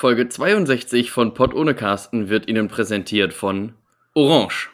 Folge 62 von Pott ohne Carsten wird Ihnen präsentiert von Orange.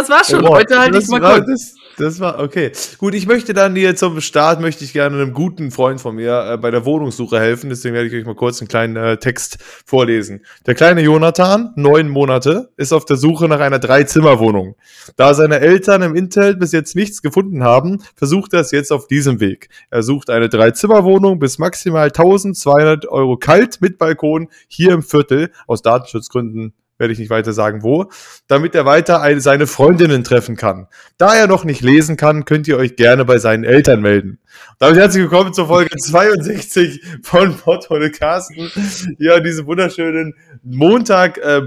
Das war's schon. Oh, Heute halte ich mal war- kurz. Das, das war, okay. Gut, ich möchte dann hier zum Start, möchte ich gerne einem guten Freund von mir äh, bei der Wohnungssuche helfen. Deswegen werde ich euch mal kurz einen kleinen äh, Text vorlesen. Der kleine Jonathan, neun Monate, ist auf der Suche nach einer Dreizimmerwohnung. Da seine Eltern im Internet bis jetzt nichts gefunden haben, versucht er es jetzt auf diesem Weg. Er sucht eine Dreizimmerwohnung bis maximal 1200 Euro kalt mit Balkon hier im Viertel. Aus Datenschutzgründen werde ich nicht weiter sagen, wo, damit er weiter eine, seine Freundinnen treffen kann. Da er noch nicht lesen kann, könnt ihr euch gerne bei seinen Eltern melden. Damit herzlich willkommen zur Folge 62 von Pottholle Carsten. Ja, diesen wunderschönen Montag äh.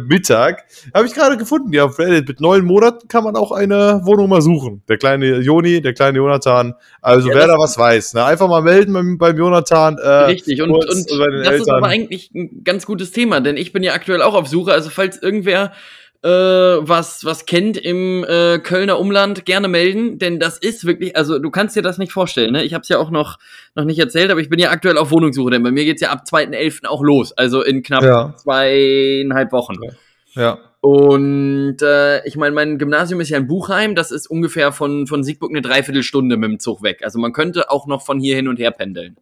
Habe ich gerade gefunden, ja, auf Reddit. Mit neun Monaten kann man auch eine Wohnung mal suchen. Der kleine Joni, der kleine Jonathan. Also Ja, wer da was weiß, ne? einfach mal melden beim, beim Jonathan. Äh, Richtig, und, und den das ist Eltern. aber eigentlich ein ganz gutes Thema, denn ich bin ja aktuell auch auf Suche. Also falls irgendwer äh, was, was kennt im äh, Kölner Umland, gerne melden, denn das ist wirklich, also du kannst dir das nicht vorstellen, ne? Ich habe es ja auch noch, noch nicht erzählt, aber ich bin ja aktuell auf Wohnungssuche, denn bei mir geht's ja ab 2.11. auch los, also in knapp Ja. zweieinhalb Wochen. ja. Und äh, ich meine, mein Gymnasium ist ja in Buchheim, das ist ungefähr von, von Siegburg eine Dreiviertelstunde mit dem Zug weg. Also man könnte auch noch von hier hin und her pendeln.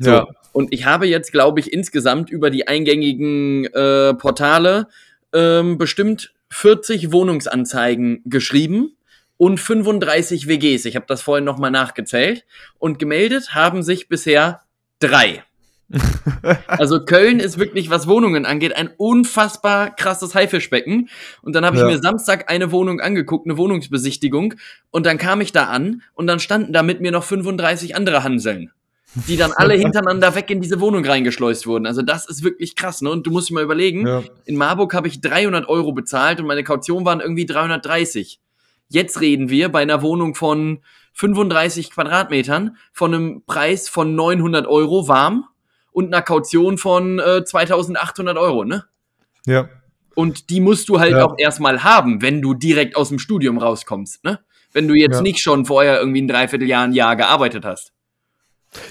So. Ja. Und ich habe jetzt, glaube ich, insgesamt über die eingängigen äh, Portale ähm, bestimmt 40 Wohnungsanzeigen geschrieben und 35 WGs. Ich habe das vorhin nochmal nachgezählt. Und gemeldet haben sich bisher drei. Also Köln ist wirklich, was Wohnungen angeht, ein unfassbar krasses Haifischbecken. Und dann habe ich Ja. mir Samstag eine Wohnung angeguckt, eine Wohnungsbesichtigung. Und dann kam ich da an und dann standen da mit mir noch 35 andere Hanseln, die dann alle hintereinander weg in diese Wohnung reingeschleust wurden. Also das ist wirklich krass, ne? Und du musst dir mal überlegen, Ja. in Marburg habe ich 300 Euro bezahlt und meine Kaution waren irgendwie 330. Jetzt reden wir bei einer Wohnung von 35 Quadratmetern von einem Preis von 900 Euro warm und einer Kaution von äh, 2800 Euro, ne? ja. Und die musst du halt Ja. auch erstmal haben, wenn du direkt aus dem Studium rauskommst, ne? Wenn du jetzt Ja. nicht schon vorher irgendwie ein Dreivierteljahr, ein Jahr gearbeitet hast.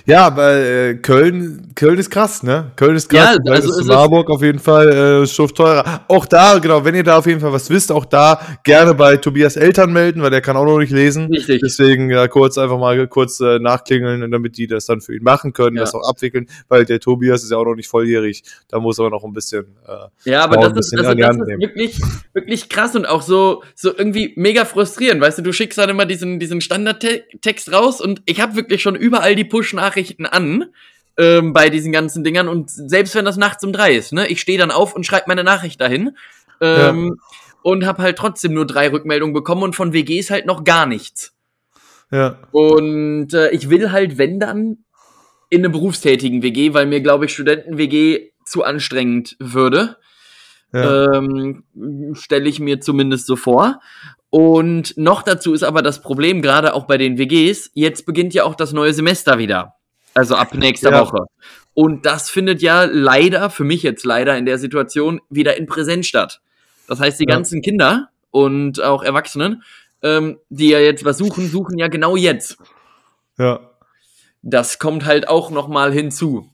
Ja, aber äh, Köln, Köln ist krass, ne? Köln ist krass. Ja, Köln also ist Marburg auf jeden Fall äh, schon teurer. Auch da, genau, wenn ihr da auf jeden Fall was wisst, auch da gerne bei Tobias Eltern melden, weil der kann auch noch nicht lesen. Richtig. Deswegen ja, kurz einfach mal kurz äh, nachklingeln, damit die das dann für ihn machen können, Ja. das auch abwickeln, weil der Tobias ist ja auch noch nicht volljährig. Da muss er noch ein bisschen. Äh, Ja, aber das ist, also das ist wirklich, wirklich krass und auch so, so irgendwie mega frustrierend. Weißt du, du schickst dann immer diesen, diesen Standardtext raus und ich habe wirklich schon überall die Push-Nachrichten an ähm, bei diesen ganzen Dingern und selbst wenn das nachts um drei ist, ne, ich stehe dann auf und schreibe meine Nachricht dahin ähm, und habe halt trotzdem nur drei Rückmeldungen bekommen und von WGs halt noch gar nichts. ja. Und äh, ich will halt, wenn dann, in eine berufstätigen WG, weil mir, glaube ich, Studenten-WG zu anstrengend würde. Ja. Ähm, Stelle ich mir zumindest so vor. Und noch dazu ist aber das Problem, gerade auch bei den WGs, jetzt beginnt ja auch das neue Semester wieder. Also ab nächster Ja. Woche. Und das findet ja leider, für mich jetzt leider in der Situation, wieder in Präsenz statt. Das heißt, die Ja. ganzen Kinder und auch Erwachsenen, ähm, die ja jetzt was suchen, suchen ja genau jetzt. ja. Das kommt halt auch noch mal hinzu.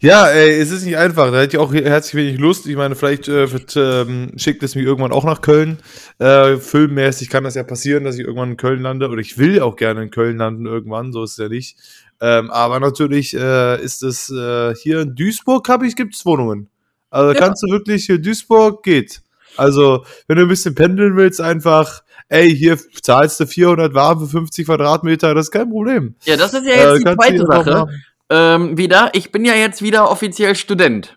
Ja, ey, es ist nicht einfach. Da hätte ich auch herzlich wenig Lust. Ich meine, vielleicht äh, wird, ähm, schickt es mich irgendwann auch nach Köln. Äh, filmmäßig kann das ja passieren, dass ich irgendwann in Köln lande. Oder ich will auch gerne in Köln landen irgendwann, so ist es ja nicht. Ähm, aber natürlich äh, ist es äh, hier in Duisburg, habe ich, gibt es Wohnungen. Also Ja. kannst du wirklich, hier Duisburg geht. Also, wenn du ein bisschen pendeln willst, einfach, ey, hier zahlst du 400 warm für 50 Quadratmeter, das ist kein Problem. Ja, das ist ja jetzt Äh, die zweite Sache. Ähm, wieder, ich bin ja jetzt wieder offiziell Student.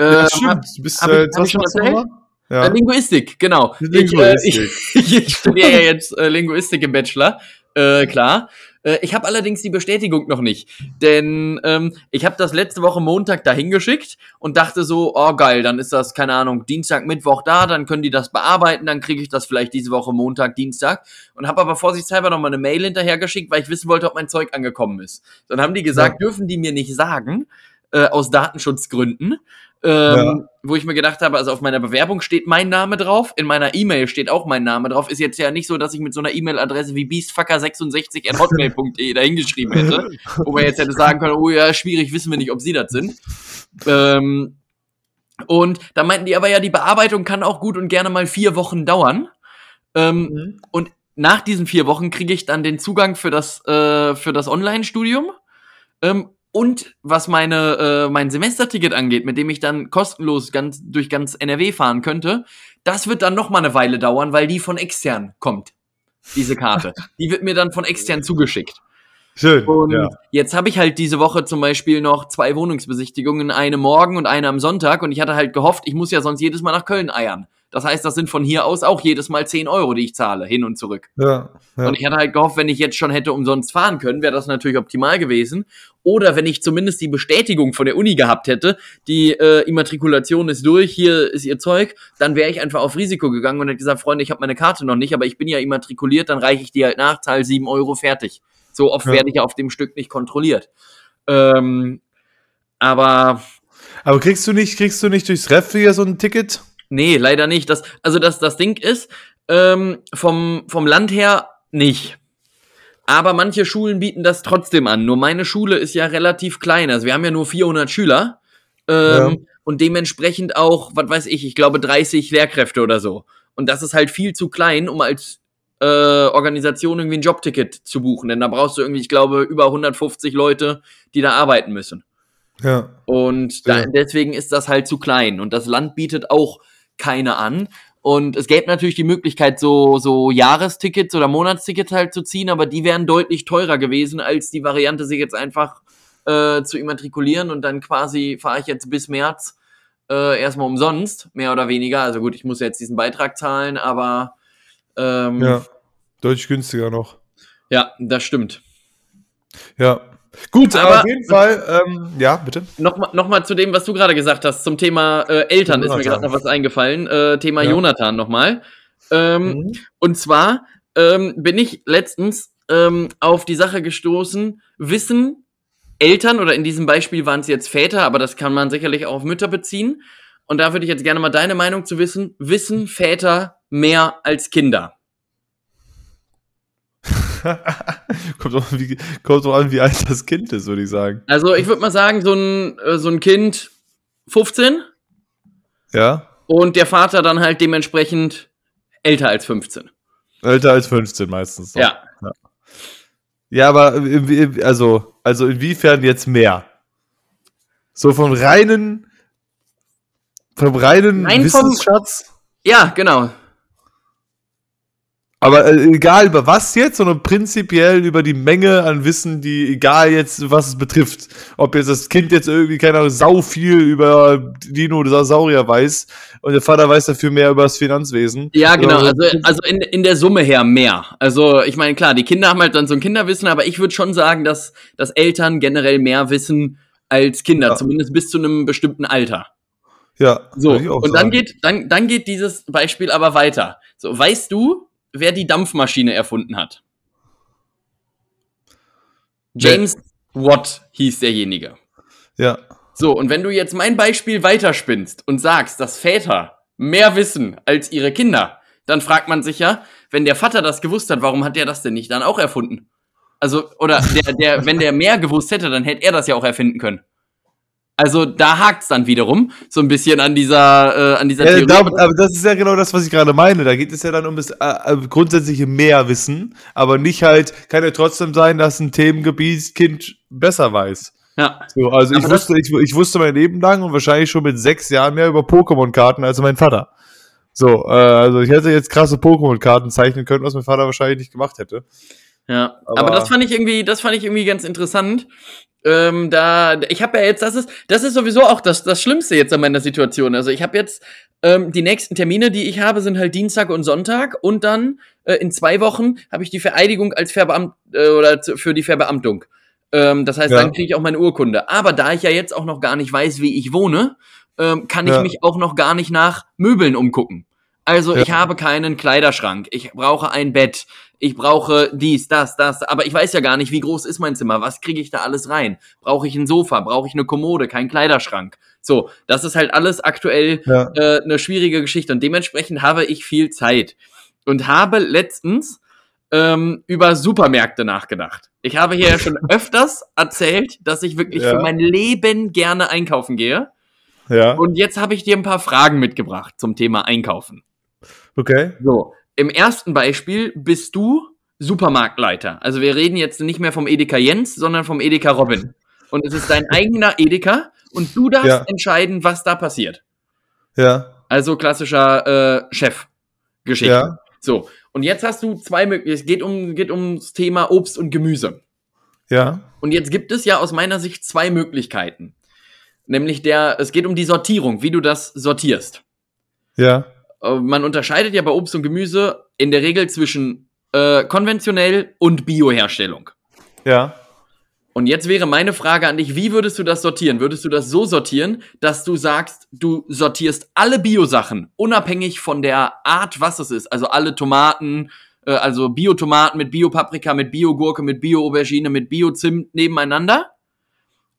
Ja, Ähm, hab- stimmt. Du bist, hab äh, hab ich schon erzählt? Ja. Äh, Linguistik, genau. Linguistik. Ich, äh, ich, ich studiere ja jetzt äh, Linguistik im Bachelor. Äh, klar. Äh, ich habe allerdings die Bestätigung noch nicht, denn ähm, ich habe das letzte Woche Montag dahin geschickt und dachte so, oh geil, dann ist das keine Ahnung Dienstag, Mittwoch da, dann können die das bearbeiten, dann kriege ich das vielleicht diese Woche Montag, Dienstag und habe aber vorsichtshalber noch mal eine Mail hinterher geschickt, weil ich wissen wollte, ob mein Zeug angekommen ist. Dann haben die gesagt, ja. dürfen die mir nicht sagen äh, aus Datenschutzgründen. Ähm, ja. Wo ich mir gedacht habe, also auf meiner Bewerbung steht mein Name drauf, in meiner E-Mail steht auch mein Name drauf. Ist jetzt ja nicht so, dass ich mit so einer E-Mail-Adresse wie beastfucker66 at hotmail.de dahingeschrieben hätte, wo man jetzt hätte sagen können, oh ja, schwierig, wissen wir nicht, ob sie das sind. Ähm, und da meinten die aber ja, die Bearbeitung kann auch gut und gerne mal vier Wochen dauern. Ähm, mhm. Und nach diesen vier Wochen kriege ich dann den Zugang für das, äh, für das Online-Studium. Ähm, und was meine, äh, mein Semesterticket angeht, mit dem ich dann kostenlos ganz, durch ganz NRW fahren könnte, das wird dann noch mal eine Weile dauern, weil die von extern kommt, diese Karte. die wird mir dann von extern zugeschickt. Schön. Und ja. jetzt habe ich halt diese Woche zum Beispiel noch zwei Wohnungsbesichtigungen, eine morgen und eine am Sonntag. Und ich hatte halt gehofft, ich muss ja sonst jedes Mal nach Köln eiern. Das heißt, das sind von hier aus auch jedes Mal 10 Euro, die ich zahle, hin und zurück. Ja, ja. Und ich hatte halt gehofft, wenn ich jetzt schon hätte umsonst fahren können, wäre das natürlich optimal gewesen. Oder wenn ich zumindest die Bestätigung von der Uni gehabt hätte, die äh, Immatrikulation ist durch, hier ist ihr Zeug, dann wäre ich einfach auf Risiko gegangen und hätte gesagt, Freunde, ich habe meine Karte noch nicht, aber ich bin ja immatrikuliert, dann reiche ich die halt nach, zahl 7 Euro, fertig. So oft ja. werde ich ja auf dem Stück nicht kontrolliert. Ähm, aber. Aber kriegst du nicht, kriegst du nicht durchs Ref hier so ein Ticket? Nee, leider nicht. Das, also das, das Ding ist, ähm, vom, vom Land her nicht. Aber manche Schulen bieten das trotzdem an. Nur meine Schule ist ja relativ klein. Also wir haben ja nur 400 Schüler. Ähm, ja. Und dementsprechend auch, was weiß ich, ich glaube 30 Lehrkräfte oder so. Und das ist halt viel zu klein, um als äh, Organisation irgendwie ein Jobticket zu buchen. Denn da brauchst du irgendwie, ich glaube, über 150 Leute, die da arbeiten müssen. Ja. Und da, ja. deswegen ist das halt zu klein. Und das Land bietet auch keine an. Und es gäbe natürlich die Möglichkeit, so, so Jahrestickets oder Monatstickets halt zu ziehen, aber die wären deutlich teurer gewesen, als die Variante, sich jetzt einfach äh, zu immatrikulieren und dann quasi fahre ich jetzt bis März äh, erstmal umsonst, mehr oder weniger. Also gut, ich muss jetzt diesen Beitrag zahlen, aber ähm, ja, deutlich günstiger noch. Ja, das stimmt. Ja, Gut, aber auf jeden Fall, ähm, ja, bitte. Nochmal noch mal zu dem, was du gerade gesagt hast, zum Thema äh, Eltern Jonathan. ist mir gerade noch was eingefallen. Äh, Thema ja. Jonathan nochmal. Ähm, mhm. Und zwar ähm, bin ich letztens ähm, auf die Sache gestoßen, wissen Eltern, oder in diesem Beispiel waren es jetzt Väter, aber das kann man sicherlich auch auf Mütter beziehen. Und da würde ich jetzt gerne mal deine Meinung zu wissen. Wissen Väter mehr als Kinder? kommt, doch wie, kommt doch an, wie alt das Kind ist, würde ich sagen. Also ich würde mal sagen, so ein, äh, so ein Kind 15. Ja. Und der Vater dann halt dementsprechend älter als 15. Älter als 15 meistens. Ja. ja. Ja, aber also, also inwiefern jetzt mehr? So vom reinen, vom reinen Rein Wissensschatz? Vom, ja, genau. Aber äh, egal über was jetzt, sondern prinzipiell über die Menge an Wissen, die, egal jetzt, was es betrifft. Ob jetzt das Kind jetzt irgendwie, keine Ahnung, sau viel über Dinosaurier weiß und der Vater weiß dafür mehr über das Finanzwesen. Ja, genau, also, also in, in der Summe her mehr. Also ich meine, klar, die Kinder haben halt dann so ein Kinderwissen, aber ich würde schon sagen, dass, dass Eltern generell mehr wissen als Kinder, ja. zumindest bis zu einem bestimmten Alter. Ja. So, und dann geht, dann, dann geht dieses Beispiel aber weiter. So, weißt du, wer die Dampfmaschine erfunden hat. James nee. Watt hieß derjenige. Ja. So, und wenn du jetzt mein Beispiel weiterspinnst und sagst, dass Väter mehr wissen als ihre Kinder, dann fragt man sich ja, wenn der Vater das gewusst hat, warum hat der das denn nicht dann auch erfunden? Also, oder der, der, wenn der mehr gewusst hätte, dann hätte er das ja auch erfinden können. Also da hakt's dann wiederum so ein bisschen an dieser, äh, an dieser ja, Theorie. Da, aber das ist ja genau das, was ich gerade meine. Da geht es ja dann um das äh, äh, grundsätzliche Mehrwissen, aber nicht halt, kann ja trotzdem sein, dass ein Themengebiet Kind besser weiß. Ja. So, also ich wusste, ich, ich, wusste mein Leben lang und wahrscheinlich schon mit sechs Jahren mehr über Pokémon-Karten als mein Vater. So, äh, also ich hätte jetzt krasse Pokémon-Karten zeichnen können, was mein Vater wahrscheinlich nicht gemacht hätte. Ja, aber, aber das fand ich irgendwie, das fand ich irgendwie ganz interessant Ähm, da, ich habe ja jetzt, das ist, das ist sowieso auch das, das Schlimmste jetzt an meiner Situation. Also ich habe jetzt ähm, die nächsten Termine, die ich habe, sind halt Dienstag und Sonntag und dann äh, in zwei Wochen habe ich die Vereidigung als Verbeamt äh, oder für die Verbeamtung. Ähm, das heißt, ja. dann kriege ich auch meine Urkunde. Aber da ich ja jetzt auch noch gar nicht weiß, wie ich wohne, ähm, kann ja. ich mich auch noch gar nicht nach Möbeln umgucken. Also ja. ich habe keinen Kleiderschrank, ich brauche ein Bett, ich brauche dies, das, das, aber ich weiß ja gar nicht, wie groß ist mein Zimmer, was kriege ich da alles rein? Brauche ich ein Sofa, brauche ich eine Kommode, kein Kleiderschrank? So, das ist halt alles aktuell ja. äh, eine schwierige Geschichte und dementsprechend habe ich viel Zeit und habe letztens ähm, über Supermärkte nachgedacht. Ich habe hier ja schon öfters erzählt, dass ich wirklich ja. für mein Leben gerne einkaufen gehe. Ja. Und jetzt habe ich dir ein paar Fragen mitgebracht zum Thema Einkaufen. Okay. So, im ersten Beispiel bist du Supermarktleiter. Also wir reden jetzt nicht mehr vom Edeka Jens, sondern vom Edeka Robin. Und es ist dein eigener Edeka und du darfst ja. entscheiden, was da passiert. Ja. Also klassischer äh, Chef-Geschichte. Ja. So, und jetzt hast du zwei Möglichkeiten. Es geht, um, geht ums Thema Obst und Gemüse. Ja. Und jetzt gibt es ja aus meiner Sicht zwei Möglichkeiten. Nämlich der, es geht um die Sortierung, wie du das sortierst. Ja. Äh, man unterscheidet ja bei Obst und Gemüse in der Regel zwischen äh, konventionell und Bioherstellung. Ja. Und jetzt wäre meine Frage an dich, wie würdest du das sortieren? Würdest du das so sortieren, dass du sagst, du sortierst alle Biosachen, unabhängig von der Art, was es ist, also alle Tomaten, äh, also Biotomaten mit Biopaprika, mit Biogurke, mit Bio-Aubergine, mit Bio-Zimt nebeneinander?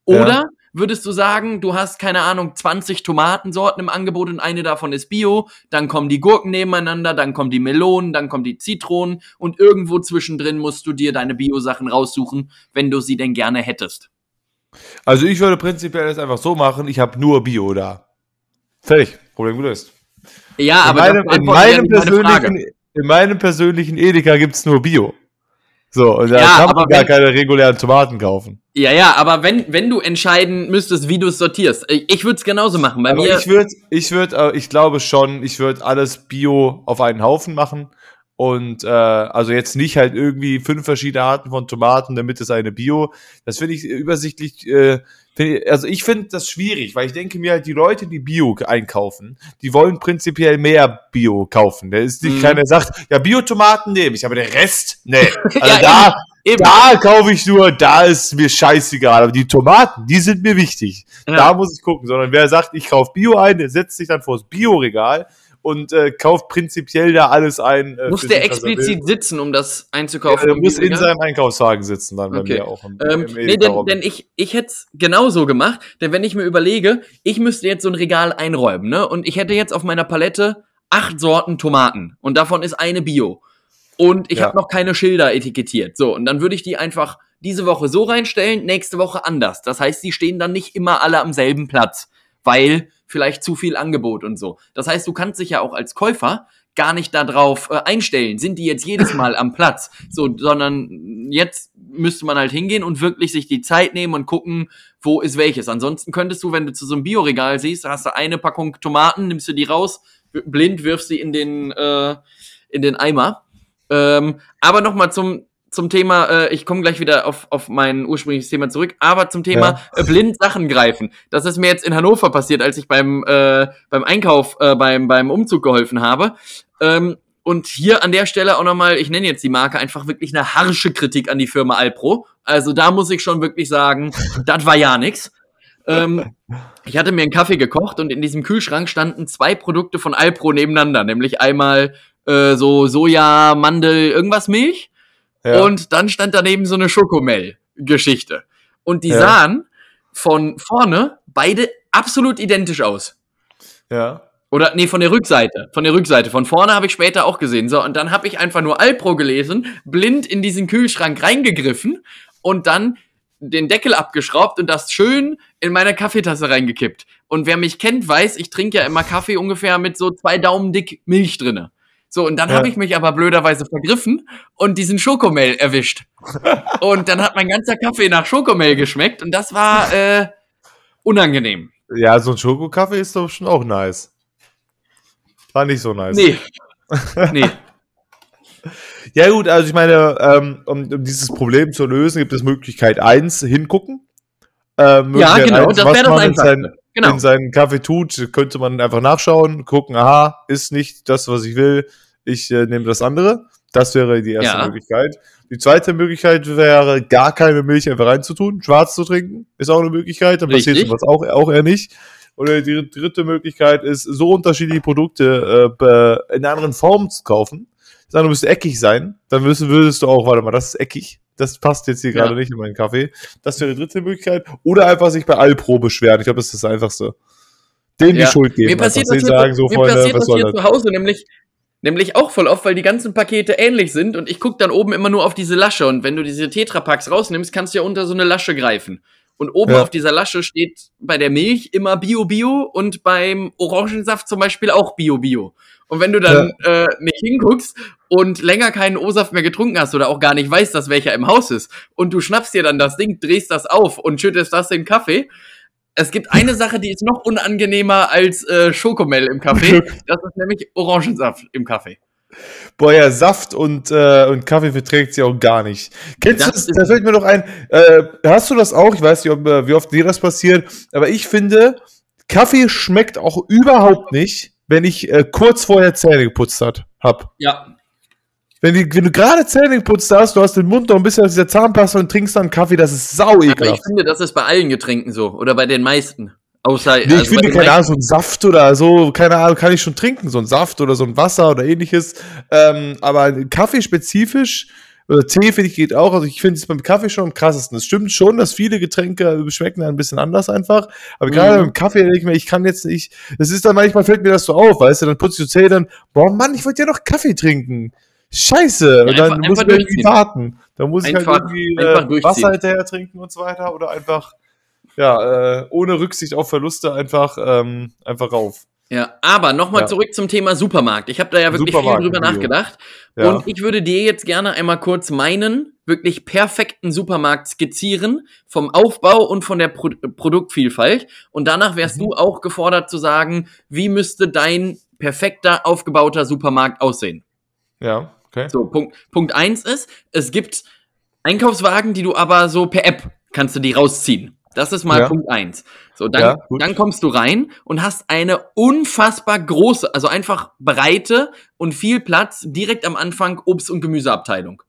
Oder ja würdest du sagen, du hast, keine Ahnung, 20 Tomatensorten im Angebot und eine davon ist Bio, dann kommen die Gurken nebeneinander, dann kommen die Melonen, dann kommen die Zitronen und irgendwo zwischendrin musst du dir deine Bio-Sachen raussuchen, wenn du sie denn gerne hättest. Also ich würde prinzipiell das einfach so machen, ich habe nur Bio da. Fertig, Problem gelöst. Ja, in aber meinem, in, meinem persönlichen, in meinem persönlichen Edeka gibt es nur Bio. So, und da ja, kann man gar wenn, keine regulären Tomaten kaufen. Ja, ja, aber wenn, wenn du entscheiden müsstest, wie du es sortierst, ich würde es genauso machen. Bei aber mir ich würde, ich würde, äh, ich glaube schon, ich würde alles Bio auf einen Haufen machen. Und äh, also jetzt nicht halt irgendwie fünf verschiedene Arten von Tomaten, damit es eine Bio. Das finde ich übersichtlich äh, also ich finde das schwierig, weil ich denke mir halt, die Leute, die Bio einkaufen, die wollen prinzipiell mehr Bio kaufen. Da ist nicht mhm. keiner, sagt, ja, Biotomaten nehme ich, aber der Rest, nee. Also ja, da, eben. da kaufe ich nur, da ist mir scheißegal. Aber die Tomaten, die sind mir wichtig. Ja. Da muss ich gucken. Sondern wer sagt, ich kaufe Bio ein, der setzt sich dann vors Bioregal und äh, kauft prinzipiell da alles ein. Äh, muss der explizit sitzen, um das einzukaufen? Ja, er muss in seinem Einkaufswagen sitzen, dann okay. bei mir auch. Im, ähm, im nee, denn, denn, ich, ich hätte es genauso gemacht, denn wenn ich mir überlege, ich müsste jetzt so ein Regal einräumen, ne? Und ich hätte jetzt auf meiner Palette acht Sorten Tomaten und davon ist eine Bio. Und ich ja. habe noch keine Schilder etikettiert. So, und dann würde ich die einfach diese Woche so reinstellen, nächste Woche anders. Das heißt, die stehen dann nicht immer alle am selben Platz, weil vielleicht zu viel Angebot und so. Das heißt, du kannst dich ja auch als Käufer gar nicht darauf äh, einstellen, sind die jetzt jedes Mal am Platz, so, sondern jetzt müsste man halt hingehen und wirklich sich die Zeit nehmen und gucken, wo ist welches. Ansonsten könntest du, wenn du zu so einem Bioregal siehst, hast du eine Packung Tomaten, nimmst du die raus, blind wirfst sie in den äh, in den Eimer. Ähm, aber noch mal zum zum Thema, äh, ich komme gleich wieder auf, auf mein ursprüngliches Thema zurück, aber zum Thema ja. äh, blind Sachen greifen. Das ist mir jetzt in Hannover passiert, als ich beim, äh, beim Einkauf, äh, beim, beim Umzug geholfen habe. Ähm, und hier an der Stelle auch nochmal, ich nenne jetzt die Marke, einfach wirklich eine harsche Kritik an die Firma Alpro. Also da muss ich schon wirklich sagen, das war ja nix. Ähm, ich hatte mir einen Kaffee gekocht und in diesem Kühlschrank standen zwei Produkte von Alpro nebeneinander, nämlich einmal äh, so Soja, Mandel, irgendwas Milch und dann stand daneben so eine Schokomel-Geschichte. Und die ja. sahen von vorne beide absolut identisch aus. Ja. Oder nee, von der Rückseite. Von der Rückseite. Von vorne habe ich später auch gesehen. So, und dann habe ich einfach nur Alpro gelesen, blind in diesen Kühlschrank reingegriffen und dann den Deckel abgeschraubt und das schön in meine Kaffeetasse reingekippt. Und wer mich kennt, weiß, ich trinke ja immer Kaffee ungefähr mit so zwei Daumen dick Milch drinne. So, und dann ja. habe ich mich aber blöderweise vergriffen und diesen Schokomel erwischt. und dann hat mein ganzer Kaffee nach Schokomel geschmeckt und das war äh, unangenehm. Ja, so ein Schokokaffee ist doch schon auch nice. War nicht so nice. Nee. nee. ja, gut, also ich meine, ähm, um, um, dieses Problem zu lösen, gibt es Möglichkeit 1, hingucken. Äh, Ja, genau, eins, das wäre das sein, Genau. in seinen Kaffee tut, könnte man einfach nachschauen, gucken, aha, ist nicht das, was ich will, ich äh, nehme das andere. Das wäre die erste Ja. Möglichkeit. Die zweite Möglichkeit wäre, gar keine Milch einfach reinzutun, schwarz zu trinken, ist auch eine Möglichkeit, dann passiert Richtig. sowas auch, auch eher nicht. Oder die dritte Möglichkeit ist, so unterschiedliche Produkte äh, in anderen Formen zu kaufen. Sagen, du müsste eckig sein, dann würdest, würdest du auch, warte mal, das ist eckig. Das passt jetzt hier Ja. gerade nicht in meinen Kaffee. Das wäre die dritte Möglichkeit. Oder einfach sich bei Alpro beschweren. Ich glaube, das ist das Einfachste. Dem Ja. die Schuld geben. Mir passiert einfach. das hier, sagen so, mir Freunde, passiert was das hier zu Hause nämlich, nämlich auch voll oft, weil die ganzen Pakete ähnlich sind und ich gucke dann oben immer nur auf diese Lasche und wenn du diese Tetrapacks rausnimmst, kannst du ja unter so eine Lasche greifen. Und oben Ja. auf dieser Lasche steht bei der Milch immer Bio-Bio und beim Orangensaft zum Beispiel auch Bio-Bio. Und wenn du dann äh, nicht hinguckst und länger keinen O-Saft mehr getrunken hast oder auch gar nicht weißt, dass welcher im Haus ist und du schnappst dir dann das Ding, drehst das auf und schüttest das in den Kaffee, es gibt eine Sache, die ist noch unangenehmer als äh, Schokomel im Kaffee. Das ist nämlich Orangensaft im Kaffee. Boah, ja, Saft und, äh, und Kaffee verträgt sie auch gar nicht. Kennst Das du das? Da fällt mir noch ein. Äh, hast du das auch? Ich weiß nicht, ob, äh, wie oft dir das passiert, aber ich finde, Kaffee schmeckt auch überhaupt nicht, wenn ich äh, kurz vorher Zähne geputzt hat, hab. Ja. Wenn, die, wenn du gerade Zähne geputzt hast, du hast den Mund noch ein bisschen aus dieser Zahnpasta und trinkst dann Kaffee, das ist sau Aber ich ekelhaft. finde, das ist bei allen Getränken so. Oder bei den meisten. Außer. Nee, ich also finde, den keine Ahnung, so ein Saft oder so, keine Ahnung, kann ich schon trinken, so ein Saft oder so ein Wasser oder ähnliches. Ähm, aber Kaffee spezifisch oder Tee finde ich geht auch. Also ich finde es beim Kaffee schon am krassesten. Es stimmt schon, dass viele Getränke schmecken ein bisschen anders einfach. Aber gerade Mhm. beim Kaffee denke ich mir, ich kann jetzt nicht. Das ist dann manchmal fällt mir das so auf, weißt du, dann ich die Zähne dann, boah Mann, ich wollte ja noch Kaffee trinken. Scheiße. und dann einfach- muss einfach ich irgendwie warten. Dann muss ich Einfach- halt irgendwie äh. Wasser hinterher trinken und so weiter oder einfach ja, äh, ohne Rücksicht auf Verluste einfach, ähm, einfach rauf. Ja, aber nochmal Ja. zurück zum Thema Supermarkt. Ich habe da ja wirklich Supermarkt, viel drüber nachgedacht. Ja. Und ich würde dir jetzt gerne einmal kurz meinen wirklich perfekten Supermarkt skizzieren, vom Aufbau und von der Pro Produktvielfalt. Und danach wärst Mhm. du auch gefordert zu sagen, wie müsste dein perfekter, aufgebauter Supermarkt aussehen. ja, okay. So, Punkt, Punkt eins ist, es gibt Einkaufswagen, die du aber so per App kannst du die rausziehen. Das ist mal Ja. Punkt eins. So, dann, Ja, dann kommst du rein und hast eine unfassbar große, also einfach breite und viel Platz direkt am Anfang Obst- und Gemüseabteilung.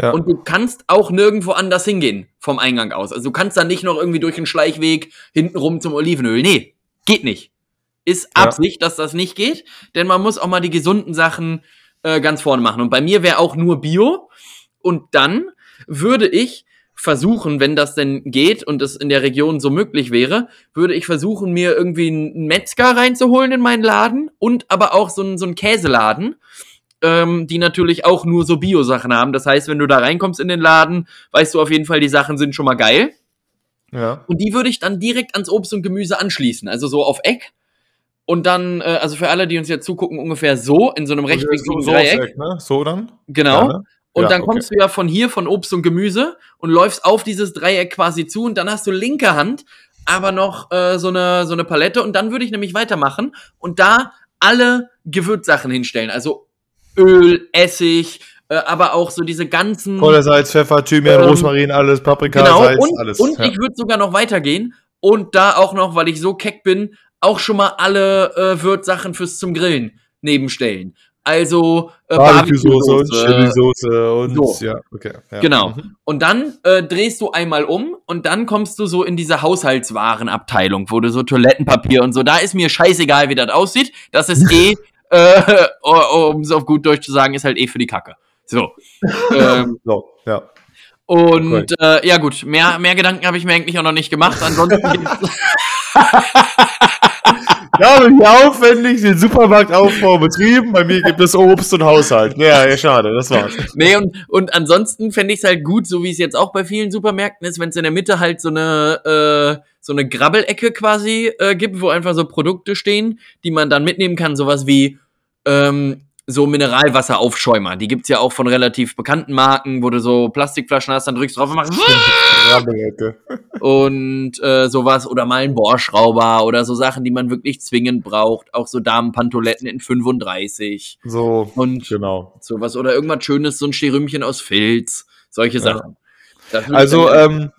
Ja. Und du kannst auch nirgendwo anders hingehen vom Eingang aus. Also du kannst dann nicht noch irgendwie durch einen Schleichweg hintenrum zum Olivenöl. Nee, geht nicht. Ist Ja. Absicht, dass das nicht geht, denn man muss auch mal die gesunden Sachen äh, ganz vorne machen. Und bei mir wäre auch nur Bio. Und dann würde ich versuchen, wenn das denn geht und es in der Region so möglich wäre, würde ich versuchen, mir irgendwie einen Metzger reinzuholen in meinen Laden und aber auch so einen, so einen Käseladen, ähm, die natürlich auch nur so Bio-Sachen haben. Das heißt, wenn du da reinkommst in den Laden, weißt du auf jeden Fall, die Sachen sind schon mal geil. ja. Und die würde ich dann direkt ans Obst und Gemüse anschließen, also so auf Eck. Und dann, äh, also für alle, die uns jetzt zugucken, ungefähr so in so einem rechtwinkligen so, so, Dreieck. Eck, ne? so dann? Genau. Ja, ne? Und Ja, dann okay. kommst du ja von hier, von Obst und Gemüse und läufst auf dieses Dreieck quasi zu und dann hast du linke Hand aber noch äh, so, eine, so eine Palette und dann würde ich nämlich weitermachen und da alle Gewürzsachen hinstellen. Also Öl, Essig, äh, aber auch so diese ganzen... Kohle, Salz, Pfeffer, Thymian, Ähm, Rosmarin, alles, Paprika, genau, Salz, und, alles. und ja. ich würde sogar noch weitergehen und da auch noch, weil ich so keck bin, auch schon mal alle äh, Würzsachen fürs zum Grillen nebenstellen. Also äh, Barbecue-Soße und Chili-Soße und so. ja, okay. Ja. Genau. Mhm. Und dann äh, drehst du einmal um und dann kommst du so in diese Haushaltswarenabteilung, wo du so Toilettenpapier und so, da ist mir scheißegal, wie das aussieht. Das ist eh, äh, um es auf gut Deutsch zu sagen, ist halt eh für die Kacke. So. ähm, So, ja. und äh, ja gut, mehr, mehr Gedanken habe ich mir eigentlich auch noch nicht gemacht. Ansonsten Ja, aber hier aufwendig den Supermarktaufbau betrieben. Bei mir gibt es Obst und Haushalt. Ja, ja, schade, das war's. nee, und, und ansonsten fände ich es halt gut, so wie es jetzt auch bei vielen Supermärkten ist, wenn es in der Mitte halt so eine, äh, so eine Grabbelecke quasi äh, gibt, wo einfach so Produkte stehen, die man dann mitnehmen kann, sowas wie ähm, so Mineralwasseraufschäumer. Die gibt's ja auch von relativ bekannten Marken, wo du so Plastikflaschen hast, dann drückst du drauf und machst und äh, sowas oder mal ein Bohrschrauber oder so Sachen, die man wirklich zwingend braucht. Auch so Damenpantoletten in 35 So, und genau. sowas oder irgendwas Schönes, so ein Sterümchen aus Filz, solche Ja. Sachen. Ich Also, ähm,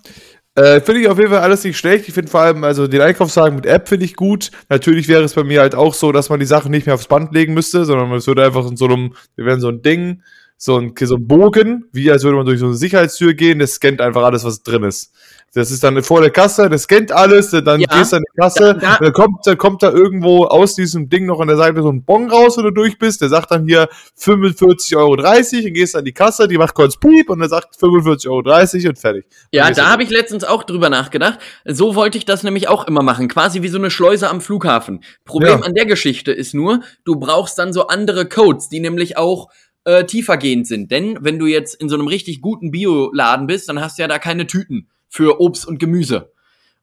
Äh, finde ich auf jeden Fall alles nicht schlecht. Ich finde vor allem, also den Einkaufswagen mit App finde ich gut. Natürlich wäre es bei mir halt auch so, dass man die Sachen nicht mehr aufs Band legen müsste, sondern es würde einfach in so einem, wir werden so ein Ding, so ein, so ein Bogen, wie als würde man durch so eine Sicherheitstür gehen, das scannt einfach alles, was drin ist. Das ist dann vor der Kasse, das scannt alles, dann Ja. gehst du an die Kasse, Da- da- dann kommt, dann kommt da irgendwo aus diesem Ding noch an der Seite so ein Bon raus, wenn du durch bist, der sagt dann hier 45,30 Euro, dann gehst du an die Kasse, die macht kurz Piep und dann sagt 45,30 Euro und fertig. Ja, da habe ich letztens auch drüber nachgedacht. So wollte ich das nämlich auch immer machen, quasi wie so eine Schleuse am Flughafen. Problem Ja. an der Geschichte ist nur, du brauchst dann so andere Codes, die nämlich auch äh, tiefergehend sind. Denn wenn du jetzt in so einem richtig guten Bioladen bist, dann hast du ja da keine Tüten für Obst und Gemüse.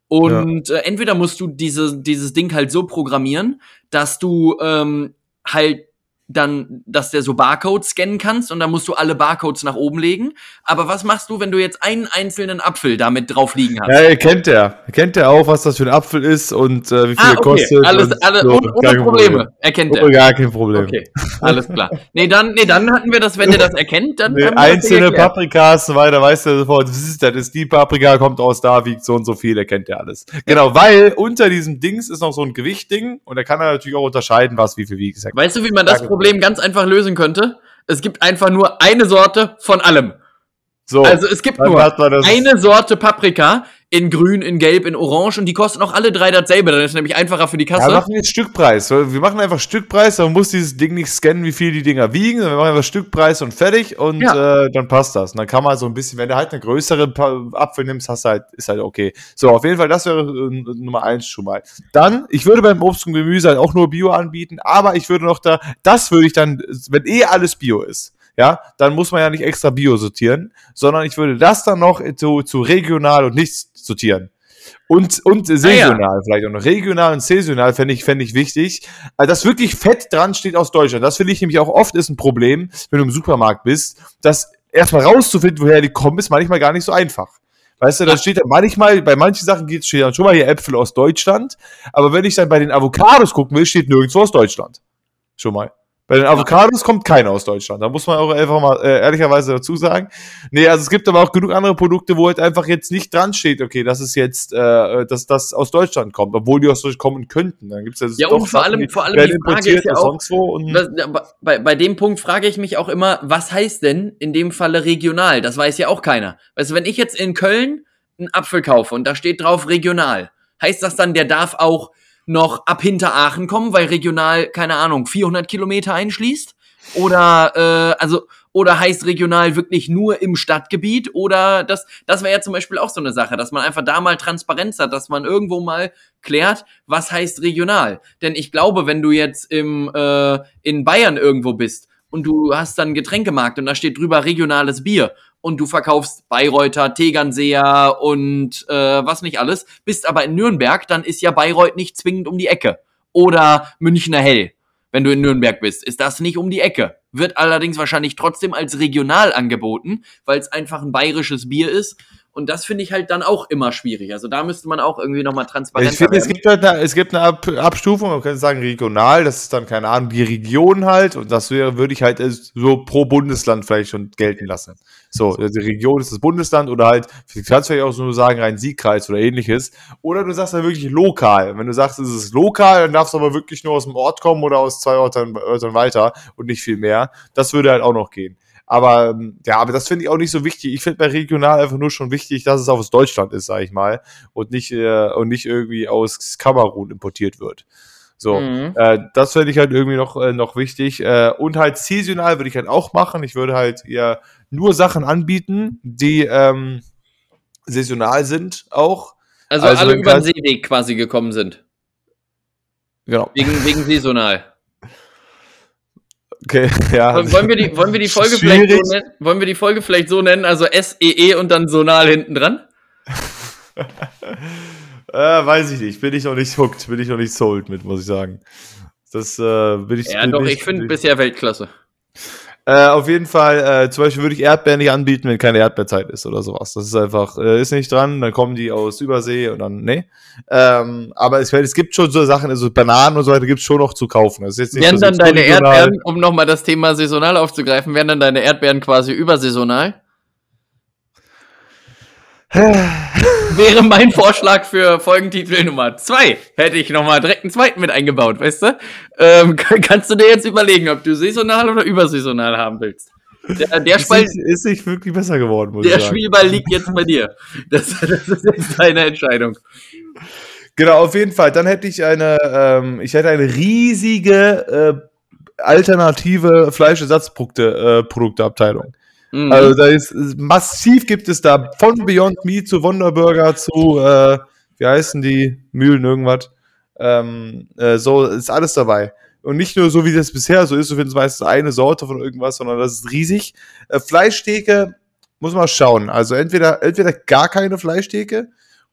Und äh, entweder musst du diese, dieses Ding halt so programmieren, dass du ähm, halt dann, dass der so Barcodes scannen kannst und dann musst du alle Barcodes nach oben legen. Aber was machst du, wenn du jetzt einen einzelnen Apfel damit drauf liegen hast? Ja, er kennt der. Er kennt der auch, was das für ein Apfel ist und äh, wie viel ah, er okay. kostet. Alles, und alle, so. ohne, ohne Probleme. Problem. Erkennt Oh, er. gar kein Problem. Okay, alles klar. Nee, dann, nee, dann hatten wir das, wenn der das erkennt, dann Nee, haben wir das einzelne. Paprikas so weiter, weißt du sofort, das ist, das ist die Paprika, kommt aus da, wiegt so und so viel, er kennt ja alles. Genau, weil unter diesem Dings ist noch so ein Gewichtding und da kann er natürlich auch unterscheiden, was wie viel wiegt. Weißt du, wie man das. Problem ganz einfach lösen könnte? Es gibt einfach nur eine Sorte von allem. So, Also es gibt nur eine Sorte Paprika in grün, in gelb, in orange und die kosten auch alle drei dasselbe. Dann ist es nämlich einfacher für die Ja, Kasse. wir machen jetzt Stückpreis. Wir machen einfach Stückpreis, man muss dieses Ding nicht scannen, wie viel die Dinger wiegen. Wir machen einfach Stückpreis und fertig und Ja. äh, dann passt das. Und dann kann man so ein bisschen, wenn du halt eine größere Apfel nimmst, hast du halt, ist halt okay. So, auf jeden Fall, das wäre äh, Nummer eins schon mal. Dann, ich würde beim Obst und Gemüse halt auch nur Bio anbieten, aber ich würde noch da, das würde ich dann, wenn eh alles Bio ist, ja, dann muss man ja nicht extra Bio sortieren, sondern ich würde das dann noch zu, zu regional und nichts sortieren. Und, und saisonal vielleicht auch noch. Regional und saisonal fände ich, fände ich wichtig. Also, dass wirklich Fett dran steht aus Deutschland. Das finde ich nämlich auch oft ist ein Problem, wenn du im Supermarkt bist, dass erstmal rauszufinden, woher die kommen, ist manchmal gar nicht so einfach. Weißt du, da Ja. steht manchmal, bei manchen Sachen geht steht dann schon mal hier Äpfel aus Deutschland, aber wenn ich dann bei den Avocados gucken will, steht nirgendwo aus Deutschland. Schon mal. Bei den Avocados kommt keiner aus Deutschland. Da muss man auch einfach mal äh, ehrlicherweise dazu sagen. Nee, also es gibt aber auch genug andere Produkte, wo halt einfach jetzt nicht dran steht, okay, das ist jetzt, äh, dass das aus Deutschland kommt, obwohl die aus Deutschland kommen könnten. Dann gibt's ja, Ja, und vor allem- vor allem die Frage ist ja auch, Das, bei, bei dem Punkt frage ich mich auch immer, was heißt denn in dem Falle regional? Das weiß ja auch keiner. Weißt du, wenn ich jetzt in Köln einen Apfel kaufe und da steht drauf regional, heißt das dann, der darf auch noch ab Hinteraachen kommen, weil regional, keine Ahnung, 400 Kilometer einschließt? Oder, äh, also, oder heißt regional wirklich nur im Stadtgebiet? Oder das, das wäre ja zum Beispiel auch so eine Sache, dass man einfach da mal Transparenz hat, dass man irgendwo mal klärt, was heißt regional. Denn ich glaube, wenn du jetzt im, äh, in Bayern irgendwo bist und du hast dann einen Getränkemarkt und da steht drüber regionales Bier und du verkaufst Bayreuther, Tegernseer und äh, was nicht alles, bist aber in Nürnberg, dann ist ja Bayreuth nicht zwingend um die Ecke. Oder Münchner Hell, wenn du in Nürnberg bist, ist das nicht um die Ecke. Wird allerdings wahrscheinlich trotzdem als regional angeboten, weil es einfach ein bayerisches Bier ist. Und das finde ich halt dann auch immer schwierig. Also da müsste man auch irgendwie nochmal transparenter Ich finde, es gibt halt eine, es gibt eine Ab Abstufung, man könnte sagen regional, das ist dann, keine Ahnung, die Region halt und das wäre, würde ich halt so pro Bundesland vielleicht schon gelten lassen. So, die Region ist das Bundesland oder halt, du kannst vielleicht auch so sagen, rein Siegkreis oder ähnliches. Oder du sagst dann wirklich lokal. Wenn du sagst, es ist lokal, dann darfst du aber wirklich nur aus dem Ort kommen oder aus zwei Orten, Orten weiter und nicht viel mehr. Das würde halt auch noch gehen. Aber ähm, ja, aber das finde ich auch nicht so wichtig. Ich finde bei regional einfach nur schon wichtig, dass es aus Deutschland ist, sag ich mal, und nicht äh, und nicht irgendwie aus Kamerun importiert wird. So, Mhm. äh, das finde ich halt irgendwie noch äh, noch wichtig. Äh, und halt saisonal würde ich halt auch machen. Ich würde halt ja nur Sachen anbieten, die ähm, saisonal sind auch. Also, Also alle über den Seeweg quasi gekommen sind. Genau. Wegen, wegen saisonal. Okay, ja. Wollen wir die, wollen wir die Folge vielleicht so nennen? Wollen wir die Folge vielleicht so nennen? Also S-E-E und dann Sonal hinten dran? Äh, weiß ich nicht. Bin ich noch nicht hooked, bin ich noch nicht sold mit, muss ich sagen. Das äh, bin ich. Ja, bin doch, ich, ich finde bisher Weltklasse. Äh, auf jeden Fall, äh, zum Beispiel würde ich Erdbeeren nicht anbieten, wenn keine Erdbeerzeit ist oder sowas. Das ist einfach, äh, ist nicht dran, dann kommen die aus Übersee und dann, nee. Ähm, aber es, es gibt schon so Sachen, also Bananen und so weiter gibt es schon noch zu kaufen. Das ist Wären so dann deine regional. Erdbeeren, um nochmal das Thema saisonal aufzugreifen, wären dann deine Erdbeeren quasi übersaisonal? wäre mein Vorschlag für Folgentitel Nummer zwei. Hätte ich nochmal direkt einen zweiten mit eingebaut, weißt du? Ähm, kannst du dir jetzt überlegen, ob du saisonal oder übersaisonal haben willst. Der, der ist, nicht, ist nicht wirklich besser geworden, muss Der Spielball liegt jetzt bei dir. Das, das ist jetzt deine Entscheidung. Genau, auf jeden Fall. Dann hätte ich eine, ähm, ich hätte eine riesige äh, alternative Fleischersatzprodukteabteilung. Äh, mhm. Also da ist massiv gibt es da von Beyond Meat zu Wonderburger zu, äh, wie heißen die, Mühlen irgendwas. Ähm, äh, so ist alles dabei. Und nicht nur so, wie das bisher so ist, du findest meistens eine Sorte von irgendwas, sondern das ist riesig. Äh, Fleischtheke muss man schauen. Also entweder, entweder gar keine Fleischtheke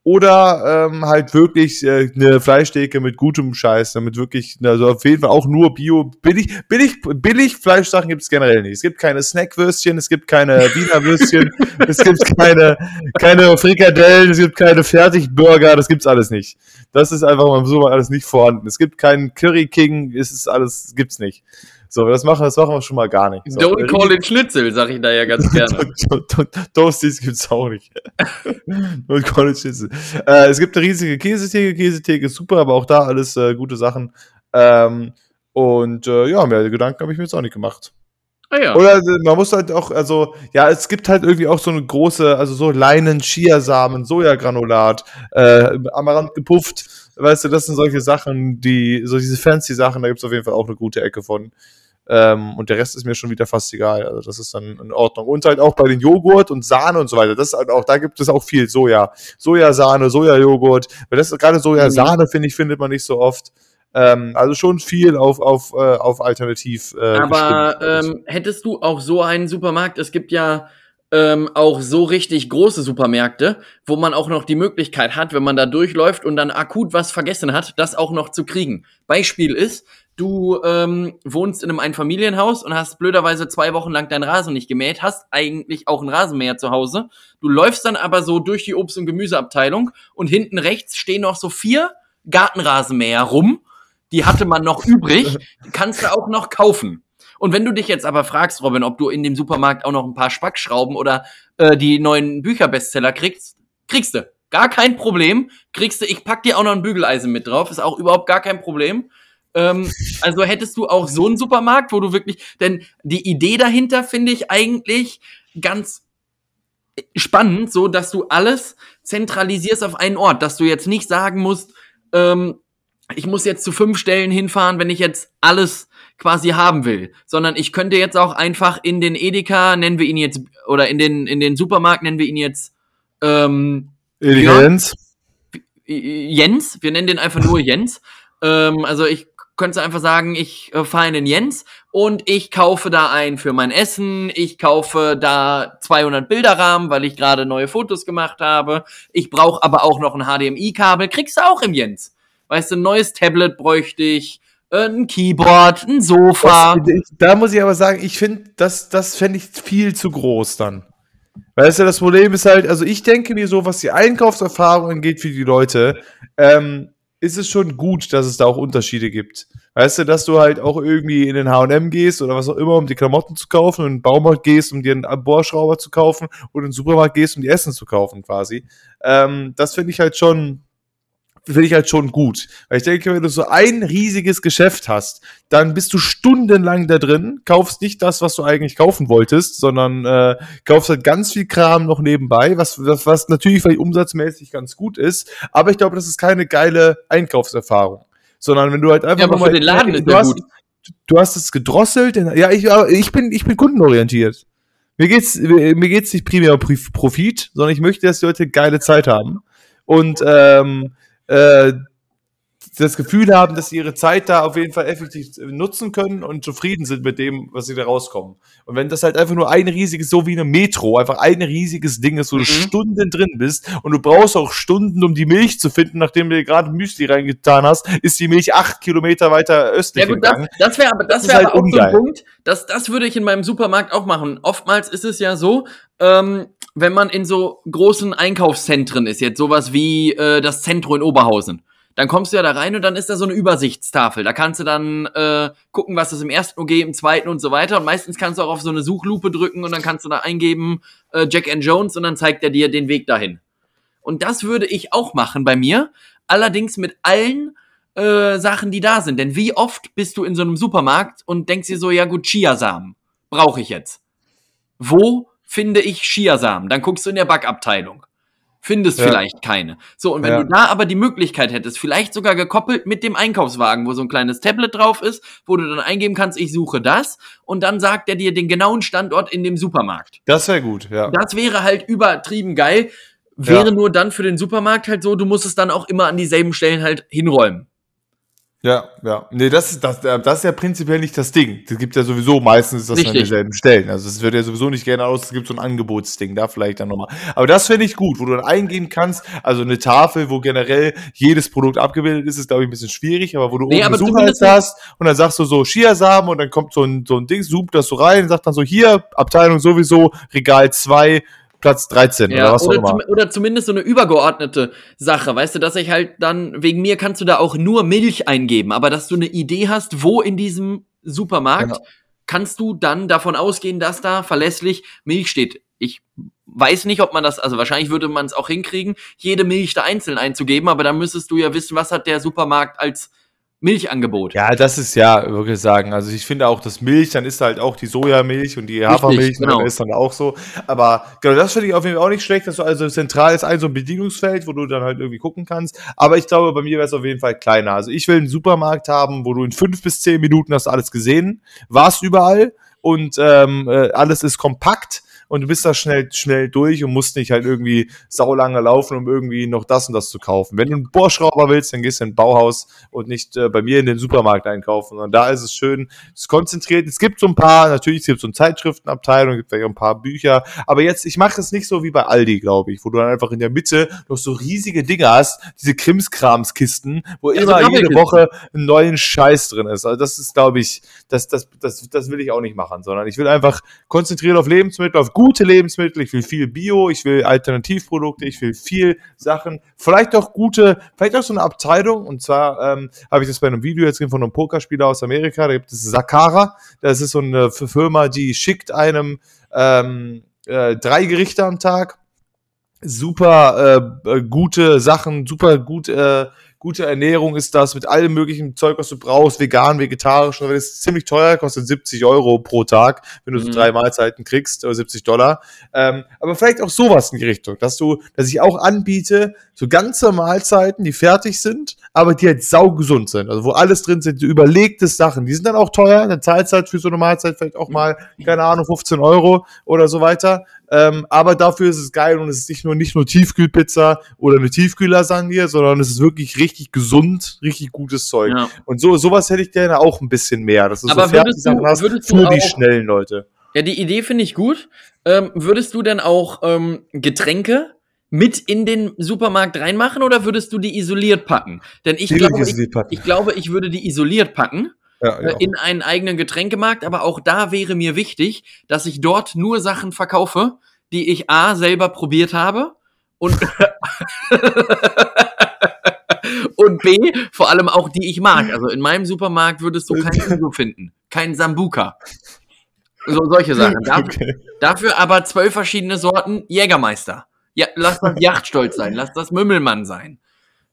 oder ähm, halt wirklich äh, eine Fleischtheke mit gutem Scheiß, damit wirklich, also auf jeden Fall auch nur Bio, billig, billig, billig Fleischsachen gibt es generell nicht. Es gibt keine Snackwürstchen, es gibt keine Wiener Würstchen, es gibt keine, keine Frikadellen, es gibt keine Fertigburger, das gibt's alles nicht. Das ist einfach mal so alles nicht vorhanden. Es gibt keinen Curry King, es ist alles, gibt's nicht. So, das machen, das machen wir schon mal gar nicht. So, Don't call it Schnitzel, sag ich da ja ganz gerne. Toasties gibt's auch nicht. Don't call it Schnitzel. Äh, es gibt eine riesige Käsetheke. Käsetheke ist super, aber auch da alles äh, gute Sachen. Ähm, und äh, ja, mehr Gedanken habe ich mir jetzt auch nicht gemacht. Ah, ja. Oder äh, man muss halt auch, also, ja, es gibt halt irgendwie auch so eine große, also so Leinen, Chiasamen, Sojagranulat, äh, Amaranth gepufft. Weißt du, das sind solche Sachen, die, so diese fancy Sachen, da gibt es auf jeden Fall auch eine gute Ecke von. Ähm, und der Rest ist mir schon wieder fast egal. Also das ist dann in Ordnung. Und halt auch bei den Joghurt und Sahne und so weiter. Das ist halt auch, da gibt es auch viel Soja. Sojasahne, Sojajoghurt. Weil das gerade Sojasahne, mhm. finde ich, findet man nicht so oft. Ähm, also schon viel auf, auf, äh, auf Alternativ. Äh, Aber ähm, hättest du auch so einen Supermarkt? Es gibt ja ähm, auch so richtig große Supermärkte, wo man auch noch die Möglichkeit hat, wenn man da durchläuft und dann akut was vergessen hat, das auch noch zu kriegen. Beispiel ist, du ähm, wohnst in einem Einfamilienhaus und hast blöderweise zwei Wochen lang deinen Rasen nicht gemäht, hast eigentlich auch einen Rasenmäher zu Hause. Du läufst dann aber so durch die Obst- und Gemüseabteilung und hinten rechts stehen noch so vier Gartenrasenmäher rum. Die hatte man noch übrig, kannst du auch noch kaufen. Und wenn du dich jetzt aber fragst, Robin, ob du in dem Supermarkt auch noch ein paar Spackschrauben oder äh, die neuen Bücherbestseller kriegst, kriegst du. Gar kein Problem. Kriegst du, ich pack dir auch noch ein Bügeleisen mit drauf, ist auch überhaupt gar kein Problem. Ähm, also hättest du auch so einen Supermarkt, wo du wirklich, denn die Idee dahinter finde ich eigentlich ganz spannend, so dass du alles zentralisierst auf einen Ort, dass du jetzt nicht sagen musst, ähm, ich muss jetzt zu fünf Stellen hinfahren, wenn ich jetzt alles quasi haben will, sondern ich könnte jetzt auch einfach in den Edeka, nennen wir ihn jetzt, oder in den, in den Supermarkt nennen wir ihn jetzt, ähm, Jens. Jens, wir nennen den einfach nur Jens. Ähm, also ich könntest du einfach sagen, ich äh, fahre in den Jens und ich kaufe da ein für mein Essen, ich kaufe da 200 Bilderrahmen, weil ich gerade neue Fotos gemacht habe. Ich brauche aber auch noch ein HDMI-Kabel, kriegst du auch im Jens. Weißt du, ein neues Tablet bräuchte ich, äh, ein Keyboard, ein Sofa. Das, da muss ich aber sagen, ich finde, das, das fände ich viel zu groß dann. Weißt du, das Problem ist halt, also ich denke mir so, was die Einkaufserfahrung angeht für die Leute, ähm, ist es schon gut, dass es da auch Unterschiede gibt. Weißt du, dass du halt auch irgendwie in den H&M gehst oder was auch immer, um die Klamotten zu kaufen und in den Baumarkt gehst, um dir einen Bohrschrauber zu kaufen und in den Supermarkt gehst, um die Essen zu kaufen quasi. Ähm, das finde ich halt schon finde ich halt schon gut. Weil ich denke, wenn du so ein riesiges Geschäft hast, dann bist du stundenlang da drin, kaufst nicht das, was du eigentlich kaufen wolltest, sondern äh, kaufst halt ganz viel Kram noch nebenbei, was, was, was natürlich vielleicht umsatzmäßig ganz gut ist, aber ich glaube, das ist keine geile Einkaufserfahrung. Sondern wenn du halt einfach ja, aber mal, für den Laden ist du, hast, gut. du hast es gedrosselt, ja, ich, ich bin, ich bin kundenorientiert. Mir geht's, mir geht's nicht primär um Profit, sondern ich möchte, dass die Leute geile Zeit haben. Und ähm, äh, das Gefühl haben, dass sie ihre Zeit da auf jeden Fall effektiv nutzen können und zufrieden sind mit dem, was sie da rauskommen. Und wenn das halt einfach nur ein riesiges, so wie eine Metro, einfach ein riesiges Ding ist, wo mhm. du Stunden drin bist und du brauchst auch Stunden, um die Milch zu finden, nachdem du dir gerade Müsli reingetan hast, ist die Milch acht Kilometer weiter östlich. Ja gut, das, das wäre aber, das, das wäre halt auch ungeil. so ein Punkt, das, das würde ich in meinem Supermarkt auch machen. Oftmals ist es ja so, ähm, wenn man in so großen Einkaufszentren ist, jetzt sowas wie äh, das Zentrum in Oberhausen, dann kommst du ja da rein und dann ist da so eine Übersichtstafel. Da kannst du dann äh, gucken, was es im ersten OG, im zweiten und so weiter. Und meistens kannst du auch auf so eine Suchlupe drücken und dann kannst du da eingeben äh, Jack and Jones und dann zeigt er dir den Weg dahin. Und das würde ich auch machen bei mir. Allerdings mit allen äh, Sachen, die da sind. Denn wie oft bist du in so einem Supermarkt und denkst dir so, ja gut, Chiasamen brauche ich jetzt. Wo finde ich Chiasamen? Dann guckst du in der Backabteilung. Findest Ja. vielleicht keine. So, und wenn Ja. du da aber die Möglichkeit hättest, vielleicht sogar gekoppelt mit dem Einkaufswagen, wo so ein kleines Tablet drauf ist, wo du dann eingeben kannst, ich suche das, und dann sagt er dir den genauen Standort in dem Supermarkt. Das wäre gut, ja. Das wäre halt übertrieben geil. Wäre Ja. nur dann für den Supermarkt halt so, du musst es dann auch immer an dieselben Stellen halt hinräumen. Ja, ja. Nee, das ist, das, das ist ja prinzipiell nicht das Ding. Das gibt ja sowieso meistens das an denselben Stellen. Also es wird ja sowieso nicht gerne aus, es gibt so ein Angebotsding, da vielleicht dann nochmal. Aber das finde ich gut, wo du dann eingehen kannst, also eine Tafel, wo generell jedes Produkt abgebildet ist, ist, glaube ich, ein bisschen schwierig, aber wo du Nee, oben zumindest- hast und dann sagst du so Chiasamen und dann kommt so ein, so ein Ding, zoomt das so rein, sagt dann so, hier, Abteilung sowieso, Regal 2, Platz 13 oder Ja, was auch oder, immer. zum, oder zumindest so eine übergeordnete Sache, weißt du, dass ich halt dann, wegen mir kannst du da auch nur Milch eingeben, aber dass du eine Idee hast, wo in diesem Supermarkt Ja. kannst du dann davon ausgehen, dass da verlässlich Milch steht. Ich weiß nicht, ob man das, also wahrscheinlich würde man es auch hinkriegen, jede Milch da einzeln einzugeben, aber dann müsstest du ja wissen, was hat der Supermarkt als Milchangebot. Ja, das ist ja, wirklich sagen. Also ich finde auch, das Milch, dann ist halt auch die Sojamilch und die Hafermilch, genau. genau. ist dann auch so. Aber genau, das finde ich auf jeden Fall auch nicht schlecht, dass du also zentral ist ein so ein Bedienungsfeld, wo du dann halt irgendwie gucken kannst. Aber ich glaube, bei mir wäre es auf jeden Fall kleiner. Also ich will einen Supermarkt haben, wo du in fünf bis zehn Minuten hast alles gesehen, warst überall und ähm, äh, alles ist kompakt. Und du bist da schnell, schnell durch und musst nicht halt irgendwie saulange laufen, um irgendwie noch das und das zu kaufen. Wenn du einen Bohrschrauber willst, dann gehst du in ein Bauhaus und nicht äh, bei mir in den Supermarkt einkaufen. Und da ist es schön, es ist konzentriert. Es gibt so ein paar, natürlich es gibt so eine Zeitschriftenabteilung, es gibt vielleicht auch ein paar Bücher. Aber jetzt, ich mache es nicht so wie bei Aldi, glaube ich, wo du dann einfach in der Mitte noch so riesige Dinge hast, diese Krimskramskisten, wo Ja, so immer jede. Woche einen neuen Scheiß drin ist. Also das ist, glaube ich, das, das, das, das will ich auch nicht machen, sondern ich will einfach konzentriert auf Lebensmittel, auf gute Lebensmittel. Ich will viel Bio, ich will Alternativprodukte, ich will viel Sachen. Vielleicht auch gute, vielleicht auch so eine Abteilung. Und zwar ähm, habe ich das bei einem Video jetzt gesehen von einem Pokerspieler aus Amerika. Da gibt es Sakara. Das ist so eine Firma, die schickt einem ähm, äh, drei Gerichte am Tag super äh, äh, gute Sachen, super gut, äh, gute Ernährung ist das mit allem möglichen Zeug, was du brauchst, vegan, vegetarisch. Und das ist ziemlich teuer, kostet 70 Euro pro Tag, wenn du so Mhm. drei Mahlzeiten kriegst, oder 70 Dollar. Ähm, aber vielleicht auch sowas in die Richtung, dass du, dass ich auch anbiete, so ganze Mahlzeiten, die fertig sind, aber die halt saugesund sind. Also wo alles drin sind, so überlegte Sachen. Die sind dann auch teuer, dann zahlst du halt für so eine Mahlzeit vielleicht auch mal, keine Ahnung, 15 Euro oder so weiter. Ähm, aber dafür ist es geil und es ist nicht nur, nicht nur Tiefkühlpizza oder eine Tiefkühllasagne, sondern es ist wirklich richtig gesund, richtig gutes Zeug. Ja. Und so, sowas hätte ich gerne auch ein bisschen mehr, dass du Aber so würdest du- hast würdest für die schnellen Leute. Ja, die Idee finde ich gut. Ähm, würdest du denn auch ähm, Getränke mit in den Supermarkt reinmachen oder würdest du die isoliert packen? Denn ich Die glaube, ich, isoliert packen. ich glaube, ich würde die isoliert packen Ja, äh, ja. in einen eigenen Getränkemarkt, aber auch da wäre mir wichtig, dass ich dort nur Sachen verkaufe, die ich A selber probiert habe und und B vor allem auch die ich mag. Also in meinem Supermarkt würdest du kein Uso finden, kein Sambuka. So solche Sachen. Dafür, Okay. dafür aber zwölf verschiedene Sorten Jägermeister. Ja, lass das Yachtstolz sein, lass das Mümmelmann sein,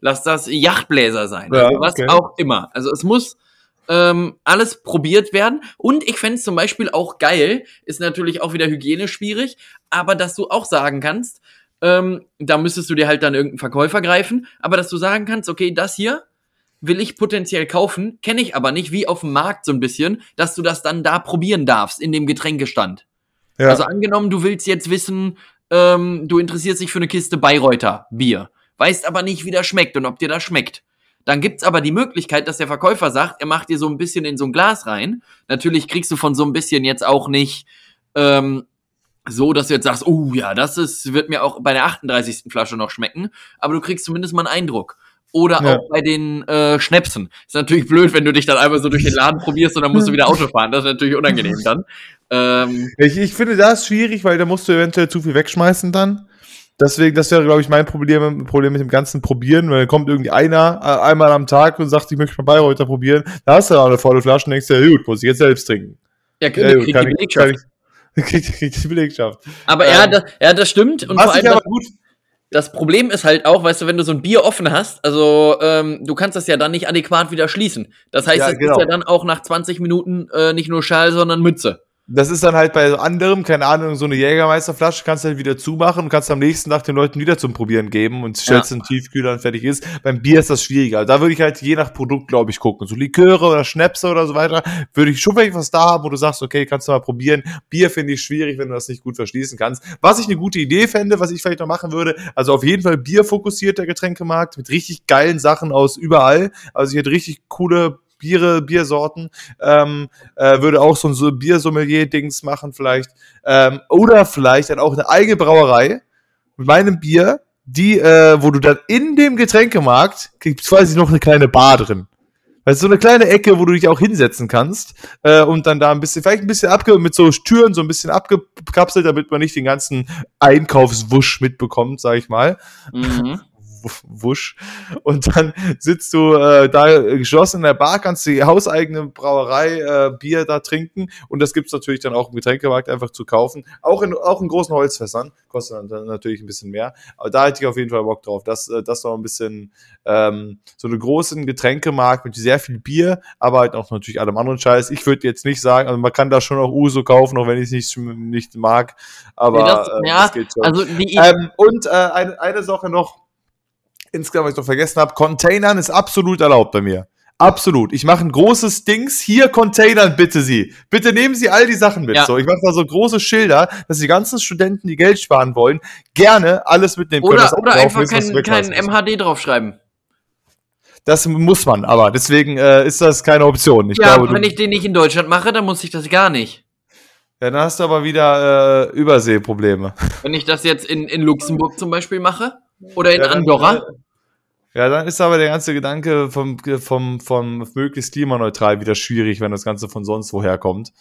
lass das Yachtbläser sein, Ja, also was okay. auch immer. Also es muss ähm, alles probiert werden. Und ich fänd's zum Beispiel auch geil, ist natürlich auch wieder hygienisch schwierig, aber dass du auch sagen kannst, ähm, da müsstest du dir halt dann irgendeinen Verkäufer greifen, aber dass du sagen kannst, okay, das hier will ich potenziell kaufen, kenne ich aber nicht, wie auf dem Markt so ein bisschen, dass du das dann da probieren darfst in dem Getränkestand. Ja. Also angenommen, du willst jetzt wissen, ähm, du interessierst dich für eine Kiste Bayreuther Bier, weißt aber nicht, wie das schmeckt und ob dir das schmeckt. Dann gibt's aber die Möglichkeit, dass der Verkäufer sagt, er macht dir so ein bisschen in so ein Glas rein. Natürlich kriegst du von so ein bisschen jetzt auch nicht ähm, so, dass du jetzt sagst, oh ja, das ist, wird mir auch bei der 38. Flasche noch schmecken, aber du kriegst zumindest mal einen Eindruck. Oder Ja. auch bei den äh, Schnäpsen. Ist natürlich blöd, wenn du dich dann einmal so durch den Laden probierst und dann musst du wieder Auto fahren. Das ist natürlich unangenehm dann. Ähm, Ich, ich finde das schwierig, weil da musst du eventuell zu viel wegschmeißen dann. Deswegen, das wäre, glaube ich, mein Problem, Problem mit dem ganzen Probieren, weil dann kommt irgendwie einer äh, einmal am Tag und sagt, ich möchte mal Bayreuther probieren. Da hast du dann eine volle Flasche und denkst dir, ja, gut, muss ich jetzt selbst trinken. ja, Ja, krieg, gut, krieg kann die ich, kann Belegschaft. ich, krieg, die Belegschaft. Aber Ähm, ja, das, ja, das stimmt. Und vor allem, aber gut, Das Problem ist halt auch, weißt du, wenn du so ein Bier offen hast, also ähm, du kannst das ja dann nicht adäquat wieder schließen. Das heißt, Ja, es genau. ist ja dann auch nach 20 Minuten äh, nicht nur Schal, sondern Mütze. Das ist dann halt bei so anderem, keine Ahnung, so eine Jägermeisterflasche kannst du halt wieder zumachen und kannst am nächsten Tag den Leuten wieder zum Probieren geben und stellst in den Tiefkühler und fertig ist. Beim Bier ist das schwieriger. Da würde ich halt je nach Produkt, glaube ich, gucken. So Liköre oder Schnäpse oder so weiter, würde ich schon vielleicht was da haben, wo du sagst, okay, kannst du mal probieren. Bier finde ich schwierig, wenn du das nicht gut verschließen kannst. Was ich eine gute Idee fände, was ich vielleicht noch machen würde, also auf jeden Fall bierfokussierter Getränkemarkt mit richtig geilen Sachen aus überall. Also ich hätte richtig coole Biere, Biersorten, ähm, äh, würde auch so ein so Biersommelier-Dings machen vielleicht. Ähm, oder vielleicht dann auch eine eigene Brauerei mit meinem Bier, die, äh, wo du dann in dem Getränkemarkt gibt's quasi noch eine kleine Bar drin. Weißt du, so eine kleine Ecke, wo du dich auch hinsetzen kannst äh, und dann da ein bisschen, vielleicht ein bisschen abge mit so Türen so ein bisschen abgekapselt, damit man nicht den ganzen Einkaufswusch mitbekommt, sag ich mal. Mhm. Wusch. Und dann sitzt du äh, da geschlossen in der Bar, kannst die hauseigene Brauerei äh, Bier da trinken. Und das gibt's natürlich dann auch im Getränkemarkt einfach zu kaufen. Auch in, auch in großen Holzfässern. Kostet dann, natürlich ein bisschen mehr. Aber da hätte ich auf jeden Fall Bock drauf. Das, äh, das noch ein bisschen ähm, so einen großen Getränkemarkt mit sehr viel Bier, aber halt auch natürlich allem anderen Scheiß. Ich würde jetzt nicht sagen, also man kann da schon auch Uso kaufen, auch wenn ich es nicht, nicht mag. Aber Nee, das- äh, ja, das geht schon. Also die Ähm, und äh, eine, eine Sache noch, insgesamt, was ich noch vergessen habe, Containern ist absolut erlaubt bei mir. Absolut. Ich mache ein großes Dings. Hier Containern bitte Sie. Bitte nehmen Sie all die Sachen mit. Ja. So, ich mache da so große Schilder, dass die ganzen Studenten, die Geld sparen wollen, gerne alles mitnehmen können. oder, was oder einfach was kein. MHD draufschreiben. Das muss man, aber deswegen äh, ist das keine Option. Ich ja, glaube, wenn ich den nicht in Deutschland mache, dann muss ich das gar nicht. ja, dann hast du aber wieder äh, Überseeprobleme. Wenn ich das jetzt in, in Luxemburg zum Beispiel mache oder in Ja, dann, Andorra. äh, Ja, dann ist aber der ganze Gedanke vom, vom, vom möglichst klimaneutral wieder schwierig, wenn das Ganze von sonst woher kommt.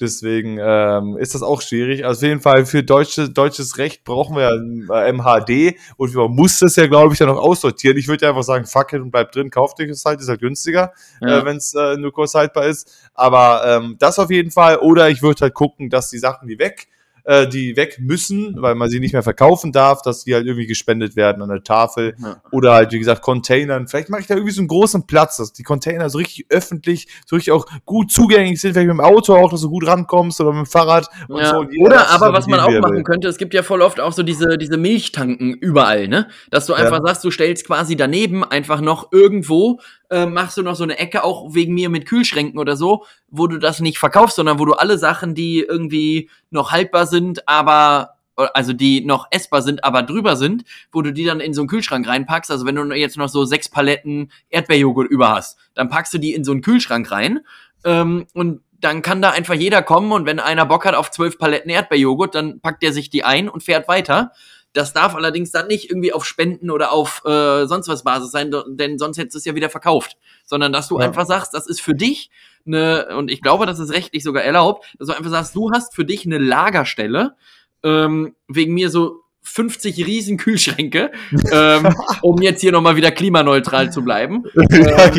Deswegen ähm, ist das auch schwierig. Also auf jeden Fall für deutsche, deutsches Recht brauchen wir ja äh, MHD und man muss das ja, glaube ich, dann noch aussortieren. Ich würde ja einfach sagen, fuck it und bleib drin, kauft euch das halt, ist halt günstiger, Ja. äh, wenn es äh, nur kurz haltbar ist. Aber ähm, das auf jeden Fall. Oder ich würde halt gucken, dass die Sachen, die weg äh, die weg müssen, weil man sie nicht mehr verkaufen darf, dass die halt irgendwie gespendet werden an der Tafel. Ja. Oder halt, wie gesagt, Containern. Vielleicht mache ich da irgendwie so einen großen Platz, dass die Container so richtig öffentlich, so richtig auch gut zugänglich sind, vielleicht mit dem Auto auch, dass du gut rankommst oder mit dem Fahrrad. und Ja. so. Oder aber was man auch machen will. könnte, es gibt ja voll oft auch so diese, diese Milchtanken überall, ne? Dass du Ja. einfach sagst, du stellst quasi daneben einfach noch irgendwo, äh, machst du noch so eine Ecke, auch wegen mir mit Kühlschränken oder so, wo du das nicht verkaufst, sondern wo du alle Sachen, die irgendwie noch haltbar sind, aber also die noch essbar sind, aber drüber sind, wo du die dann in so einen Kühlschrank reinpackst. Also wenn du jetzt noch so sechs Paletten Erdbeerjoghurt über hast, dann packst du die in so einen Kühlschrank rein ähm, und dann kann da einfach jeder kommen und wenn einer Bock hat auf zwölf Paletten Erdbeerjoghurt, dann packt er sich die ein und fährt weiter. Das darf allerdings dann nicht irgendwie auf Spenden oder auf äh, sonst was Basis sein, denn sonst hättest du es ja wieder verkauft. Sondern dass du Ja. einfach sagst, das ist für dich eine, und ich glaube, das ist rechtlich sogar erlaubt, dass du einfach sagst, du hast für dich eine Lagerstelle, ähm, wegen mir so 50 riesen Kühlschränke, ähm, um jetzt hier nochmal wieder klimaneutral zu bleiben. ja,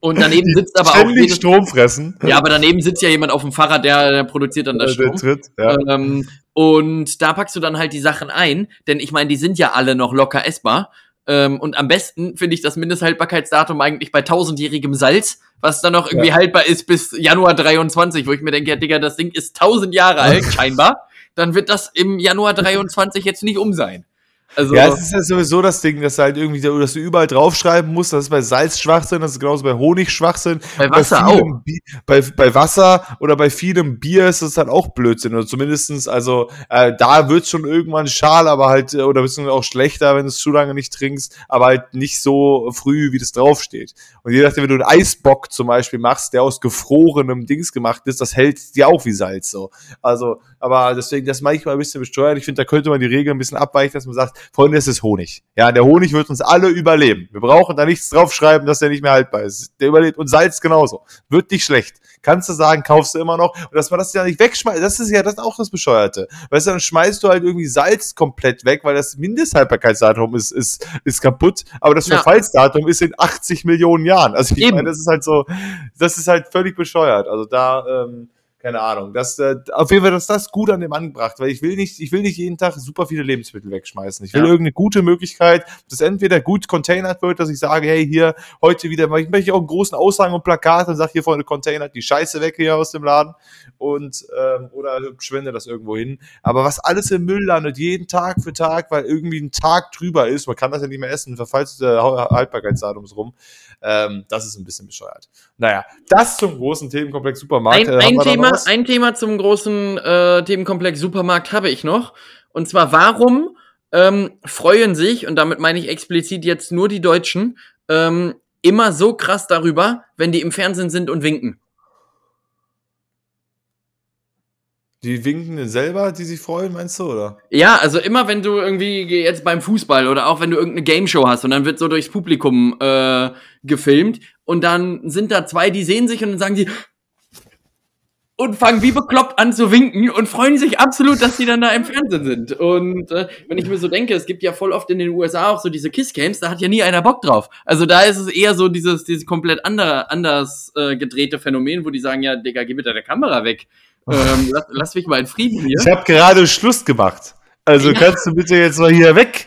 Und daneben sitzt aber auch jedes, Strom fressen. ja, aber daneben sitzt ja jemand auf dem Fahrrad, der, der produziert dann das Äh, der Strom. Tritt, ja. Ähm, und da packst du dann halt die Sachen ein, denn ich meine, die sind ja alle noch locker essbar. Ähm, und am besten finde ich das Mindesthaltbarkeitsdatum eigentlich bei tausendjährigem Salz, was dann noch irgendwie haltbar ist bis Januar 23, wo ich mir denke, ja, Digga, das Ding ist tausend Jahre alt, scheinbar. Dann wird das im Januar 23 jetzt nicht um sein. Also, Ja, es ist ja sowieso das Ding, dass du halt irgendwie, dass du überall draufschreiben musst, das ist bei Salz Schwachsinn, das ist genauso bei Honig Schwachsinn. Bei Wasser vielem Bi bei, bei Wasser oder bei vielem Bier ist es halt auch Blödsinn. Oder zumindestens, also äh, da wird schon irgendwann schal, aber halt, äh, oder beziehungsweise auch schlechter, wenn du es zu lange nicht trinkst, aber halt nicht so früh, wie das draufsteht. Und je nachdem, wenn du einen Eisbock zum Beispiel machst, der aus gefrorenem Dings gemacht ist, das hält dir auch wie Salz so. Also, aber deswegen, das manchmal ein bisschen besteuert. Ich finde, da könnte man die Regeln ein bisschen abweichen, dass man sagt, Freunde, es ist Honig. Ja, der Honig wird uns alle überleben. Wir brauchen da nichts draufschreiben, dass der nicht mehr haltbar ist. Der überlebt und Salz genauso. Wird nicht schlecht. Kannst du sagen, kaufst du immer noch. Und dass man das ja nicht wegschmeißt, das ist ja das ist auch das Bescheuerte. Weißt du, dann schmeißt du halt irgendwie Salz komplett weg, weil das Mindesthaltbarkeitsdatum ist, ist, ist kaputt, aber das Ja. Verfallsdatum ist in 80 Millionen Jahren. Also ich Eben. meine, das ist halt so, das ist halt völlig bescheuert. Also da, ähm, keine Ahnung. Das, äh, auf jeden Fall, dass das gut an dem angebracht, weil ich will nicht, ich will nicht jeden Tag super viele Lebensmittel wegschmeißen. Ich will Ja. irgendeine gute Möglichkeit, dass entweder gut containert wird, dass ich sage, hey, hier, heute wieder, ich möchte auch einen großen Aushang und Plakat und sage hier vorne containert die Scheiße weg hier aus dem Laden und, ähm, oder spende das irgendwo hin. Aber was alles im Müll landet, jeden Tag für Tag, weil irgendwie ein Tag drüber ist, man kann das ja nicht mehr essen, verfalls der Haltbarkeitsdatums rum, ähm, das ist ein bisschen bescheuert. Naja, das zum großen Themenkomplex Supermarkt. Ein, Äh, ein, Thema, ein Thema zum großen äh, Themenkomplex Supermarkt habe ich noch. Und zwar, warum ähm, freuen sich, und damit meine ich explizit jetzt nur die Deutschen, ähm, immer so krass darüber, wenn die im Fernsehen sind und winken? Die winken selber, die sich freuen, meinst du, oder? Ja, also immer wenn du irgendwie jetzt beim Fußball oder auch wenn du irgendeine Gameshow hast und dann wird so durchs Publikum äh, gefilmt und dann sind da zwei, die sehen sich und dann sagen die und fangen wie bekloppt an zu winken und freuen sich absolut, dass die dann da im Fernsehen sind. Und äh, wenn ich mir so denke, es gibt ja voll oft in den USA auch so diese Kiss-Games, da hat ja nie einer Bock drauf. Also da ist es eher so dieses, dieses komplett andere, anders äh, gedrehte Phänomen, wo die sagen, ja, Digga, geh mit deiner Kamera weg. Ähm, lass, lass mich mal in Frieden hier. Ich habe gerade Schluss gemacht. Also Ja. kannst du bitte jetzt mal hier weg?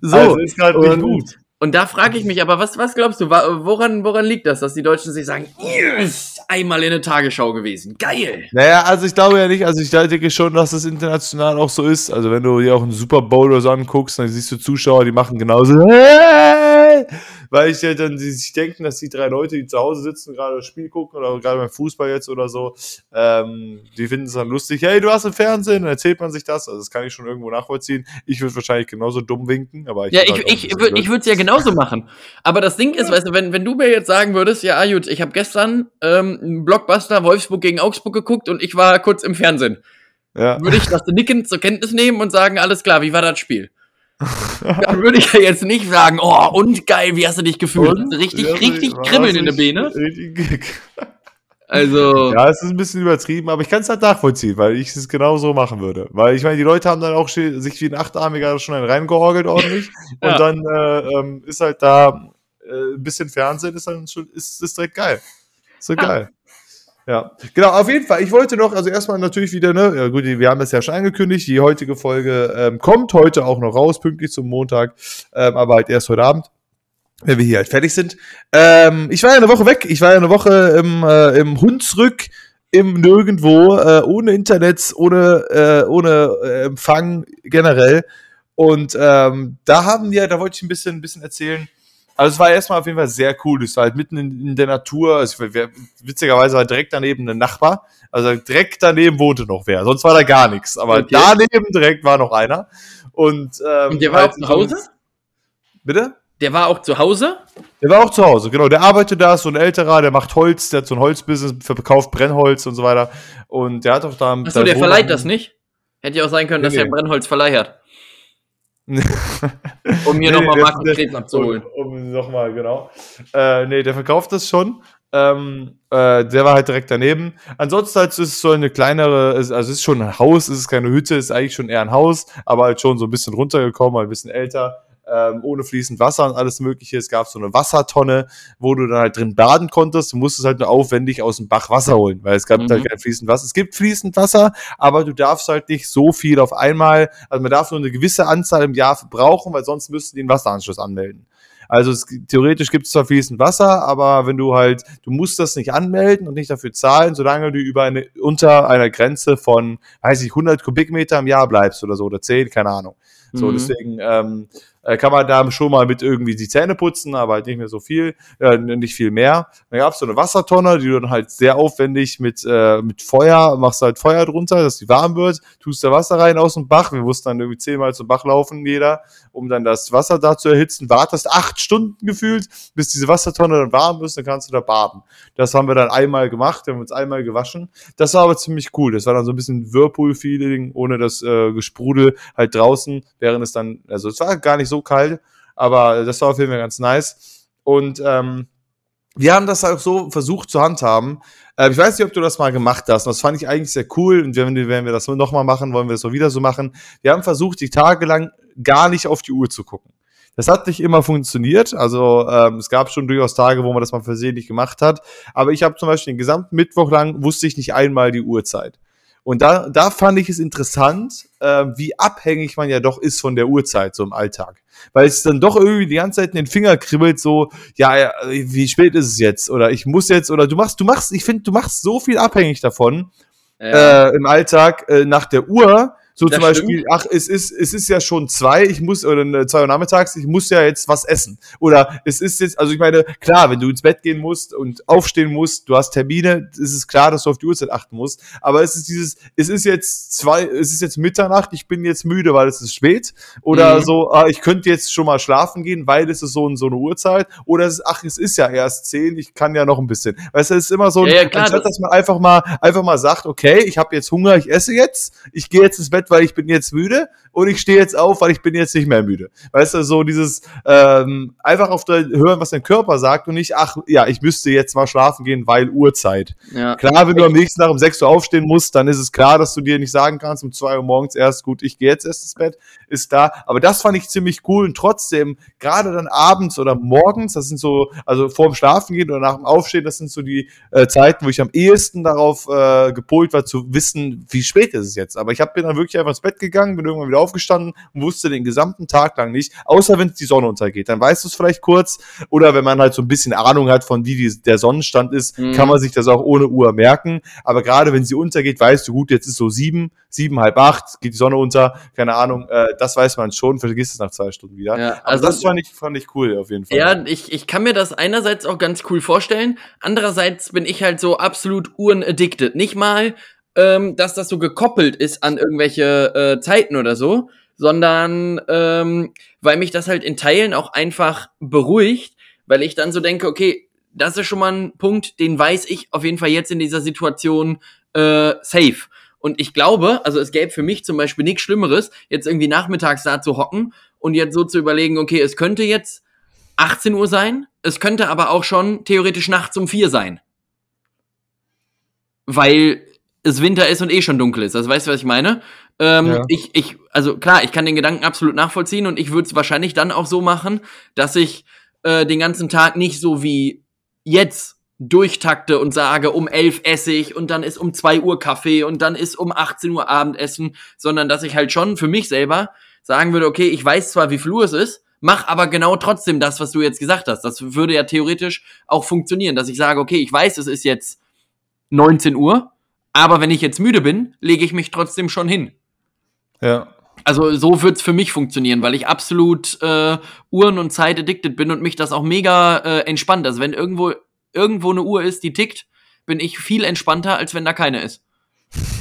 So, also ist gerade nicht und- gut. Und da frage ich mich aber, was, was glaubst du, woran, woran liegt das, dass die Deutschen sich sagen, yes, einmal in der Tagesschau gewesen, geil. Naja, also ich glaube ja nicht, also ich denke schon, dass das international auch so ist. Also wenn du dir auch einen Super Bowl oder so anguckst, dann siehst du Zuschauer, die machen genauso, hey! weil ich ja dann die sich denken, dass die drei Leute, die zu Hause sitzen, gerade das Spiel gucken oder gerade beim Fußball jetzt oder so, ähm, die finden es dann lustig, hey, du hast im Fernsehen, dann erzählt man sich das. Also das kann ich schon irgendwo nachvollziehen. Ich würde wahrscheinlich genauso dumm winken, aber ich Ja, bin ich, halt ich, würd, ich würde es ja genauso machen. Aber das Ding ist, weißt du, wenn, wenn du mir jetzt sagen würdest, ja, gut, ich habe gestern ähm, einen Blockbuster Wolfsburg gegen Augsburg geguckt und ich war kurz im Fernsehen, ja. würde ich das nickend zur Kenntnis nehmen und sagen, alles klar, wie war das Spiel? Dann würde ich ja jetzt nicht sagen, oh, und geil, wie hast du dich gefühlt? Und? richtig, Ja, richtig kribbeln in der Beine. richtig- Also, Ja, es ist ein bisschen übertrieben, aber ich kann es halt nachvollziehen, weil ich es genau so machen würde. Weil ich meine, die Leute haben dann auch sich wie ein Achtarmiger schon einen reingeorgelt ordentlich. Ja. Und dann äh, ähm, ist halt da äh, ein bisschen Fernsehen, ist dann schon, ist, ist direkt geil. Ist so Ja. geil. Ja, genau, auf jeden Fall. Ich wollte noch, also erstmal natürlich wieder, ne, ja gut, wir haben es ja schon angekündigt, die heutige Folge ähm, kommt heute auch noch raus, pünktlich zum Montag, ähm, aber halt erst heute Abend wenn wir hier halt fertig sind. Ähm, ich war ja eine Woche weg. Ich war ja eine Woche im, äh, im Hunsrück, im Nirgendwo, äh, ohne Internet, ohne, äh, ohne äh, Empfang generell. Und ähm, da haben wir, da wollte ich ein bisschen, ein bisschen erzählen. Also es war erstmal auf jeden Fall sehr cool. Es war halt mitten in, in der Natur. Wer- witzigerweise war direkt daneben ein Nachbar. Also direkt daneben wohnte noch wer. Sonst war da gar nichts. Aber Okay. daneben direkt war noch einer. Und, ähm, und der war halt auch zu Hause? Bitte? Der war auch zu Hause? Der war auch zu Hause, genau. Der arbeitet da, ist so ein älterer, der macht Holz, der hat so ein Holzbusiness, verkauft Brennholz und so weiter. Und der hat auch da. Achso, der verleiht das nicht? Hätte ja auch sein können, Nee, dass er nee. Brennholzverleih hat. Um Nee, mir nochmal Markus Krebs abzuholen. Um, um nochmal, genau. Äh, nee, der verkauft das schon. Ähm, äh, der war halt direkt daneben. Ansonsten halt, ist es so eine kleinere, also es ist schon ein Haus, es ist keine Hütte, es ist eigentlich schon eher ein Haus, aber halt schon so ein bisschen runtergekommen, ein bisschen älter. Ähm, ohne fließend Wasser und alles Mögliche. Es gab so eine Wassertonne, wo du dann halt drin baden konntest. Du musstest halt nur aufwendig aus dem Bach Wasser holen, weil es gab Mhm. halt kein fließend Wasser. Es gibt fließend Wasser, aber du darfst halt nicht so viel auf einmal, also man darf nur eine gewisse Anzahl im Jahr verbrauchen, weil sonst müssten die einen Wasseranschluss anmelden. Also es, theoretisch gibt es zwar fließend Wasser, aber wenn du halt, du musst das nicht anmelden und nicht dafür zahlen, solange du über eine, unter einer Grenze von, weiß ich, 100 Kubikmeter im Jahr bleibst oder so, oder 10, keine Ahnung. So, Mhm. deswegen ähm, äh, kann man da schon mal mit irgendwie die Zähne putzen, aber halt nicht mehr so viel, äh, nicht viel mehr. Dann gab es so eine Wassertonne, die du dann halt sehr aufwendig mit, äh, mit Feuer, machst halt Feuer drunter, dass die warm wird, tust da Wasser rein aus dem Bach. Wir mussten dann irgendwie zehnmal zum Bach laufen, jeder, um dann das Wasser da zu erhitzen. Wartest acht Stunden gefühlt, bis diese Wassertonne dann warm ist, dann kannst du da baden. Das haben wir dann einmal gemacht, haben uns einmal gewaschen. Das war aber ziemlich cool. Das war dann so ein bisschen Whirlpool-Feeling, ohne das äh, Gesprudel halt draußen, während es dann, also es war gar nicht so kalt, aber das war auf jeden Fall ganz nice. Und ähm, wir haben das auch so versucht zu handhaben. Äh, ich weiß nicht, ob du das mal gemacht hast. Und das fand ich eigentlich sehr cool. Und wenn, wir- wenn wir das nochmal machen, wollen wir es auch wieder so machen. Wir haben versucht, die Tage lang gar nicht auf die Uhr zu gucken. Das hat nicht immer funktioniert. Also ähm, es gab schon durchaus Tage, wo man das mal versehentlich gemacht hat. Aber ich habe zum Beispiel den gesamten Mittwoch lang wusste ich nicht einmal die Uhrzeit. Und da, da fand ich es interessant, äh, wie abhängig man ja doch ist von der Uhrzeit so im Alltag. Weil es dann doch irgendwie die ganze Zeit in den Finger kribbelt, so, ja, wie spät ist es jetzt? Oder ich muss jetzt, oder du machst, du machst, ich finde, du machst so viel abhängig davon ja. äh, im Alltag äh, nach der Uhr, so das zum Beispiel, stimmt. ach, es ist, es ist ja schon zwei, ich muss, oder zwei Uhr nachmittags, ich muss ja jetzt was essen. Oder es ist jetzt, also ich meine, klar, wenn du ins Bett gehen musst und aufstehen musst, du hast Termine, ist es klar, dass du auf die Uhrzeit achten musst. Aber es ist dieses, es ist jetzt zwei, es ist jetzt Mitternacht, ich bin jetzt müde, weil es ist spät. Oder mhm. so, ah, ich könnte jetzt schon mal schlafen gehen, weil es ist so, so eine Uhrzeit. Oder es ist, ach, es ist ja erst zehn, ich kann ja noch ein bisschen. Weißt du, es ist immer so, ja, ja, klar, anstatt, dass man einfach mal, einfach mal sagt, okay, ich habe jetzt Hunger, ich esse jetzt, ich gehe jetzt ins Bett, weil ich bin jetzt müde und ich stehe jetzt auf, weil ich bin jetzt nicht mehr müde. Weißt du, so dieses ähm, einfach auf der hören, was dein Körper sagt und nicht, ach ja, ich müsste jetzt mal schlafen gehen, weil Uhrzeit. Ja. Klar, wenn du am nächsten Tag um 6 Uhr aufstehen musst, dann ist es klar, dass du dir nicht sagen kannst, um 2 Uhr morgens erst, gut, ich gehe jetzt erst ins Bett, ist da. Aber das fand ich ziemlich cool und trotzdem, gerade dann abends oder morgens, das sind so, also vor dem Schlafen gehen oder nach dem Aufstehen, das sind so die äh, Zeiten, wo ich am ehesten darauf äh, gepolt war, zu wissen, wie spät ist es jetzt. Aber ich hab, bin dann wirklich einfach ins Bett gegangen, bin irgendwann wieder aufgestanden und wusste den gesamten Tag lang nicht, außer wenn die Sonne untergeht. Dann weißt du es vielleicht kurz. Oder wenn man halt so ein bisschen Ahnung hat, von wie die, der Sonnenstand ist, mhm. kann man sich das auch ohne Uhr merken. Aber gerade wenn sie untergeht, weißt du, gut, jetzt ist so sieben, sieben, halb acht, geht die Sonne unter, keine Ahnung, äh, das weiß man schon, vergisst es nach zwei Stunden wieder. Ja, also Aber das fand ich, fand ich cool auf jeden Fall. Ja, ich, ich kann mir das einerseits auch ganz cool vorstellen. Andererseits bin ich halt so absolut uhrenaddicted. Nicht mal, ähm, dass das so gekoppelt ist an irgendwelche äh, Zeiten oder so, sondern ähm, weil mich das halt in Teilen auch einfach beruhigt, weil ich dann so denke, okay, das ist schon mal ein Punkt, den weiß ich auf jeden Fall jetzt in dieser Situation äh, safe. Und ich glaube, also es gäbe für mich zum Beispiel nichts Schlimmeres, jetzt irgendwie nachmittags da zu hocken und jetzt so zu überlegen, okay, es könnte jetzt 18 Uhr sein, es könnte aber auch schon theoretisch nachts um vier sein. Weil es Winter ist und eh schon dunkel ist. Das weißt du, was ich meine? Ähm, ja. Ich, ich, also klar, ich kann den Gedanken absolut nachvollziehen und ich würde es wahrscheinlich dann auch so machen, dass ich äh, den ganzen Tag nicht so wie jetzt durchtakte und sage, um elf esse ich und dann ist um zwei Uhr Kaffee und dann ist um 18 Uhr Abendessen, sondern dass ich halt schon für mich selber sagen würde, okay, ich weiß zwar, wie viel Uhr es ist, mach aber genau trotzdem das, was du jetzt gesagt hast. Das würde ja theoretisch auch funktionieren, dass ich sage, okay, ich weiß, es ist jetzt 19 Uhr, aber wenn ich jetzt müde bin, lege ich mich trotzdem schon hin. Ja. Also so wird's für mich funktionieren, weil ich absolut äh, Uhren und Zeit addicted bin und mich das auch mega äh, entspannt. Also wenn irgendwo irgendwo eine Uhr ist, die tickt, bin ich viel entspannter, als wenn da keine ist.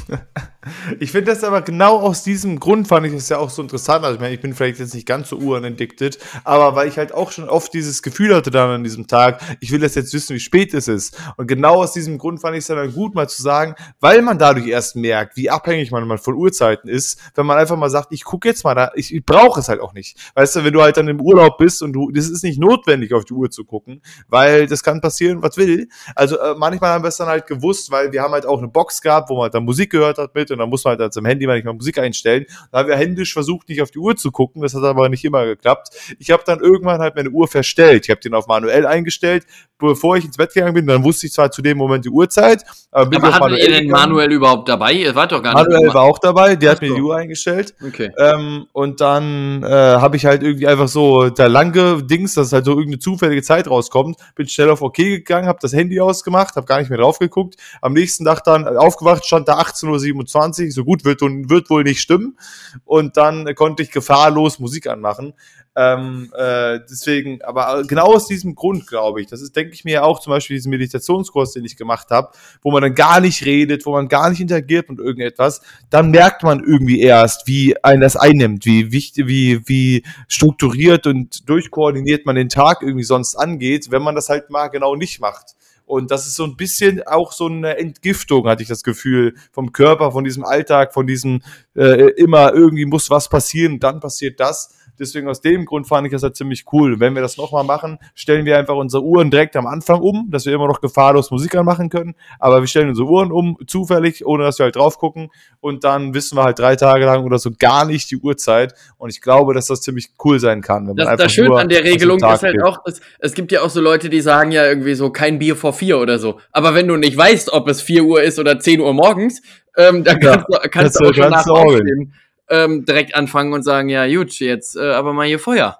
ich finde das aber genau aus diesem Grund fand ich es ja auch so interessant. Also ich meine, ich bin vielleicht jetzt nicht ganz so uhrenaddicted, aber weil ich halt auch schon oft dieses Gefühl hatte dann an diesem Tag, ich will das jetzt wissen, wie spät es ist. Und genau aus diesem Grund fand ich es dann gut, mal zu sagen, weil man dadurch erst merkt, wie abhängig man von Uhrzeiten ist, wenn man einfach mal sagt, ich gucke jetzt mal da, ich, ich brauche es halt auch nicht. Weißt du, wenn du halt dann im Urlaub bist und du, das ist nicht notwendig, auf die Uhr zu gucken, weil das kann passieren, was will. Also äh, manchmal haben wir es dann halt gewusst, weil wir haben halt auch eine Box gehabt, wo man halt dann Musik gehört hat mit und dann muss man halt zum Handy manchmal Musik einstellen. Da haben wir händisch versucht, nicht auf die Uhr zu gucken, das hat aber nicht immer geklappt. Ich habe dann irgendwann halt meine Uhr verstellt. Ich habe den auf manuell eingestellt, bevor ich ins Bett gegangen bin, dann wusste ich zwar zu dem Moment die Uhrzeit. Aber, bin aber hattet ihr den Manuel überhaupt dabei? Ihr wart doch gar nicht. Manuel war auch dabei, der hat mir die Uhr eingestellt. Okay. Ähm, und dann äh, habe ich halt irgendwie einfach so da lange Dings, dass halt so irgendeine zufällige Zeit rauskommt, bin schnell auf OK gegangen, habe das Handy ausgemacht, habe gar nicht mehr drauf geguckt. Am nächsten Tag dann aufgewacht, stand da 18.27 Uhr, so gut wird, wird wohl nicht stimmen. Und dann konnte ich gefahrlos Musik anmachen. Ähm, äh, deswegen, aber genau aus diesem Grund, glaube ich, das ist, denke ich mir auch zum Beispiel diesen Meditationskurs, den ich gemacht habe, wo man dann gar nicht redet, wo man gar nicht interagiert mit irgendetwas, dann merkt man irgendwie erst, wie ein das einnimmt, wie wichtig, wie, wie strukturiert und durchkoordiniert man den Tag irgendwie sonst angeht, wenn man das halt mal genau nicht macht. Und das ist so ein bisschen auch so eine Entgiftung, hatte ich das Gefühl, vom Körper, von diesem Alltag, von diesem äh, immer irgendwie muss was passieren, dann passiert das Deswegen aus dem Grund fand ich das halt ziemlich cool. Wenn wir das nochmal machen, stellen wir einfach unsere Uhren direkt am Anfang um, dass wir immer noch gefahrlos Musik anmachen können. Aber wir stellen unsere Uhren um, zufällig, ohne dass wir halt drauf gucken. Und dann wissen wir halt drei Tage lang oder so gar nicht die Uhrzeit. Und ich glaube, dass das ziemlich cool sein kann. Wenn man das, das Schöne an der Regelung ist halt geht. auch, es, es gibt ja auch so Leute, die sagen ja irgendwie so, kein Bier vor vier oder so. Aber wenn du nicht weißt, ob es vier Uhr ist oder zehn Uhr morgens, ähm, dann kannst, ja, du, kannst du auch schon nach aufstehen, ähm, direkt anfangen und sagen, ja gut, jetzt äh, aber mal hier Feuer.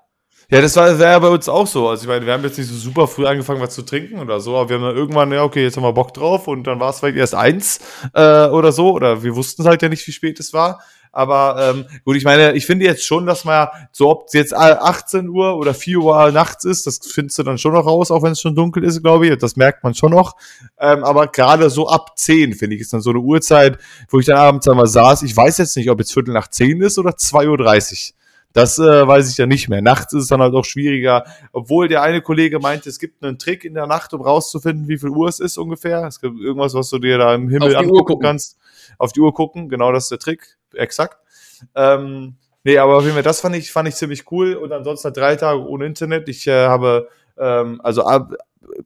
Ja, das war wäre bei uns auch so. Also ich meine, wir haben jetzt nicht so super früh angefangen, was zu trinken oder so, aber wir haben dann irgendwann, ja, okay, jetzt haben wir Bock drauf und dann war es vielleicht erst eins äh, oder so, oder wir wussten halt ja nicht, wie spät es war. Aber ähm, gut, ich meine, ich finde jetzt schon, dass man so, ob es jetzt 18 Uhr oder 4 Uhr nachts ist, das findest du dann schon noch raus, auch wenn es schon dunkel ist, glaube ich. Das merkt man schon noch. Ähm, aber gerade so ab 10, finde ich, ist dann so eine Uhrzeit, wo ich dann abends einmal saß. Ich weiß jetzt nicht, ob jetzt Viertel nach 10 ist oder 2.30 Uhr. Das äh, weiß ich ja nicht mehr. Nachts ist es dann halt auch schwieriger. Obwohl der eine Kollege meinte, es gibt einen Trick in der Nacht, um rauszufinden, wie viel Uhr es ist ungefähr. Es gibt irgendwas, was du dir da im Himmel angucken kannst. Auf die Uhr gucken, genau das ist der Trick exakt. Ähm, nee, aber auf jeden Fall, das fand ich, fand ich ziemlich cool. Und ansonsten halt drei Tage ohne Internet. Ich äh, habe, ähm, also ab,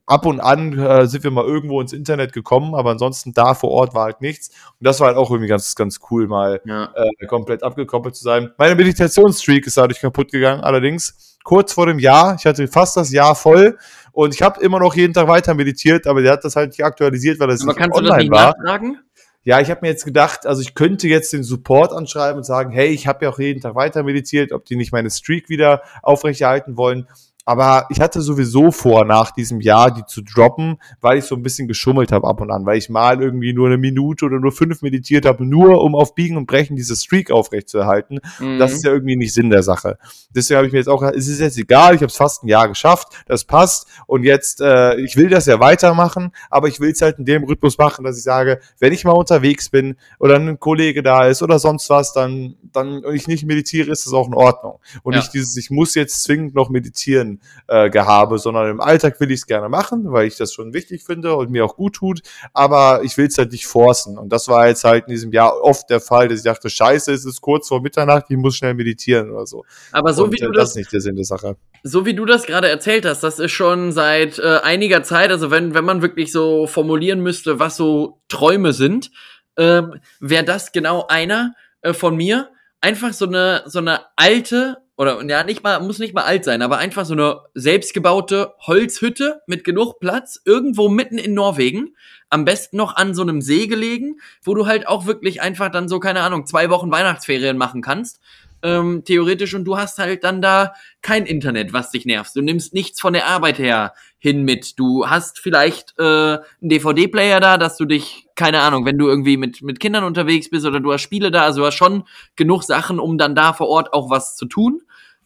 ab und an äh, sind wir mal irgendwo ins Internet gekommen, aber ansonsten da vor Ort war halt nichts. Und das war halt auch irgendwie ganz, ganz cool, mal ja. äh, komplett abgekoppelt zu sein. Meine Meditationsstreak ist dadurch kaputt gegangen, allerdings kurz vor dem Jahr. Ich hatte fast das Jahr voll und ich habe immer noch jeden Tag weiter meditiert, aber der hat das halt nicht aktualisiert, weil das aber nicht online nicht war. Nachtragen? Ja, ich habe mir jetzt gedacht, also ich könnte jetzt den Support anschreiben und sagen, hey, ich habe ja auch jeden Tag weiter meditiert, ob die nicht meine Streak wieder aufrechterhalten wollen. Aber ich hatte sowieso vor, nach diesem Jahr die zu droppen, weil ich so ein bisschen geschummelt habe ab und an, weil ich mal irgendwie nur eine Minute oder nur fünf meditiert habe, nur um auf Biegen und Brechen diese Streak aufrechtzuerhalten. Mhm. Das ist ja irgendwie nicht Sinn der Sache. Deswegen habe ich mir jetzt auch es ist jetzt egal, ich habe es fast ein Jahr geschafft, das passt. Und jetzt, äh, ich will das ja weitermachen, aber ich will es halt in dem Rhythmus machen, dass ich sage, wenn ich mal unterwegs bin oder ein Kollege da ist oder sonst was, dann, dann und ich nicht meditiere, ist das auch in Ordnung. Und ja. nicht dieses, ich muss jetzt zwingend noch meditieren äh, Gehabe, sondern im Alltag will ich es gerne machen, weil ich das schon wichtig finde und mir auch gut tut, aber ich will es halt nicht forcen. Und das war jetzt halt in diesem Jahr oft der Fall, dass ich dachte, scheiße, es ist kurz vor Mitternacht, ich muss schnell meditieren oder so. Aber so und, wie du äh, das, das ist nicht der Sinn der Sache. So wie du das gerade erzählt hast, das ist schon seit äh, einiger Zeit, also wenn, wenn man wirklich so formulieren müsste, was so Träume sind, ähm, wäre das genau einer äh, von mir. Einfach so eine, so eine alte, oder ja, nicht mal, muss nicht mal alt sein, aber einfach so eine selbstgebaute Holzhütte mit genug Platz, irgendwo mitten in Norwegen, am besten noch an so einem See gelegen, wo du halt auch wirklich einfach dann so, keine Ahnung, zwei Wochen Weihnachtsferien machen kannst ähm, theoretisch, und du hast halt dann da kein Internet, was dich nervt. Du nimmst nichts von der Arbeit her hin mit. Du hast vielleicht äh, einen DVD-Player da, dass du dich, keine Ahnung, wenn du irgendwie mit, mit Kindern unterwegs bist oder du hast Spiele da, also du hast schon genug Sachen, um dann da vor Ort auch was zu tun.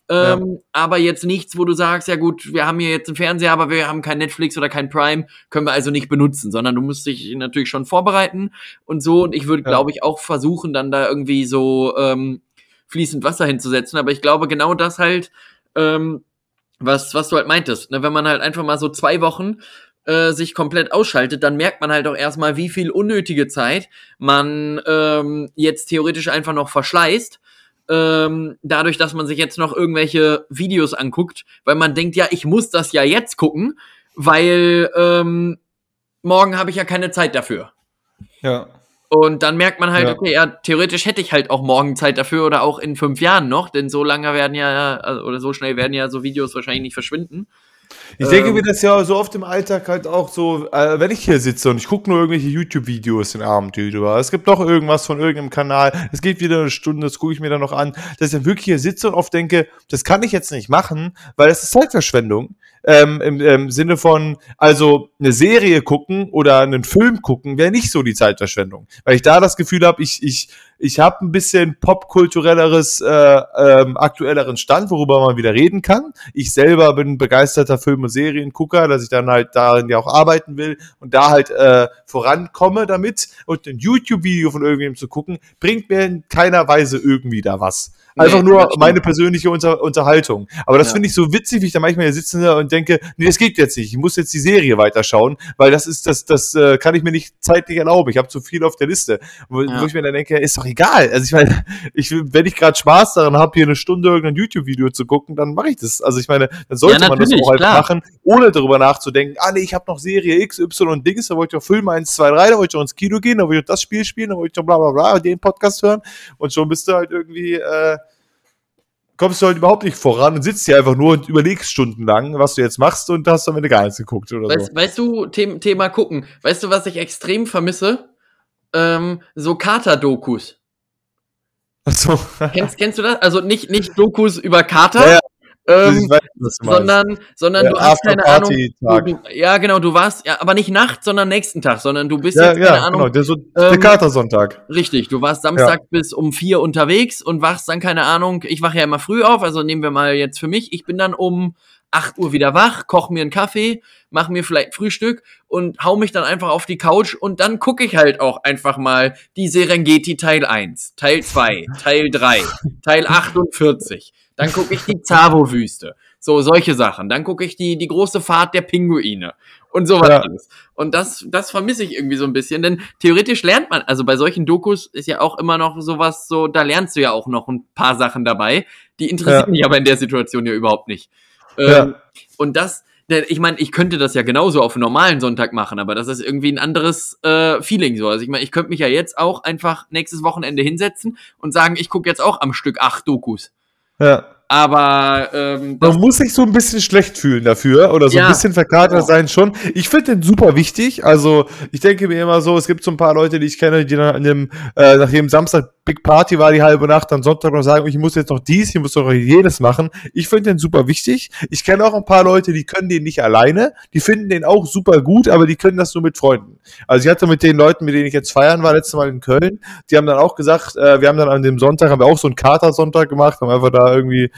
Ähm, ja. Aber jetzt nichts, wo du sagst, ja gut, wir haben hier jetzt einen Fernseher, aber wir haben kein Netflix oder kein Prime, können wir also nicht benutzen, sondern du musst dich natürlich schon vorbereiten und so. Und ich würde, ja. glaube ich, auch versuchen, dann da irgendwie so ähm, fließend Wasser hinzusetzen. Aber ich glaube, genau das halt, ähm, was, was du halt meintest, ne? wenn man halt einfach mal so zwei Wochen äh, sich komplett ausschaltet, dann merkt man halt auch erstmal, wie viel unnötige Zeit man ähm, jetzt theoretisch einfach noch verschleißt. Ähm, dadurch, dass man sich jetzt noch irgendwelche Videos anguckt, weil man denkt, ja, ich muss das ja jetzt gucken, weil ähm, morgen habe ich ja keine Zeit dafür. Ja. Und dann merkt man halt, ja. okay, ja, theoretisch hätte ich halt auch morgen Zeit dafür oder auch in fünf Jahren noch, denn so lange werden ja, also, oder so schnell werden ja so Videos wahrscheinlich nicht verschwinden. Ich ähm, denke mir das ja so oft im Alltag halt auch so, äh, wenn ich hier sitze und ich gucke nur irgendwelche YouTube-Videos den Abend über. Es gibt doch irgendwas von irgendeinem Kanal, es geht wieder eine Stunde, das gucke ich mir dann noch an, dass ich dann wirklich hier sitze und oft denke, das kann ich jetzt nicht machen, weil das ist Zeitverschwendung ähm, im, im Sinne von, also eine Serie gucken oder einen Film gucken, wäre nicht so die Zeitverschwendung. Weil ich da das Gefühl habe, ich, ich, ich habe ein bisschen popkulturelleres, äh, ähm, aktuelleren Stand, worüber man wieder reden kann. Ich selber bin begeisterter Film- und Seriengucker, dass ich dann halt darin ja auch arbeiten will und da halt äh, vorankomme damit. Und ein YouTube-Video von irgendjemandem zu gucken, bringt mir in keiner Weise irgendwie da was. Einfach nee, nur meine persönliche Unter Unterhaltung. Aber das ja. finde ich so witzig, wie ich da manchmal hier sitze und und denke, nee, das geht jetzt nicht. Ich muss jetzt die Serie weiterschauen, weil das ist, das, das äh, kann ich mir nicht zeitlich erlauben. Ich habe zu viel auf der Liste. Wo, Ja. wo ich mir dann denke, ist doch egal. Also ich meine, ich, wenn ich gerade Spaß daran habe, hier eine Stunde irgendein YouTube-Video zu gucken, dann mache ich das. Also ich meine, dann sollte Ja, man das auch halt machen, ohne darüber nachzudenken, ah nee, ich habe noch Serie X, Y und Dings, da wollte ich noch Film 1, 2, 3, da wollte ich noch ins Kino gehen, da wollte ich noch das Spiel spielen, da wollte ich noch bla bla bla, den Podcast hören und schon bist du halt irgendwie, äh, kommst du halt überhaupt nicht voran und sitzt hier einfach nur und überlegst stundenlang, was du jetzt machst und hast am Ende gar nichts geguckt oder Weißt, so. weißt du, The Thema gucken, weißt du, was ich extrem vermisse? Ähm, so Kater-Dokus. Achso. Kennst, kennst du das? Also nicht, nicht Dokus über Kater, Ja, ja. Ähm, weiß, sondern, sondern Ja, du hast keine Ahnung. Du, du, ja, genau, du warst, ja, aber nicht Nacht, sondern nächsten Tag, sondern du bist Ja, jetzt, keine ja, Ahnung, genau, der, so, der ähm, Katersonntag. Richtig, du warst Samstag bis um vier unterwegs und wachst dann, keine Ahnung, ich wache ja immer früh auf, also nehmen wir mal jetzt für mich, ich bin dann um 8 Uhr wieder wach, koche mir einen Kaffee, mache mir vielleicht Frühstück und hau mich dann einfach auf die Couch und dann gucke ich halt auch einfach mal die Serengeti Teil 1, Teil 2, Teil 3, Teil 48. Dann gucke ich die Zavo-Wüste. So, solche Sachen. Dann gucke ich die, die große Fahrt der Pinguine und sowas Ja. alles. Und das, das vermisse ich irgendwie so ein bisschen, denn theoretisch lernt man, also bei solchen Dokus ist ja auch immer noch sowas, so, da lernst du ja auch noch ein paar Sachen dabei, die interessieren Ja. mich aber in der Situation ja überhaupt nicht. Ja. Ähm, und das, denn ich meine, ich könnte das ja genauso auf einen normalen Sonntag machen, aber das ist irgendwie ein anderes äh, Feeling so. Also ich meine, ich könnte mich ja jetzt auch einfach nächstes Wochenende hinsetzen und sagen, ich gucke jetzt auch am Stück acht Dokus. Ja. Aber ähm, Man muss sich so ein bisschen schlecht fühlen dafür oder so Ja. ein bisschen verkatert Genau. sein schon. Ich finde den super wichtig. Also ich denke mir immer so, es gibt so ein paar Leute, die ich kenne, die dann an dem, äh, nachdem Samstag Big Party war, die halbe Nacht, am Sonntag noch sagen, ich muss jetzt noch dies, ich muss noch jenes machen. Ich finde den super wichtig. Ich kenne auch ein paar Leute, die können den nicht alleine. Die finden den auch super gut, aber die können das nur mit Freunden. Also ich hatte mit den Leuten, mit denen ich jetzt feiern war, letztes Mal in Köln, die haben dann auch gesagt, äh, wir haben dann an dem Sonntag, haben wir auch so einen Katersonntag gemacht, haben einfach da irgendwie ge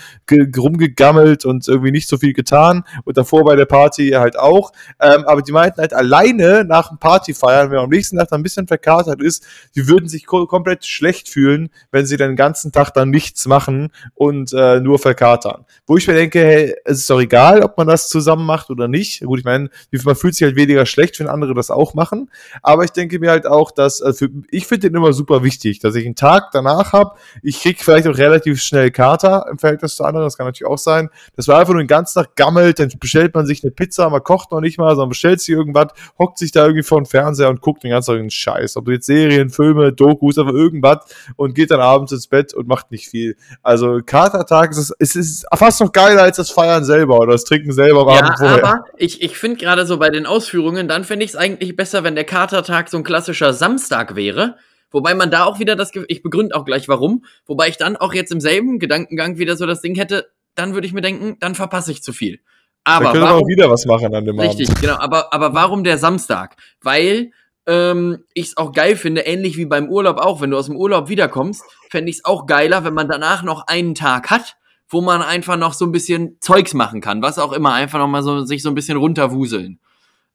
rumgegammelt und irgendwie nicht so viel getan und davor bei der Party halt auch. Ähm, aber die meinten halt alleine nach dem Partyfeiern, wenn man am nächsten Tag dann ein bisschen verkatert ist, die würden sich ko komplett schlecht fühlen, wenn sie den ganzen Tag dann nichts machen und äh, nur verkatern. Wo ich mir denke, hey, es ist doch egal, ob man das zusammen macht oder nicht. Gut, ich meine, man fühlt sich halt weniger schlecht, wenn andere das auch machen. Aber ich denke mir halt auch, dass für, ich finde den immer super wichtig, dass ich einen Tag danach habe. Ich krieg vielleicht auch relativ schnell Kater im Verhältnis zu anderen, das kann natürlich auch sein. Das war einfach nur den ganzen Tag gammelt, dann bestellt man sich eine Pizza, man kocht noch nicht mal, sondern bestellt sich irgendwas, hockt sich da irgendwie vor den Fernseher und guckt den ganzen Tag einen Scheiß. Ob jetzt Serien, Filme, Dokus, aber irgendwas und geht dann abends ins Bett und macht nicht viel. Also Katertag ist, es, ist fast noch geiler als das Feiern selber oder das Trinken selber am ja, Abend vorher. aber ich, ich finde gerade so bei den Ausführungen, dann fände ich es eigentlich besser, wenn der Katertag so ein klassischer Samstag wäre. Wobei man da auch wieder das, ich begründe auch gleich warum, wobei ich dann auch jetzt im selben Gedankengang wieder so das Ding hätte, dann würde ich mir denken, dann verpasse ich zu viel. da Aber können wir warum, auch wieder was machen an dem Richtig, Abend. genau. Aber, aber warum der Samstag? Weil ähm, ich es auch geil finde, ähnlich wie beim Urlaub auch, wenn du aus dem Urlaub wiederkommst, fände ich es auch geiler, wenn man danach noch einen Tag hat, wo man einfach noch so ein bisschen Zeugs machen kann, was auch immer, einfach noch mal so sich so ein bisschen runterwuseln.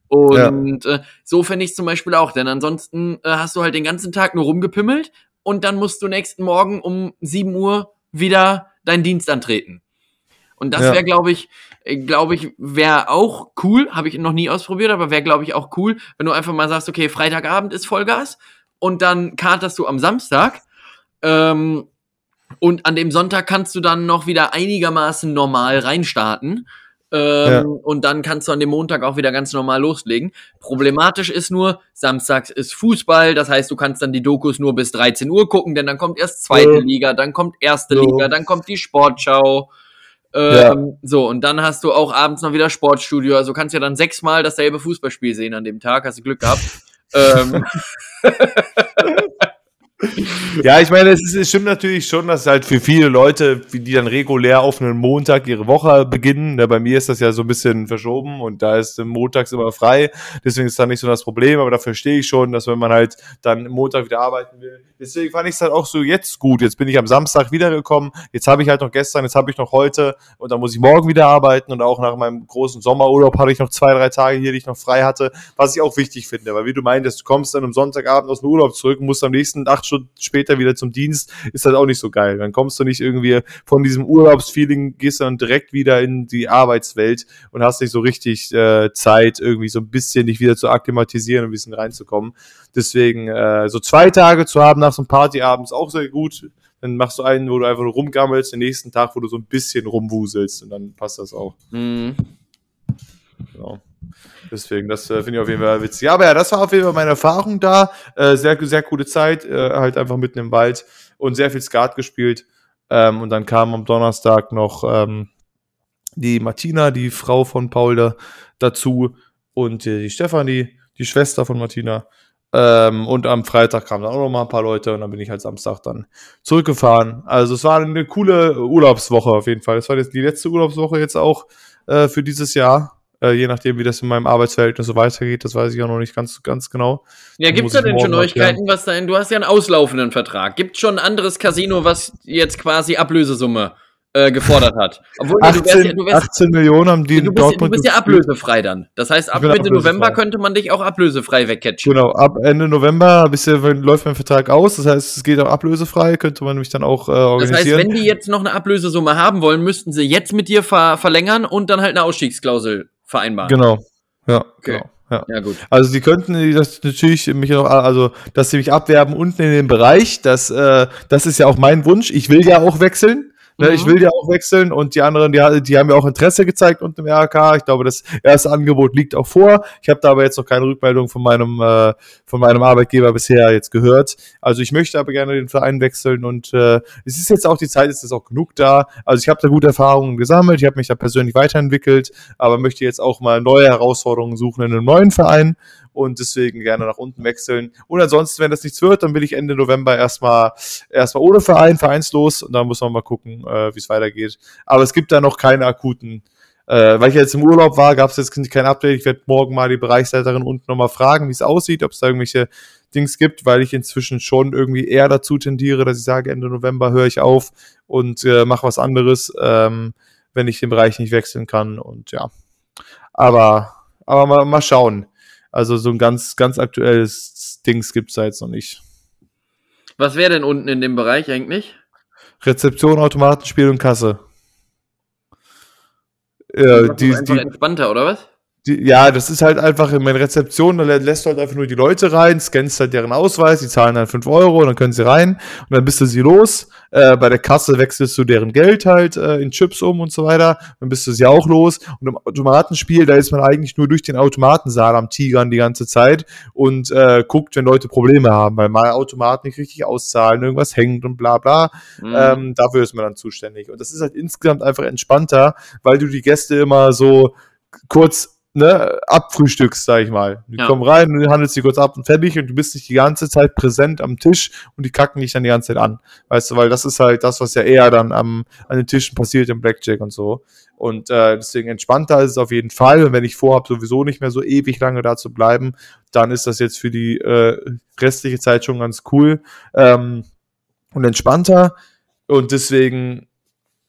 Und äh, so fände ich zum Beispiel auch, denn ansonsten äh, hast du halt den ganzen Tag nur rumgepimmelt und dann musst du nächsten Morgen um 7 Uhr wieder deinen Dienst antreten. Und das Ja. wäre, glaube ich, glaube ich, wäre auch cool, habe ich noch nie ausprobiert, aber wäre, glaube ich, auch cool, wenn du einfach mal sagst, okay, Freitagabend ist Vollgas und dann katerst du am Samstag ähm, und an dem Sonntag kannst du dann noch wieder einigermaßen normal reinstarten. Ähm, Ja. Und dann kannst du an dem Montag auch wieder ganz normal loslegen. Problematisch ist nur, samstags ist Fußball, das heißt, du kannst dann die Dokus nur bis 13 Uhr gucken, denn dann kommt erst zweite Ja. Liga, dann kommt erste Ja. Liga, dann kommt die Sportschau. Ähm, So, und dann hast du auch abends noch wieder Sportstudio. Also kannst ja dann sechsmal dasselbe Fußballspiel sehen an dem Tag. Hast du Glück gehabt. ähm, Ja, ich meine, es, ist, es stimmt natürlich schon, dass halt für viele Leute, die dann regulär auf einen Montag ihre Woche beginnen, ne, bei mir ist das ja so ein bisschen verschoben und da ist montags immer frei, deswegen ist da nicht so das Problem, aber da verstehe ich schon, dass wenn man halt dann Montag wieder arbeiten will, Deswegen fand ich es halt auch so jetzt gut. Jetzt bin ich am Samstag wiedergekommen. Jetzt habe ich halt noch gestern, jetzt habe ich noch heute und dann muss ich morgen wieder arbeiten und auch nach meinem großen Sommerurlaub hatte ich noch zwei, drei Tage hier, die ich noch frei hatte, was ich auch wichtig finde, weil wie du meintest, du kommst dann am Sonntagabend aus dem Urlaub zurück und musst am nächsten acht Stunden später wieder zum Dienst, ist halt auch nicht so geil. Dann kommst du nicht irgendwie von diesem Urlaubsfeeling, gehst dann direkt wieder in die Arbeitswelt und hast nicht so richtig äh, Zeit, irgendwie so ein bisschen dich wieder zu akklimatisieren und ein bisschen reinzukommen. Deswegen äh, so zwei Tage zu haben nach so einem Partyabend ist auch sehr gut. Dann machst du einen, wo du einfach nur rumgammelst, den nächsten Tag, wo du so ein bisschen rumwuselst und dann passt das auch. Mhm. Genau. Deswegen, das äh, finde ich auf jeden Fall witzig. Aber ja, das war auf jeden Fall meine Erfahrung da. Äh, sehr, sehr coole Zeit, äh, halt einfach mitten im Wald und sehr viel Skat gespielt. Ähm, und dann kam am Donnerstag noch ähm, die Martina, die Frau von Paul, da, dazu und die Stefanie, die Schwester von Martina. Ähm, und am Freitag kamen dann auch noch mal ein paar Leute und dann bin ich halt Samstag dann zurückgefahren. Also es war eine coole Urlaubswoche auf jeden Fall. Das war jetzt die letzte Urlaubswoche jetzt auch äh, für dieses Jahr. Äh, je nachdem, wie das in meinem Arbeitsverhältnis so weitergeht, das weiß ich auch noch nicht ganz, ganz genau. Ja, gibt es da denn schon Neuigkeiten, was da in, du hast ja einen auslaufenden Vertrag. Gibt es schon ein anderes Casino, was jetzt quasi Ablösesumme äh, gefordert hat. Obwohl 18, du wärst du wärst, 18 Millionen haben die du bist, Dortmund. Du bist ja ablösefrei dann. Das heißt, ab Mitte November könnte man dich auch ablösefrei wegcatchen. Genau, ab Ende November bis läuft mein Vertrag aus. Das heißt, es geht auch ablösefrei, könnte man mich dann auch äh, organisieren. Das heißt, wenn die jetzt noch eine Ablösesumme haben wollen, müssten sie jetzt mit dir ver verlängern und dann halt eine Ausstiegsklausel vereinbaren. Genau. Ja, okay. genau. Ja. ja. gut. Also die könnten das natürlich mich noch, also dass sie mich abwerben unten in dem Bereich, das, äh, das ist ja auch mein Wunsch. Ich will ja auch wechseln. Ne, mhm. Ich will ja auch wechseln und die anderen, die, die haben ja auch Interesse gezeigt unten im RK. Ich glaube, das erste Angebot liegt auch vor. Ich habe da aber jetzt noch keine Rückmeldung von meinem, äh, von meinem Arbeitgeber bisher jetzt gehört. Also ich möchte aber gerne den Verein wechseln und äh, es ist jetzt auch die Zeit, ist es auch genug da. Also ich habe da gute Erfahrungen gesammelt, ich habe mich da persönlich weiterentwickelt, aber möchte jetzt auch mal neue Herausforderungen suchen in einem neuen Verein und deswegen gerne nach unten wechseln. Und ansonsten, wenn das nichts wird, dann will ich Ende November erstmal erstmal ohne Verein, vereinslos und dann muss man mal gucken, äh, wie es weitergeht. Aber es gibt da noch keine akuten äh, weil ich jetzt im Urlaub war, gab es jetzt kein Update. Ich werde morgen mal die Bereichsleiterin unten nochmal fragen, wie es aussieht, ob es da irgendwelche Dings gibt, weil ich inzwischen schon irgendwie eher dazu tendiere, dass ich sage, Ende November höre ich auf und äh, mache was anderes, ähm, wenn ich den Bereich nicht wechseln kann. Und ja. Aber, aber mal, mal schauen. Also so ein ganz, ganz aktuelles Dings gibt es da jetzt noch nicht. Was wäre denn unten in dem Bereich eigentlich? Rezeption, Automatenspiel und Kasse. Ja, die, die, entspannter, oder was? Die, ja, das ist halt einfach in meiner Rezeption, da lässt du halt einfach nur die Leute rein, scannst halt deren Ausweis, die zahlen dann 5 Euro, dann können sie rein und dann bist du sie los. Äh, bei der Kasse wechselst du deren Geld halt äh, in Chips um und so weiter, dann bist du sie auch los. Und im Automatenspiel, da ist man eigentlich nur durch den Automatensaal am Tigern die ganze Zeit und äh, guckt, wenn Leute Probleme haben, weil mal Automaten nicht richtig auszahlen, irgendwas hängt und bla bla. Mhm. Ähm, dafür ist man dann zuständig. Und das ist halt insgesamt einfach entspannter, weil du die Gäste immer so kurz ne, abfrühstückst, sag ich mal. Die ja. kommen rein und du handelst die kurz ab und fertig und du bist nicht die ganze Zeit präsent am Tisch und die kacken dich dann die ganze Zeit an. Weißt du, weil das ist halt das, was ja eher dann am, an den Tischen passiert im Blackjack und so. Und äh, deswegen entspannter ist es auf jeden Fall. Und wenn ich vorhabe, sowieso nicht mehr so ewig lange da zu bleiben, dann ist das jetzt für die äh, restliche Zeit schon ganz cool ähm, und entspannter. Und deswegen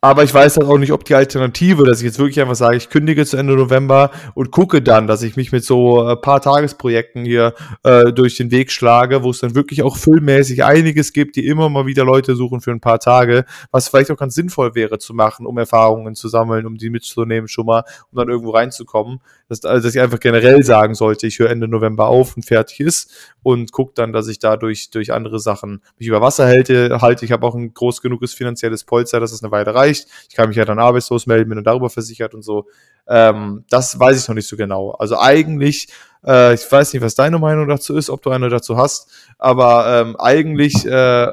aber ich weiß halt auch nicht, ob die Alternative, dass ich jetzt wirklich einfach sage, ich kündige zu Ende November und gucke dann, dass ich mich mit so ein äh, paar Tagesprojekten hier äh, durch den Weg schlage, wo es dann wirklich auch füllmäßig einiges gibt, die immer mal wieder Leute suchen für ein paar Tage, was vielleicht auch ganz sinnvoll wäre zu machen, um Erfahrungen zu sammeln, um die mitzunehmen schon mal, um dann irgendwo reinzukommen. Dass, also, dass ich einfach generell sagen sollte, ich höre Ende November auf und fertig ist und gucke dann, dass ich dadurch durch andere Sachen mich über Wasser halte. halte. Ich habe auch ein groß genuges finanzielles Polster, dass es eine Weile reicht. Ich kann mich ja dann arbeitslos melden, bin dann darüber versichert und so. Ähm, das weiß ich noch nicht so genau. Also eigentlich, äh, ich weiß nicht, was deine Meinung dazu ist, ob du eine dazu hast, aber ähm, eigentlich äh,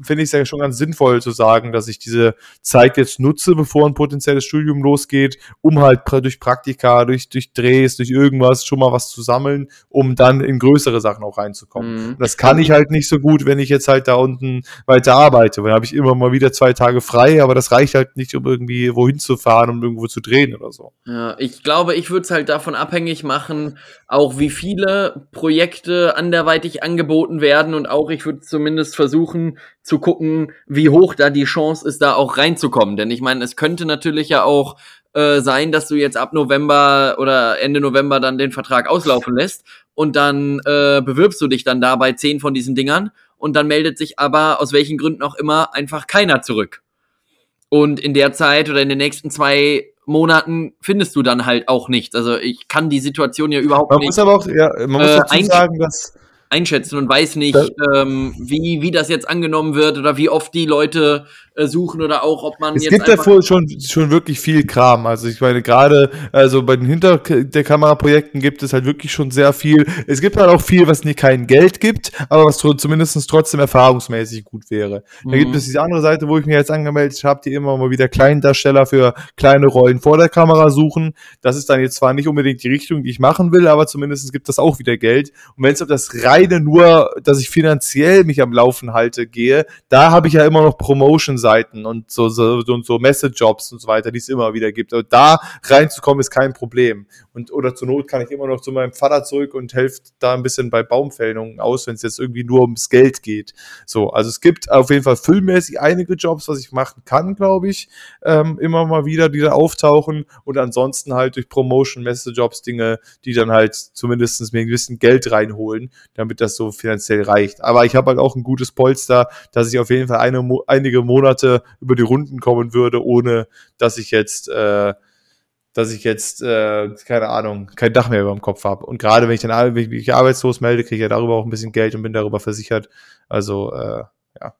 finde ich es ja schon ganz sinnvoll zu sagen, dass ich diese Zeit jetzt nutze, bevor ein potenzielles Studium losgeht, um halt durch Praktika, durch, durch Drehs, durch irgendwas schon mal was zu sammeln, um dann in größere Sachen auch reinzukommen. Mhm. Das kann ich halt nicht so gut, wenn ich jetzt halt da unten weiter arbeite, weil da habe ich immer mal wieder zwei Tage frei, aber das reicht halt nicht, um irgendwie wohin zu fahren, um irgendwo zu drehen oder so. Ja, ich glaube, ich würde es halt davon abhängig machen, auch wie viele Projekte anderweitig angeboten werden und auch ich würde zumindest versuchen zu gucken, wie hoch da die Chance ist, da auch reinzukommen. Denn ich meine, es könnte natürlich ja auch äh, sein, dass du jetzt ab November oder Ende November dann den Vertrag auslaufen lässt und dann äh, bewirbst du dich dann da bei zehn von diesen Dingern und dann meldet sich aber aus welchen Gründen auch immer einfach keiner zurück. Und in der Zeit oder in den nächsten zwei Monaten findest du dann halt auch nichts. Also ich kann die Situation ja überhaupt man nicht. Muss aber auch, ja, man muss äh, dazu sagen, dass einschätzen und weiß nicht, ähm, wie, wie das jetzt angenommen wird oder wie oft die Leute äh, suchen oder auch, ob man es jetzt. Es gibt ja wohl schon, schon wirklich viel Kram. Also ich meine, gerade also bei den Hinter der Kameraprojekten gibt es halt wirklich schon sehr viel. Es gibt halt auch viel, was nie kein Geld gibt, aber was zumindest trotzdem erfahrungsmäßig gut wäre. Mhm. Da gibt es diese andere Seite, wo ich mir jetzt angemeldet habe, die immer mal wieder Kleindarsteller für kleine Rollen vor der Kamera suchen. Das ist dann jetzt zwar nicht unbedingt die Richtung, die ich machen will, aber zumindest gibt das auch wieder Geld. Und wenn es auf das reine nur, dass ich finanziell mich am Laufen halte, gehe, da habe ich ja immer noch Promotions Seiten und so, so, so, so Message-Jobs und so weiter, die es immer wieder gibt. Und da reinzukommen ist kein Problem. Und, oder zur Not kann ich immer noch zu meinem Vater zurück und helfe da ein bisschen bei Baumfällungen aus, wenn es jetzt irgendwie nur ums Geld geht. So, also es gibt auf jeden Fall füllmäßig einige Jobs, was ich machen kann, glaube ich, ähm, immer mal wieder, die da auftauchen und ansonsten halt durch Promotion, Message-Jobs Dinge, die dann halt zumindest mir ein bisschen Geld reinholen, damit das so finanziell reicht. Aber ich habe halt auch ein gutes Polster, dass ich auf jeden Fall eine, einige Monate Monate über die Runden kommen würde, ohne dass ich jetzt, äh, dass ich jetzt, äh, keine Ahnung, kein Dach mehr über dem Kopf habe. Und gerade wenn ich dann wenn ich mich arbeitslos melde, kriege ich ja darüber auch ein bisschen Geld und bin darüber versichert. Also, äh, ja.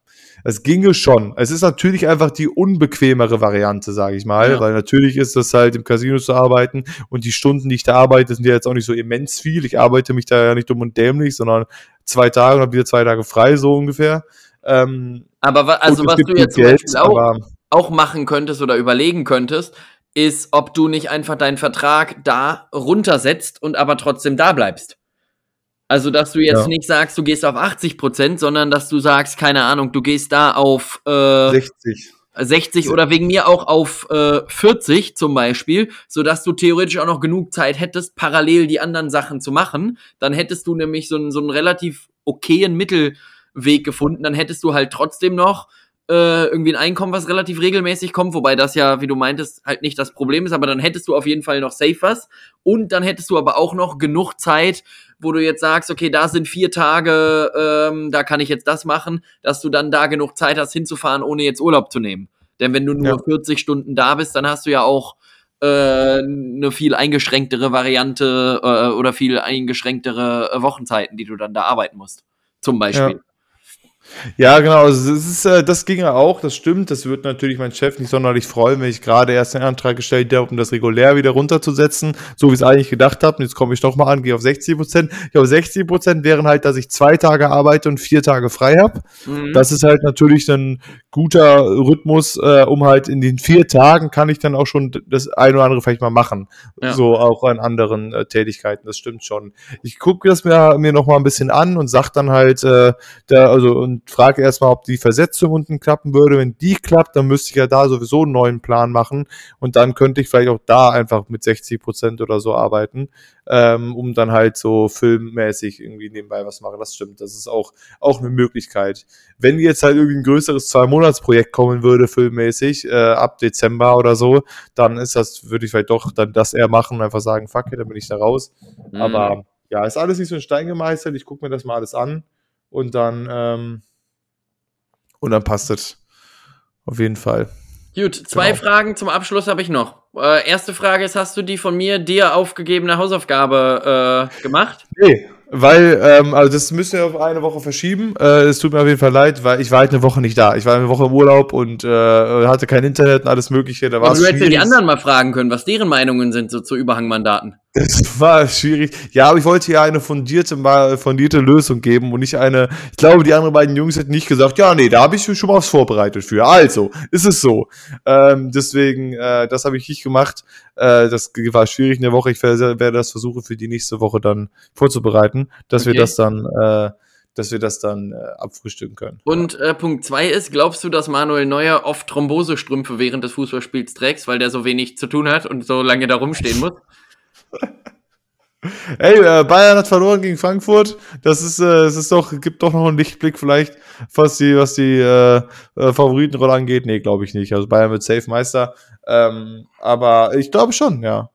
Es ginge schon. Es ist natürlich einfach die unbequemere Variante, sage ich mal, ja. weil natürlich ist das halt im Casino zu arbeiten und die Stunden, die ich da arbeite, sind ja jetzt auch nicht so immens viel. Ich arbeite mich da ja nicht dumm und dämlich, sondern zwei Tage und habe wieder zwei Tage frei, so ungefähr. Ähm, aber also was du jetzt Geld, zum Beispiel auch, auch machen könntest oder überlegen könntest, ist, ob du nicht einfach deinen Vertrag da runtersetzt und aber trotzdem da bleibst. Also, dass du jetzt ja. nicht sagst, du gehst auf 80 Prozent, sondern dass du sagst, keine Ahnung, du gehst da auf äh, 60. 60 oder wegen mir auch auf äh, 40 zum Beispiel, so dass du theoretisch auch noch genug Zeit hättest, parallel die anderen Sachen zu machen. Dann hättest du nämlich so einen, so einen relativ okayen Mittel, Weg gefunden, dann hättest du halt trotzdem noch äh, irgendwie ein Einkommen, was relativ regelmäßig kommt, wobei das ja, wie du meintest, halt nicht das Problem ist, aber dann hättest du auf jeden Fall noch safe was und dann hättest du aber auch noch genug Zeit, wo du jetzt sagst, okay, da sind vier Tage, ähm, da kann ich jetzt das machen, dass du dann da genug Zeit hast hinzufahren, ohne jetzt Urlaub zu nehmen. Denn wenn du nur ja. 40 Stunden da bist, dann hast du ja auch äh, eine viel eingeschränktere Variante äh, oder viel eingeschränktere äh, Wochenzeiten, die du dann da arbeiten musst. Zum Beispiel. Ja. Ja, genau. Also das, ist, äh, das ginge auch, das stimmt. Das wird natürlich mein Chef nicht sonderlich freuen, wenn ich gerade erst einen Antrag gestellt habe, um das regulär wieder runterzusetzen, so wie ich es eigentlich gedacht habe. Und jetzt komme ich doch mal an, gehe auf 60 Prozent. Ich glaube, 60 Prozent wären halt, dass ich zwei Tage arbeite und vier Tage frei habe. Mhm. Das ist halt natürlich ein guter Rhythmus, äh, um halt in den vier Tagen kann ich dann auch schon das ein oder andere vielleicht mal machen. Ja. So auch an anderen äh, Tätigkeiten. Das stimmt schon. Ich gucke das mir, mir noch mal ein bisschen an und sag dann halt, äh, da, also und frage erstmal, ob die Versetzung unten klappen würde. Wenn die klappt, dann müsste ich ja da sowieso einen neuen Plan machen und dann könnte ich vielleicht auch da einfach mit 60 Prozent oder so arbeiten, ähm, um dann halt so filmmäßig irgendwie nebenbei was machen. Das stimmt. Das ist auch, auch eine Möglichkeit. Wenn jetzt halt irgendwie ein größeres Zwei-Monats-Projekt kommen würde, filmmäßig, äh, ab Dezember oder so, dann ist das, würde ich vielleicht doch dann das eher machen und einfach sagen, fuck it, dann bin ich da raus. Mhm. Aber ja, ist alles nicht so ein Stein gemeißelt. Ich gucke mir das mal alles an und dann, ähm, und dann passt es auf jeden Fall. Gut, zwei genau. Fragen zum Abschluss habe ich noch. Äh, erste Frage ist, hast du die von mir dir aufgegebene Hausaufgabe äh, gemacht? Nee, weil, ähm, also das müssen wir auf eine Woche verschieben. Äh, es tut mir auf jeden Fall leid, weil ich war halt eine Woche nicht da. Ich war eine Woche im Urlaub und äh, hatte kein Internet und alles mögliche. Da war du hättest ja die anderen mal fragen können, was deren Meinungen sind so zu Überhangmandaten. Das war schwierig. Ja, aber ich wollte ja eine fundierte, mal fundierte Lösung geben und nicht eine. Ich glaube, die anderen beiden Jungs hätten nicht gesagt, ja, nee, da habe ich mich schon mal was vorbereitet für. Also, ist es so. Ähm, deswegen, äh, das habe ich nicht gemacht. Äh, das war schwierig in der Woche. Ich werde, werde das versuchen, für die nächste Woche dann vorzubereiten, dass okay. wir das dann. Äh, dass wir das dann äh, abfrühstücken können. Und äh, Punkt zwei ist, glaubst du, dass Manuel Neuer oft Thrombosestrümpfe während des Fußballspiels trägt, weil der so wenig zu tun hat und so lange da rumstehen muss? Ey, äh, Bayern hat verloren gegen Frankfurt. Das ist, äh, es ist doch, gibt doch noch einen Lichtblick vielleicht, was die, was die äh, äh, Favoritenrolle angeht. Nee, glaube ich nicht. Also Bayern wird safe Meister. Ähm, aber ich glaube schon, ja.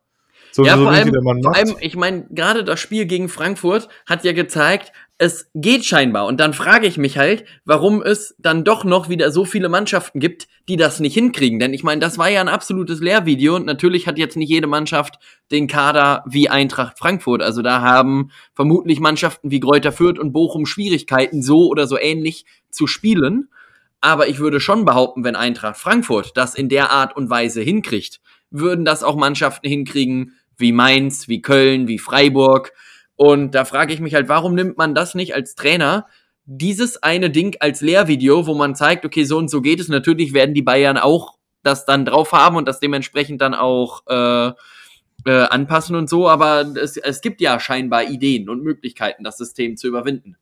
So, ja, so vor, allem, vor allem, ich meine, gerade das Spiel gegen Frankfurt hat ja gezeigt, es geht scheinbar. Und dann frage ich mich halt, warum es dann doch noch wieder so viele Mannschaften gibt, die das nicht hinkriegen. Denn ich meine, das war ja ein absolutes Lehrvideo und natürlich hat jetzt nicht jede Mannschaft den Kader wie Eintracht Frankfurt. Also da haben vermutlich Mannschaften wie Greuther Fürth und Bochum Schwierigkeiten, so oder so ähnlich zu spielen. Aber ich würde schon behaupten, wenn Eintracht Frankfurt das in der Art und Weise hinkriegt, würden das auch Mannschaften hinkriegen wie Mainz, wie Köln, wie Freiburg, und da frage ich mich halt, warum nimmt man das nicht als Trainer? Dieses eine Ding als Lehrvideo, wo man zeigt, okay, so und so geht es. Natürlich werden die Bayern auch das dann drauf haben und das dementsprechend dann auch äh, äh, anpassen und so, aber es, es gibt ja scheinbar Ideen und Möglichkeiten, das System zu überwinden.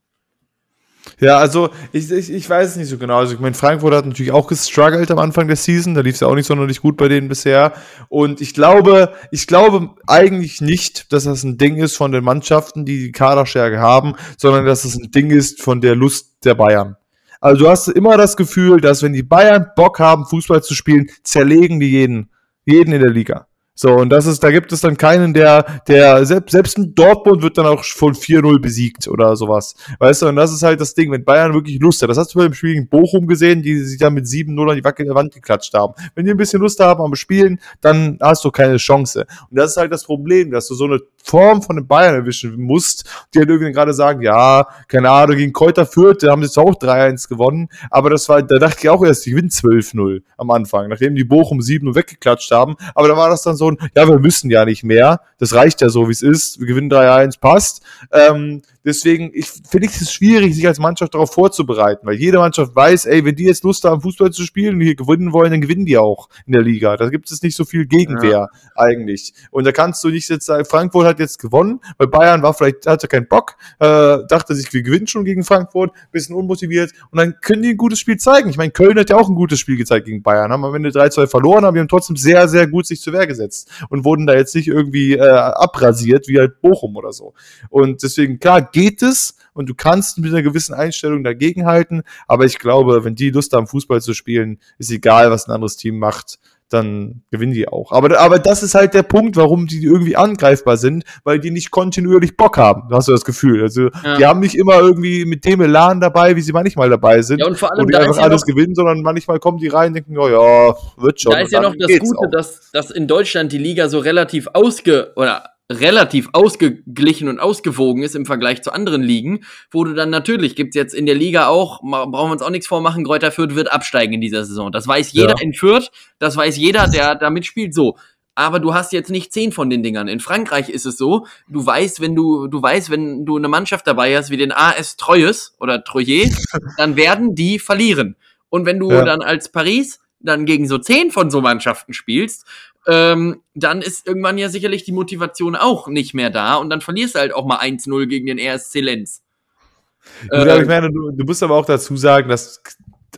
Ja, also ich, ich, ich weiß es nicht so genau. Also ich meine, Frankfurt hat natürlich auch gestruggelt am Anfang der Season. Da lief es ja auch nicht sonderlich gut bei denen bisher. Und ich glaube, ich glaube eigentlich nicht, dass das ein Ding ist von den Mannschaften, die die Kaderstärke haben, sondern dass es ein Ding ist von der Lust der Bayern. Also du hast immer das Gefühl, dass wenn die Bayern Bock haben, Fußball zu spielen, zerlegen die jeden, jeden in der Liga. So, und das ist, da gibt es dann keinen, der, der, selbst, selbst ein Dortmund wird dann auch von 4-0 besiegt oder sowas. Weißt du, und das ist halt das Ding, wenn Bayern wirklich Lust hat. Das hast du bei dem Spiel gegen Bochum gesehen, die sich da mit 7-0 an die Wand geklatscht haben. Wenn die ein bisschen Lust haben am Spielen, dann hast du keine Chance. Und das ist halt das Problem, dass du so eine Form von den Bayern erwischen musst, die halt irgendwie gerade sagen, ja, keine Ahnung, gegen Kräuter Fürth, da haben sie zwar auch 3-1 gewonnen, aber das war, da dachte ich auch erst, die gewinnen 12-0 am Anfang, nachdem die Bochum 7 weggeklatscht haben, aber da war das dann so ein, ja, wir müssen ja nicht mehr, das reicht ja so, wie es ist, wir gewinnen 3-1, passt, ähm, Deswegen ich, finde ich es schwierig, sich als Mannschaft darauf vorzubereiten, weil jede Mannschaft weiß, ey, wenn die jetzt Lust haben, Fußball zu spielen und hier gewinnen wollen, dann gewinnen die auch in der Liga. Da gibt es nicht so viel Gegenwehr ja. eigentlich. Und da kannst du nicht jetzt sagen, Frankfurt hat jetzt gewonnen, weil Bayern war vielleicht, hatte keinen Bock, äh, dachte sich, wir gewinnen schon gegen Frankfurt, bisschen unmotiviert und dann können die ein gutes Spiel zeigen. Ich meine, Köln hat ja auch ein gutes Spiel gezeigt gegen Bayern, haben am Ende 3-2 verloren, aber wir haben trotzdem sehr, sehr gut sich zur Wehr gesetzt und wurden da jetzt nicht irgendwie äh, abrasiert, wie halt Bochum oder so. Und deswegen, klar, geht es und du kannst mit einer gewissen Einstellung dagegenhalten, aber ich glaube, wenn die Lust haben, Fußball zu spielen, ist egal, was ein anderes Team macht dann gewinnen die auch. Aber, aber das ist halt der Punkt, warum die irgendwie angreifbar sind, weil die nicht kontinuierlich Bock haben, hast du das Gefühl. Also ja. die haben nicht immer irgendwie mit dem Elan dabei, wie sie manchmal dabei sind. Ja, und vor allem und die einfach alles noch, gewinnen, sondern manchmal kommen die rein und denken, oh ja, wird schon. Da ist ja noch das Gute, dass, dass in Deutschland die Liga so relativ ausge oder relativ ausgeglichen und ausgewogen ist im Vergleich zu anderen Ligen, wo du dann natürlich gibt's jetzt in der Liga auch, brauchen wir uns auch nichts vormachen, Kräuter Fürth wird absteigen in dieser Saison. Das weiß jeder ja. in Fürth, das weiß jeder, der da mitspielt, so. Aber du hast jetzt nicht zehn von den Dingern. In Frankreich ist es so, du weißt, wenn du, du weißt, wenn du eine Mannschaft dabei hast wie den AS Treues oder Troyer, dann werden die verlieren. Und wenn du ja. dann als Paris dann gegen so zehn von so Mannschaften spielst ähm, dann ist irgendwann ja sicherlich die Motivation auch nicht mehr da und dann verlierst du halt auch mal 1-0 gegen den RSC Lenz. Äh, ich meine, du, du musst aber auch dazu sagen, dass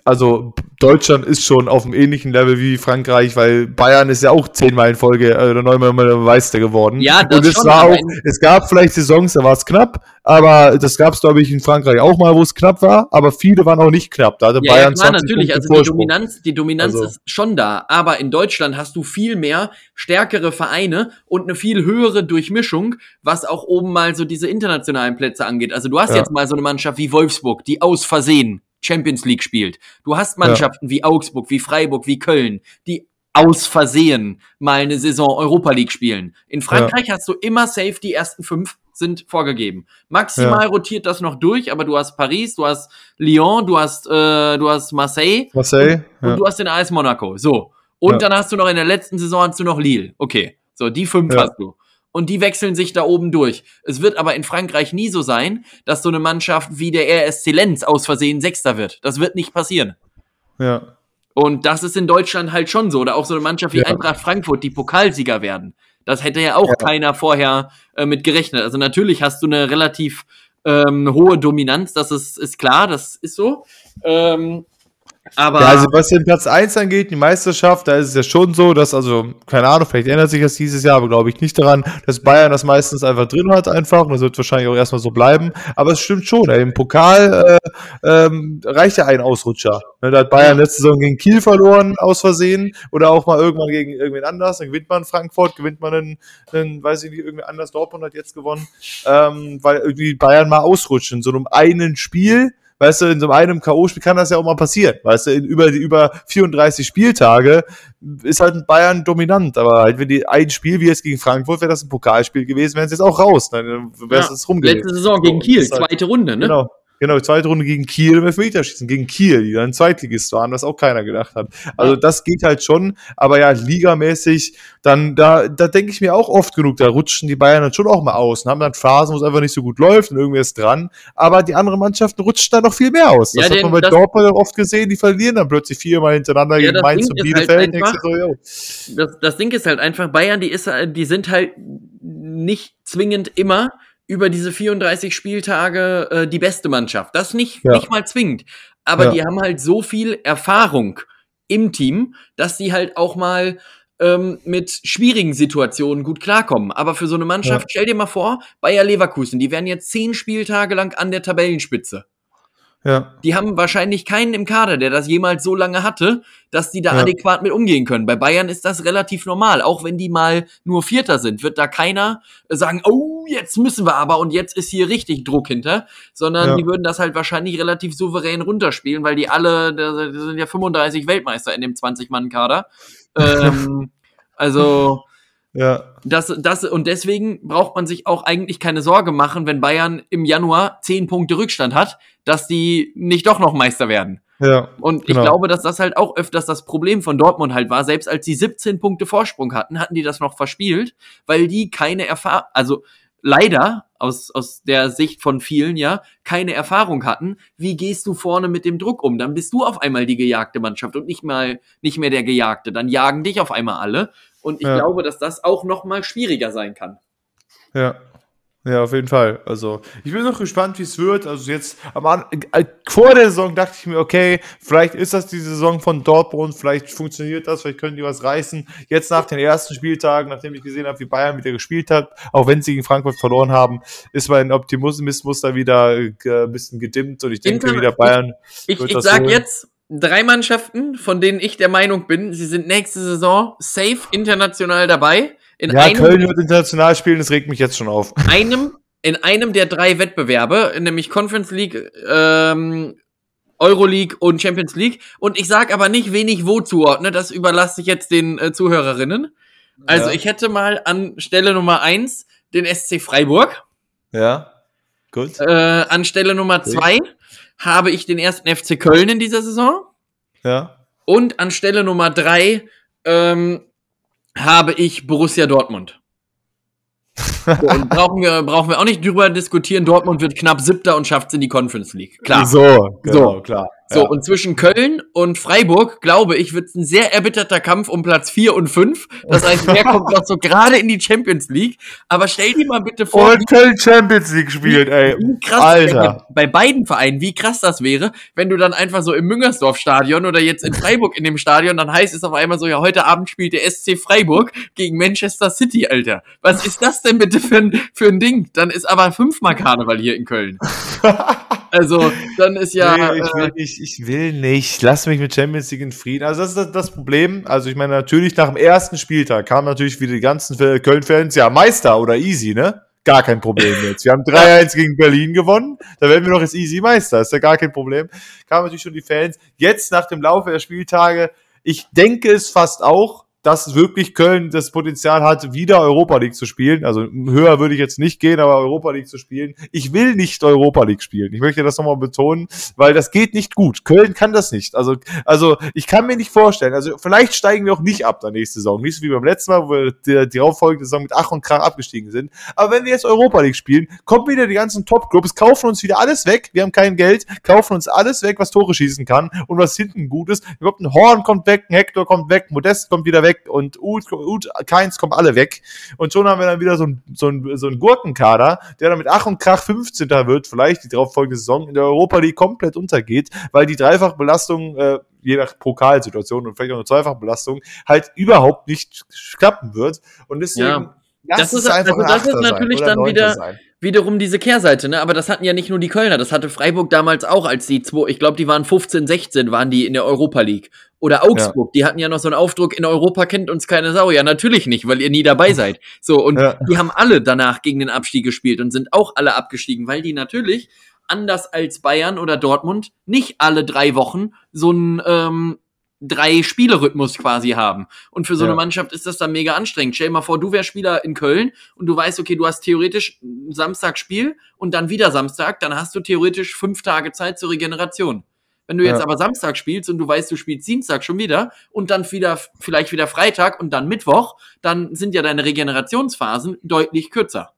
also Deutschland ist schon auf einem ähnlichen Level wie Frankreich, weil Bayern ist ja auch zehnmal in Folge äh, oder neunmal Meister geworden. Ja, das Und es schon, war auch, es gab vielleicht Saisons, da war es knapp, aber das gab es, glaube ich, in Frankreich auch mal, wo es knapp war, aber viele waren auch nicht knapp. Da hatte ja, Bayern ja, klar, natürlich, also die Dominanz, die Dominanz also. ist schon da, aber in Deutschland hast du viel mehr stärkere Vereine und eine viel höhere Durchmischung, was auch oben mal so diese internationalen Plätze angeht. Also du hast ja. jetzt mal so eine Mannschaft wie Wolfsburg, die aus Versehen Champions League spielt. Du hast Mannschaften ja. wie Augsburg, wie Freiburg, wie Köln, die aus Versehen mal eine Saison Europa League spielen. In Frankreich ja. hast du immer safe, die ersten fünf sind vorgegeben. Maximal ja. rotiert das noch durch, aber du hast Paris, du hast Lyon, du hast, äh, du hast Marseille, Marseille und, und du hast den AS Monaco. So. Und dann hast du noch in der letzten Saison hast du noch Lille. Okay. So, die fünf hast du. Und die wechseln sich da oben durch. Es wird aber in Frankreich nie so sein, dass so eine Mannschaft wie der RSC Lenz aus Versehen Sechster wird. Das wird nicht passieren. Ja. Und das ist in Deutschland halt schon so. Oder auch so eine Mannschaft wie Ja. Eintracht Frankfurt, die Pokalsieger werden. Das hätte ja auch Ja. keiner vorher äh, mit gerechnet. Also natürlich hast du eine relativ ähm, hohe Dominanz, das ist, ist klar, das ist so. Ähm, aber Ja, also was den Platz 1 angeht, die Meisterschaft, da ist es ja schon so, dass, also, keine Ahnung, vielleicht ändert sich das dieses Jahr, aber glaube ich nicht daran, dass Bayern das meistens einfach drin hat einfach und das wird wahrscheinlich auch erstmal so bleiben. Aber es stimmt schon, ey, im Pokal äh, ähm, reicht ja ein Ausrutscher. Ne, da hat Bayern letzte Saison gegen Kiel verloren, aus Versehen, oder auch mal irgendwann gegen irgendwen anders, dann gewinnt man Frankfurt, gewinnt man einen, einen weiß ich nicht, irgendwer anders, Dortmund hat jetzt gewonnen, ähm, weil irgendwie Bayern mal ausrutscht in so einem einen Spiel, Weißt du, in so einem K.O.-Spiel kann das ja auch mal passieren. Weißt du, in über über 34 Spieltage ist halt Bayern dominant. Aber halt, wenn die ein Spiel wie jetzt gegen Frankfurt, wäre das ein Pokalspiel gewesen, wären sie jetzt auch raus. Dann wäre es Ja, jetzt rumgelegt. letzte Saison gegen Kiel, halt- zweite Runde, ne? Genau. Genau, zweite Runde gegen Kiel im Elfmeterschießen, gegen Kiel, die dann Zweitligist waren, was auch keiner gedacht hat. Also das geht halt schon, aber ja, ligamäßig, dann, da, da denke ich mir auch oft genug, da rutschen die Bayern dann schon auch mal aus und haben dann Phasen, wo es einfach nicht so gut läuft und irgendwie ist dran, aber die anderen Mannschaften rutschen dann noch viel mehr aus. Das Ja, hat man bei Dortmund auch oft gesehen, die verlieren dann plötzlich viermal hintereinander Ja, gegen das Mainz Ding und ist halt Bielefeld. Denkst einfach- so, das, das Ding ist halt einfach, Bayern, die, ist, die sind halt nicht zwingend immer über diese 34 Spieltage äh, die beste Mannschaft. Das nicht, Ja. nicht mal zwingend. Aber Ja. die haben halt so viel Erfahrung im Team, dass sie halt auch mal ähm, mit schwierigen Situationen gut klarkommen. Aber für so eine Mannschaft, Ja. stell dir mal vor, Bayer Leverkusen, die wären jetzt zehn Spieltage lang an der Tabellenspitze. Ja, Die haben wahrscheinlich keinen im Kader, der das jemals so lange hatte, dass die da Ja. adäquat mit umgehen können. Bei Bayern ist das relativ normal. Auch wenn die mal nur Vierter sind, wird da keiner äh, sagen, oh, jetzt müssen wir aber und jetzt ist hier richtig Druck hinter, sondern Ja. die würden das halt wahrscheinlich relativ souverän runterspielen, weil die alle, da da sind ja 35 Weltmeister in dem 20-Mann-Kader. Ähm, also, ja, das, das, und deswegen braucht man sich auch eigentlich keine Sorge machen, wenn Bayern im Januar 10 Punkte Rückstand hat, dass die nicht doch noch Meister werden. ja. Und Genau. ich glaube, dass das halt auch öfters das Problem von Dortmund halt war. Selbst als sie 17 Punkte Vorsprung hatten, hatten die das noch verspielt, weil die keine Erfahrung, also leider aus, aus der Sicht von vielen, ja, keine Erfahrung hatten. Wie gehst du vorne mit dem Druck um? Dann bist du auf einmal die gejagte Mannschaft und nicht mal, nicht mehr der Gejagte. Dann jagen dich auf einmal alle. Und ich Ja. glaube, dass das auch noch mal schwieriger sein kann. Ja. Ja, auf jeden Fall. Also, ich bin noch gespannt, wie es wird. Also jetzt am An äh, vor der Saison dachte ich mir, okay, vielleicht ist das die Saison von Dortmund, vielleicht funktioniert das, vielleicht können die was reißen. Jetzt nach den ersten Spieltagen, nachdem ich gesehen habe, wie Bayern wieder gespielt hat, auch wenn sie gegen Frankfurt verloren haben, ist mein Optimismus da wieder äh, ein bisschen gedimmt und ich denke wieder Bayern. Ich, ich das sag holen. jetzt drei Mannschaften, von denen ich der Meinung bin, sie sind nächste Saison safe international dabei. In Ja, einem, Köln wird international spielen, das regt mich jetzt schon auf. einem, in einem der drei Wettbewerbe, nämlich Conference League, ähm, Euroleague und Champions League. Und ich sag aber nicht, wen ich wo zuordne, das überlasse ich jetzt den äh, Zuhörerinnen. Also Ja. ich hätte mal an Stelle Nummer eins den SC Freiburg. Ja, gut. Äh, an Stelle Nummer zwei habe ich den ersten FC Köln in dieser Saison. Ja. Und an Stelle Nummer drei ähm, habe ich Borussia Dortmund. So, und brauchen wir, brauchen wir auch nicht drüber diskutieren. Dortmund wird knapp siebter und schafft es in die Conference League. Klar. So, genau, So. klar. So, ja. und zwischen Köln und Freiburg, glaube ich, wird es ein sehr erbitterter Kampf um Platz vier und fünf. Das heißt, wer kommt noch so gerade in die Champions League? Aber stell dir mal bitte vor, Und Köln Champions League spielt, ey. wie krass Alter. bei beiden Vereinen, wie krass das wäre, wenn du dann einfach so im Müngersdorf-Stadion oder jetzt in Freiburg in dem Stadion, dann heißt es auf einmal so, ja, heute Abend spielt der SC Freiburg gegen Manchester City, Alter. Was ist das denn bitte für ein, für ein Ding? Dann ist aber fünfmal Karneval hier in Köln. Also, dann ist ja. nee, ich, äh, will nicht, ich will nicht. Lass mich mit Champions League in Frieden. Also das ist das, das Problem. Also ich meine, natürlich nach dem ersten Spieltag kamen natürlich wieder die ganzen Köln-Fans, ja, Meister oder easy, ne? Gar kein Problem jetzt. Wir haben 3-1 gegen Berlin gewonnen. Da werden wir doch jetzt easy Meister. Ist ja gar kein Problem. Kamen natürlich schon die Fans. Jetzt nach dem Laufe der Spieltage, ich denke es fast auch, dass wirklich Köln das Potenzial hat, wieder Europa League zu spielen. Also höher würde ich jetzt nicht gehen, aber Europa League zu spielen. Ich will nicht Europa League spielen. Ich möchte das nochmal betonen, weil das geht nicht gut. Köln kann das nicht. Also, also ich kann mir nicht vorstellen. Also vielleicht steigen wir auch nicht ab der nächste Saison. Nicht so wie beim letzten Mal, wo wir die, die Saison mit Ach und Krach abgestiegen sind. Aber wenn wir jetzt Europa League spielen, kommen wieder die ganzen Top-Clubs, kaufen uns wieder alles weg. Wir haben kein Geld, kaufen uns alles weg, was Tore schießen kann und was hinten gut ist. Ein Horn kommt weg, ein Hector kommt weg, Modest kommt wieder weg und Ut, Ut Keins kommen alle weg. Und schon haben wir dann wieder so ein, so ein, so ein Gurkenkader, der dann mit Ach und Krach 15. wird, vielleicht die darauffolgende Saison in der Europa League komplett untergeht, weil die Dreifachbelastung äh, je nach Pokalsituation und vielleicht auch eine Zweifachbelastung halt überhaupt nicht klappen wird. Und deswegen, ja. das, ist, einfach also das ist natürlich dann wieder, sein wiederum diese Kehrseite, ne? Aber das hatten ja nicht nur die Kölner, das hatte Freiburg damals auch, als die zwei, ich glaube, die waren 15, 16, waren die in der Europa League. Oder Augsburg, ja. die hatten ja noch so einen Aufdruck, in Europa kennt uns keine Sau. Ja, natürlich nicht, weil ihr nie dabei seid. So, und ja. die haben alle danach gegen den Abstieg gespielt und sind auch alle abgestiegen, weil die natürlich, anders als Bayern oder Dortmund, nicht alle drei Wochen so ein ähm, drei Spielerhythmus quasi haben. Und für so ja. eine Mannschaft ist das dann mega anstrengend. Stell dir mal vor, du wärst Spieler in Köln und du weißt, okay, du hast theoretisch Samstag Spiel und dann wieder Samstag, dann hast du theoretisch fünf Tage Zeit zur Regeneration. Wenn du jetzt ja. aber Samstag spielst und du weißt, du spielst Dienstag schon wieder und dann wieder, vielleicht wieder Freitag und dann Mittwoch, dann sind ja deine Regenerationsphasen deutlich kürzer.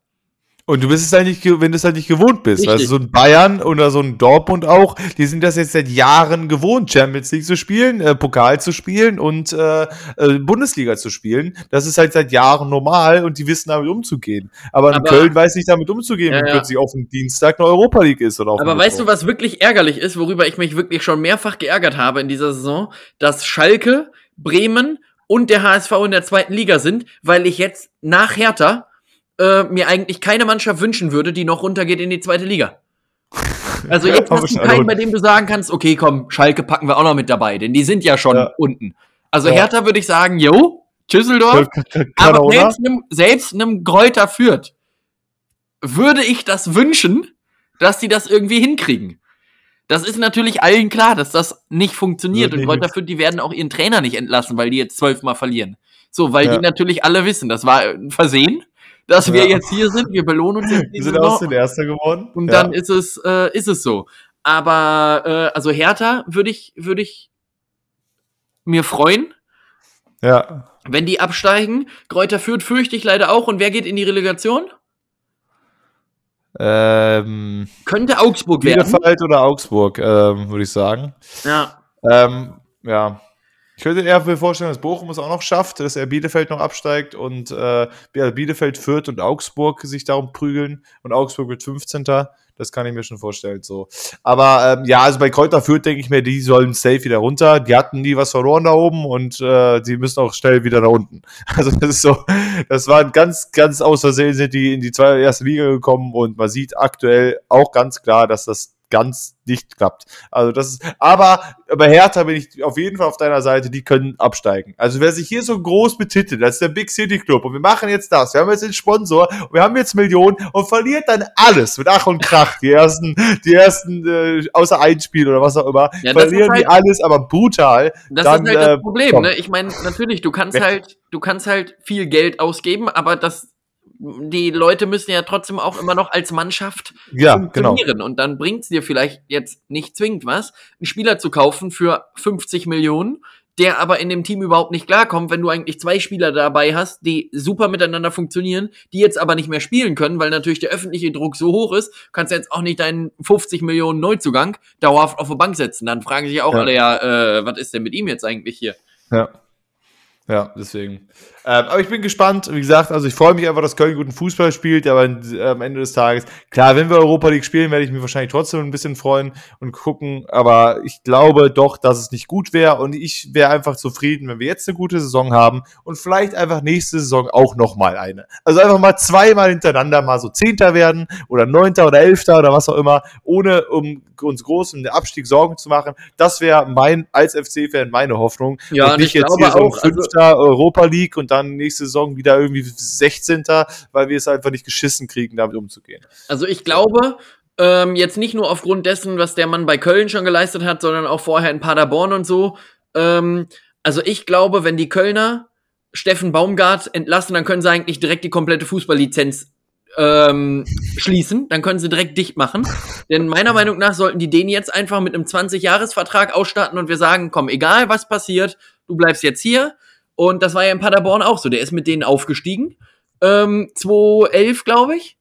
Und du bist es halt nicht, wenn du es halt nicht gewohnt bist. Richtig. Also so ein Bayern oder so ein Dortmund auch, die sind das jetzt seit Jahren gewohnt, Champions League zu spielen, äh, Pokal zu spielen und äh, äh, Bundesliga zu spielen. Das ist halt seit Jahren normal und die wissen damit umzugehen. Aber, aber Köln weiß nicht damit umzugehen, ja, wenn ja. plötzlich auf dem Dienstag eine Europa League ist. Oder auf aber weißt du, was wirklich ärgerlich ist, worüber ich mich wirklich schon mehrfach geärgert habe in dieser Saison, dass Schalke, Bremen und der HSV in der zweiten Liga sind, weil ich jetzt nach Hertha äh, mir eigentlich keine Mannschaft wünschen würde, die noch runtergeht in die zweite Liga. Also jetzt hast du keinen, bei dem du sagen kannst, okay, komm, Schalke packen wir auch noch mit dabei, denn die sind ja schon ja. unten. Also ja. Hertha würde ich sagen, jo, Düsseldorf, aber selbst einem, selbst einem Gräuter führt, würde ich das wünschen, dass die das irgendwie hinkriegen. Das ist natürlich allen klar, dass das nicht funktioniert. und Kräuter Fürth, die werden auch ihren Trainer nicht entlassen, weil die jetzt zwölfmal verlieren. So, weil ja. die natürlich alle wissen, das war ein Versehen dass wir jetzt hier sind. Wir belohnen uns jetzt. Wir sind aus den Erster geworden. Und ja. dann ist es, äh, ist es so. Aber äh, also Hertha würde ich, würde ich mir freuen. Ja. Wenn die absteigen. Kräuter führt fürchte ich leider auch. Und wer geht in die Relegation? Ähm, Könnte Augsburg werden. Bielefeld oder Augsburg, ähm, würde ich sagen. Ja. Ähm, ja. Ich könnte eher mir vorstellen, dass Bochum es auch noch schafft, dass er Bielefeld noch absteigt und äh, Bielefeld, Fürth und Augsburg sich darum prügeln und Augsburg wird 15. Das kann ich mir schon vorstellen. So. Aber ähm, ja, also bei Kräuter Fürth denke ich mir, die sollen safe wieder runter. Die hatten nie was verloren da oben und äh, die müssen auch schnell wieder nach unten. Also das ist so, das war ganz, ganz aus Versehen sind die in die zweite erste Liga gekommen und man sieht aktuell auch ganz klar, dass das ganz nicht klappt. Also das ist, aber bei Hertha bin ich auf jeden Fall auf deiner Seite, die können absteigen. Also wer sich hier so groß betitelt, das ist der Big City Club und wir machen jetzt das, wir haben jetzt den Sponsor und wir haben jetzt Millionen und verliert dann alles mit Ach und Krach, die ersten, die ersten, äh, außer ein Spiel oder was auch immer, ja, verlieren halt, die alles, aber brutal. Das dann, ist halt das äh, Problem, ne? Ich meine, natürlich, du kannst halt, du kannst halt viel Geld ausgeben, aber das die Leute müssen ja trotzdem auch immer noch als Mannschaft ja, genau. funktionieren. Genau. Und dann bringt es dir vielleicht jetzt nicht zwingend was, einen Spieler zu kaufen für 50 Millionen, der aber in dem Team überhaupt nicht klarkommt, wenn du eigentlich zwei Spieler dabei hast, die super miteinander funktionieren, die jetzt aber nicht mehr spielen können, weil natürlich der öffentliche Druck so hoch ist, kannst du jetzt auch nicht deinen 50 Millionen Neuzugang dauerhaft auf die Bank setzen. Dann fragen sich auch ja. alle ja, äh, was ist denn mit ihm jetzt eigentlich hier? Ja. Ja, deswegen. Ähm, aber ich bin gespannt. Wie gesagt, also ich freue mich einfach, dass Köln guten Fußball spielt, aber äh, am Ende des Tages, klar, wenn wir Europa League spielen, werde ich mich wahrscheinlich trotzdem ein bisschen freuen und gucken. Aber ich glaube doch, dass es nicht gut wäre und ich wäre einfach zufrieden, wenn wir jetzt eine gute Saison haben und vielleicht einfach nächste Saison auch nochmal eine. Also einfach mal zweimal hintereinander mal so Zehnter werden oder Neunter oder Elfter oder was auch immer, ohne um uns groß um den Abstieg Sorgen zu machen. Das wäre mein, als FC-Fan, meine Hoffnung. Ja, und nicht ich jetzt hier so auch, Fünfter also, Europa League und dann nächste Saison wieder irgendwie 16. weil wir es einfach nicht geschissen kriegen, damit umzugehen. Also ich glaube, ähm, jetzt nicht nur aufgrund dessen, was der Mann bei Köln schon geleistet hat, sondern auch vorher in Paderborn und so. Ähm, also ich glaube, wenn die Kölner Steffen Baumgart entlassen, dann können sie eigentlich direkt die komplette Fußballlizenz ähm, schließen. Dann können sie direkt dicht machen. Denn meiner Meinung nach sollten die den jetzt einfach mit einem 20-Jahres-Vertrag ausstatten und wir sagen, komm, egal was passiert, du bleibst jetzt hier. Und das war ja in Paderborn auch so. Der ist mit denen aufgestiegen. Ähm, 2011, glaube ich.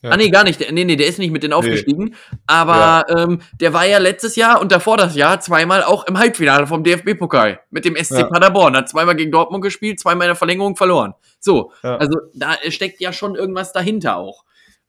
Ja. Ah, nee, gar nicht. Nee, nee, der ist nicht mit denen aufgestiegen. Aber ähm, der war ja letztes Jahr und davor das Jahr zweimal auch im Halbfinale vom DFB-Pokal mit dem SC Ja. Paderborn. Hat zweimal gegen Dortmund gespielt, zweimal in der Verlängerung verloren. So, Ja. also da steckt ja schon irgendwas dahinter auch.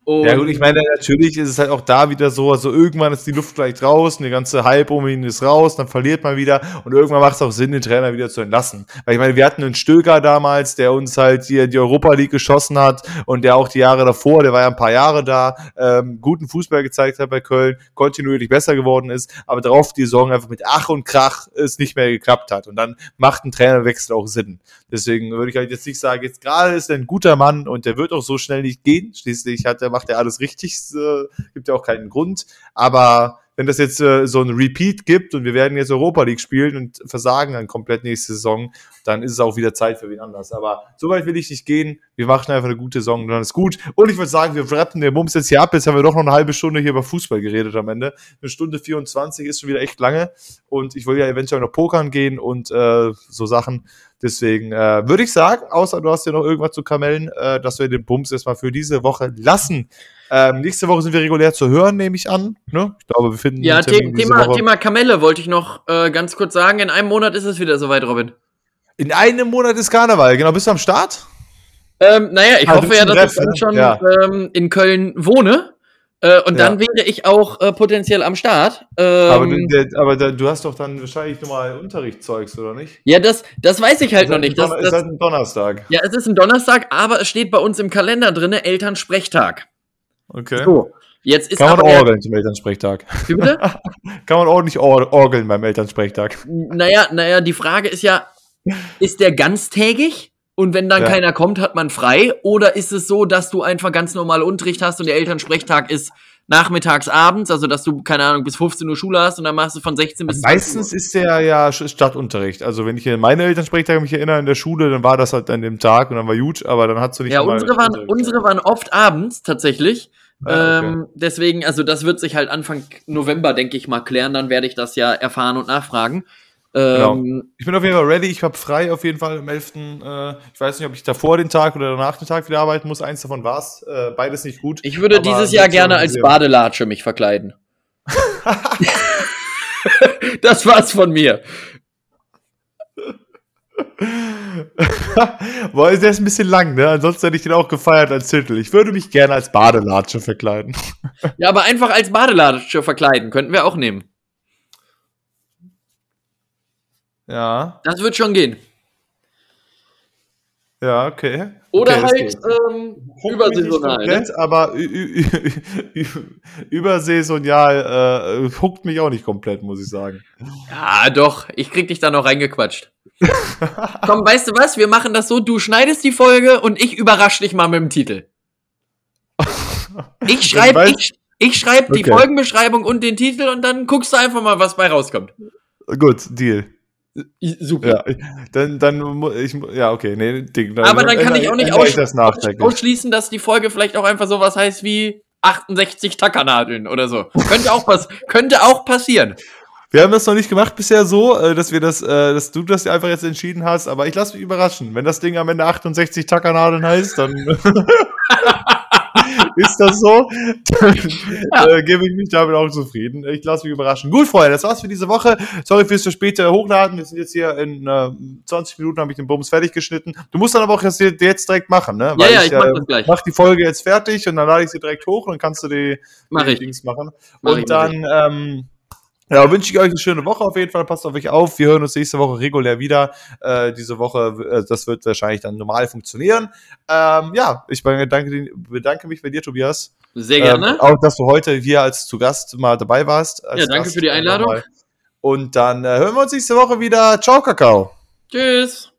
Und Ja gut, ich meine, natürlich ist es halt auch da wieder so, also irgendwann ist die Luft gleich draußen, der ganze Hype um ihn ist raus, dann verliert man wieder und irgendwann macht es auch Sinn, den Trainer wieder zu entlassen. Weil ich meine, wir hatten einen Stöger damals, der uns halt hier die Europa League geschossen hat und der auch die Jahre davor, der war ja ein paar Jahre da, ähm, guten Fußball gezeigt hat bei Köln, kontinuierlich besser geworden ist, aber darauf die Saison einfach mit Ach und Krach es nicht mehr geklappt hat und dann macht ein Trainerwechsel auch Sinn. Deswegen würde ich halt jetzt nicht sagen, jetzt gerade ist er ein guter Mann und der wird auch so schnell nicht gehen. Schließlich hat er, macht er alles richtig, äh, gibt ja auch keinen Grund. Aber wenn das jetzt äh, so ein Repeat gibt und wir werden jetzt Europa League spielen und versagen dann komplett nächste Saison, dann ist es auch wieder Zeit für wen anders. Aber so weit will ich nicht gehen. Wir machen einfach eine gute Saison und dann ist gut. Und ich würde sagen, wir wrappen den Bums jetzt hier ab. Jetzt haben wir doch noch eine halbe Stunde hier über Fußball geredet am Ende. Eine Stunde 24 ist schon wieder echt lange. Und ich will ja eventuell noch pokern gehen und äh, so Sachen. Deswegen äh, würde ich sagen, außer du hast ja noch irgendwas zu kamellen, äh, dass wir den Bums erstmal für diese Woche lassen. Ähm, nächste Woche sind wir regulär zu hören, nehme ich an. Ne? Ich glaube, wir finden ja, The Thema, Woche. Thema Kamelle wollte ich noch äh, ganz kurz sagen. In einem Monat ist es wieder soweit, Robin. In einem Monat ist Karneval. Genau, bist du am Start? Ähm, naja, ich Ah, hoffe ja, dass ich Ref, dann ne? schon Ja. ähm, in Köln wohne. Äh, und Ja. dann wäre ich auch äh, potenziell am Start. aber Ähm, du, der, aber da, du hast doch dann wahrscheinlich nochmal Unterrichtszeugs, oder nicht? ja, das, das weiß ich halt Ist noch nicht. Das, Donner- ist das, halt ein Donnerstag. ja, es ist ein Donnerstag, aber es steht bei uns im Kalender drinne Elternsprechtag. Okay. So, jetzt ist Kann man aber orgeln zum Elternsprechtag. Wie bitte? Kann man ordentlich or orgeln beim Elternsprechtag. naja, naja, die Frage ist ja, ist der ganztägig? Und wenn dann Ja. keiner kommt, hat man frei? Oder ist es so, dass du einfach ganz normal Unterricht hast und der Elternsprechtag ist nachmittags, abends, also dass du, keine Ahnung, bis 15 Uhr Schule hast und dann machst du von 16 bis 20 Meistens ist der ja Stadtunterricht. Also wenn ich an meine Elternsprechtag mich erinnere in der Schule, dann war das halt an dem Tag und dann war gut, aber dann hast du nicht Ja, unsere waren, Unterricht. unsere waren oft abends tatsächlich. Ah, okay. ähm, deswegen, also das wird sich halt Anfang November, denke ich mal, klären. Dann werde ich das ja erfahren und nachfragen. Ähm, Ich bin auf jeden Fall ready. Ich habe frei auf jeden Fall am 11. Äh, ich weiß nicht, ob ich davor den Tag oder danach den Tag wieder arbeiten muss. Eins davon war's. Äh, beides nicht gut. Ich würde dieses Jahr gerne als Badelatsche mich verkleiden. das war's von mir. Boah, der ist ein bisschen lang, ne? Ansonsten hätte ich den auch gefeiert als Titel. Ich würde mich gerne als Badelatsche verkleiden. Ja, aber einfach als Badelatsche verkleiden könnten wir auch nehmen. Ja, Das wird schon gehen. ja, okay. Oder okay, halt ähm, übersaisonal. Ne? komplett, aber ü- ü- übersaisonal äh, huckt mich auch nicht komplett, muss ich sagen. Ja, doch. Ich krieg dich da noch reingequatscht. Komm, weißt du was? Wir machen das so, du schneidest die Folge und ich überrasch dich mal mit dem Titel. Ich schreibe ich, ich schreib die Okay. Folgenbeschreibung und den Titel und dann guckst du einfach mal, was bei rauskommt. Gut, Deal. Super. Ja, dann, dann, ich, ja, okay, nee, Ding. Aber dann kann ich auch nicht ändere ich ausschließen, dass die Folge vielleicht auch einfach sowas heißt wie 68 Tackernadeln oder so. Könnte auch, pass könnte auch passieren. Wir haben das noch nicht gemacht bisher so, äh, dass wir das, äh, dass du das einfach jetzt entschieden hast, aber ich lasse mich überraschen. Wenn das Ding am Ende 68 Tackernadeln heißt, dann ist das so. Dann Ja. äh, gebe ich mich damit auch zufrieden. Ich lasse mich überraschen. Gut, Freunde, das war's für diese Woche. Sorry fürs zu späte Hochladen. Wir sind jetzt hier in äh, 20 Minuten, habe ich den Bums fertig geschnitten. Du musst dann aber auch jetzt, jetzt direkt machen, ne? Ja, ja, ich mach das gleich. Mach die Folge jetzt fertig und dann lade ich sie direkt hoch und dann kannst du die, Mach die ich. Dings machen. Mach und ich, dann, ähm, ja, wünsche ich euch eine schöne Woche auf jeden Fall. Passt auf euch auf. Wir hören uns nächste Woche regulär wieder. Äh, diese Woche, äh, das wird wahrscheinlich dann normal funktionieren. Ähm, ja, ich bedanke, bedanke mich bei dir, Tobias. Sehr gerne. Ähm, auch, dass du heute hier als zu Gast mal dabei warst. Ja, danke Gast für die Einladung. Und dann äh, hören wir uns nächste Woche wieder. Ciao, Kakao. Tschüss.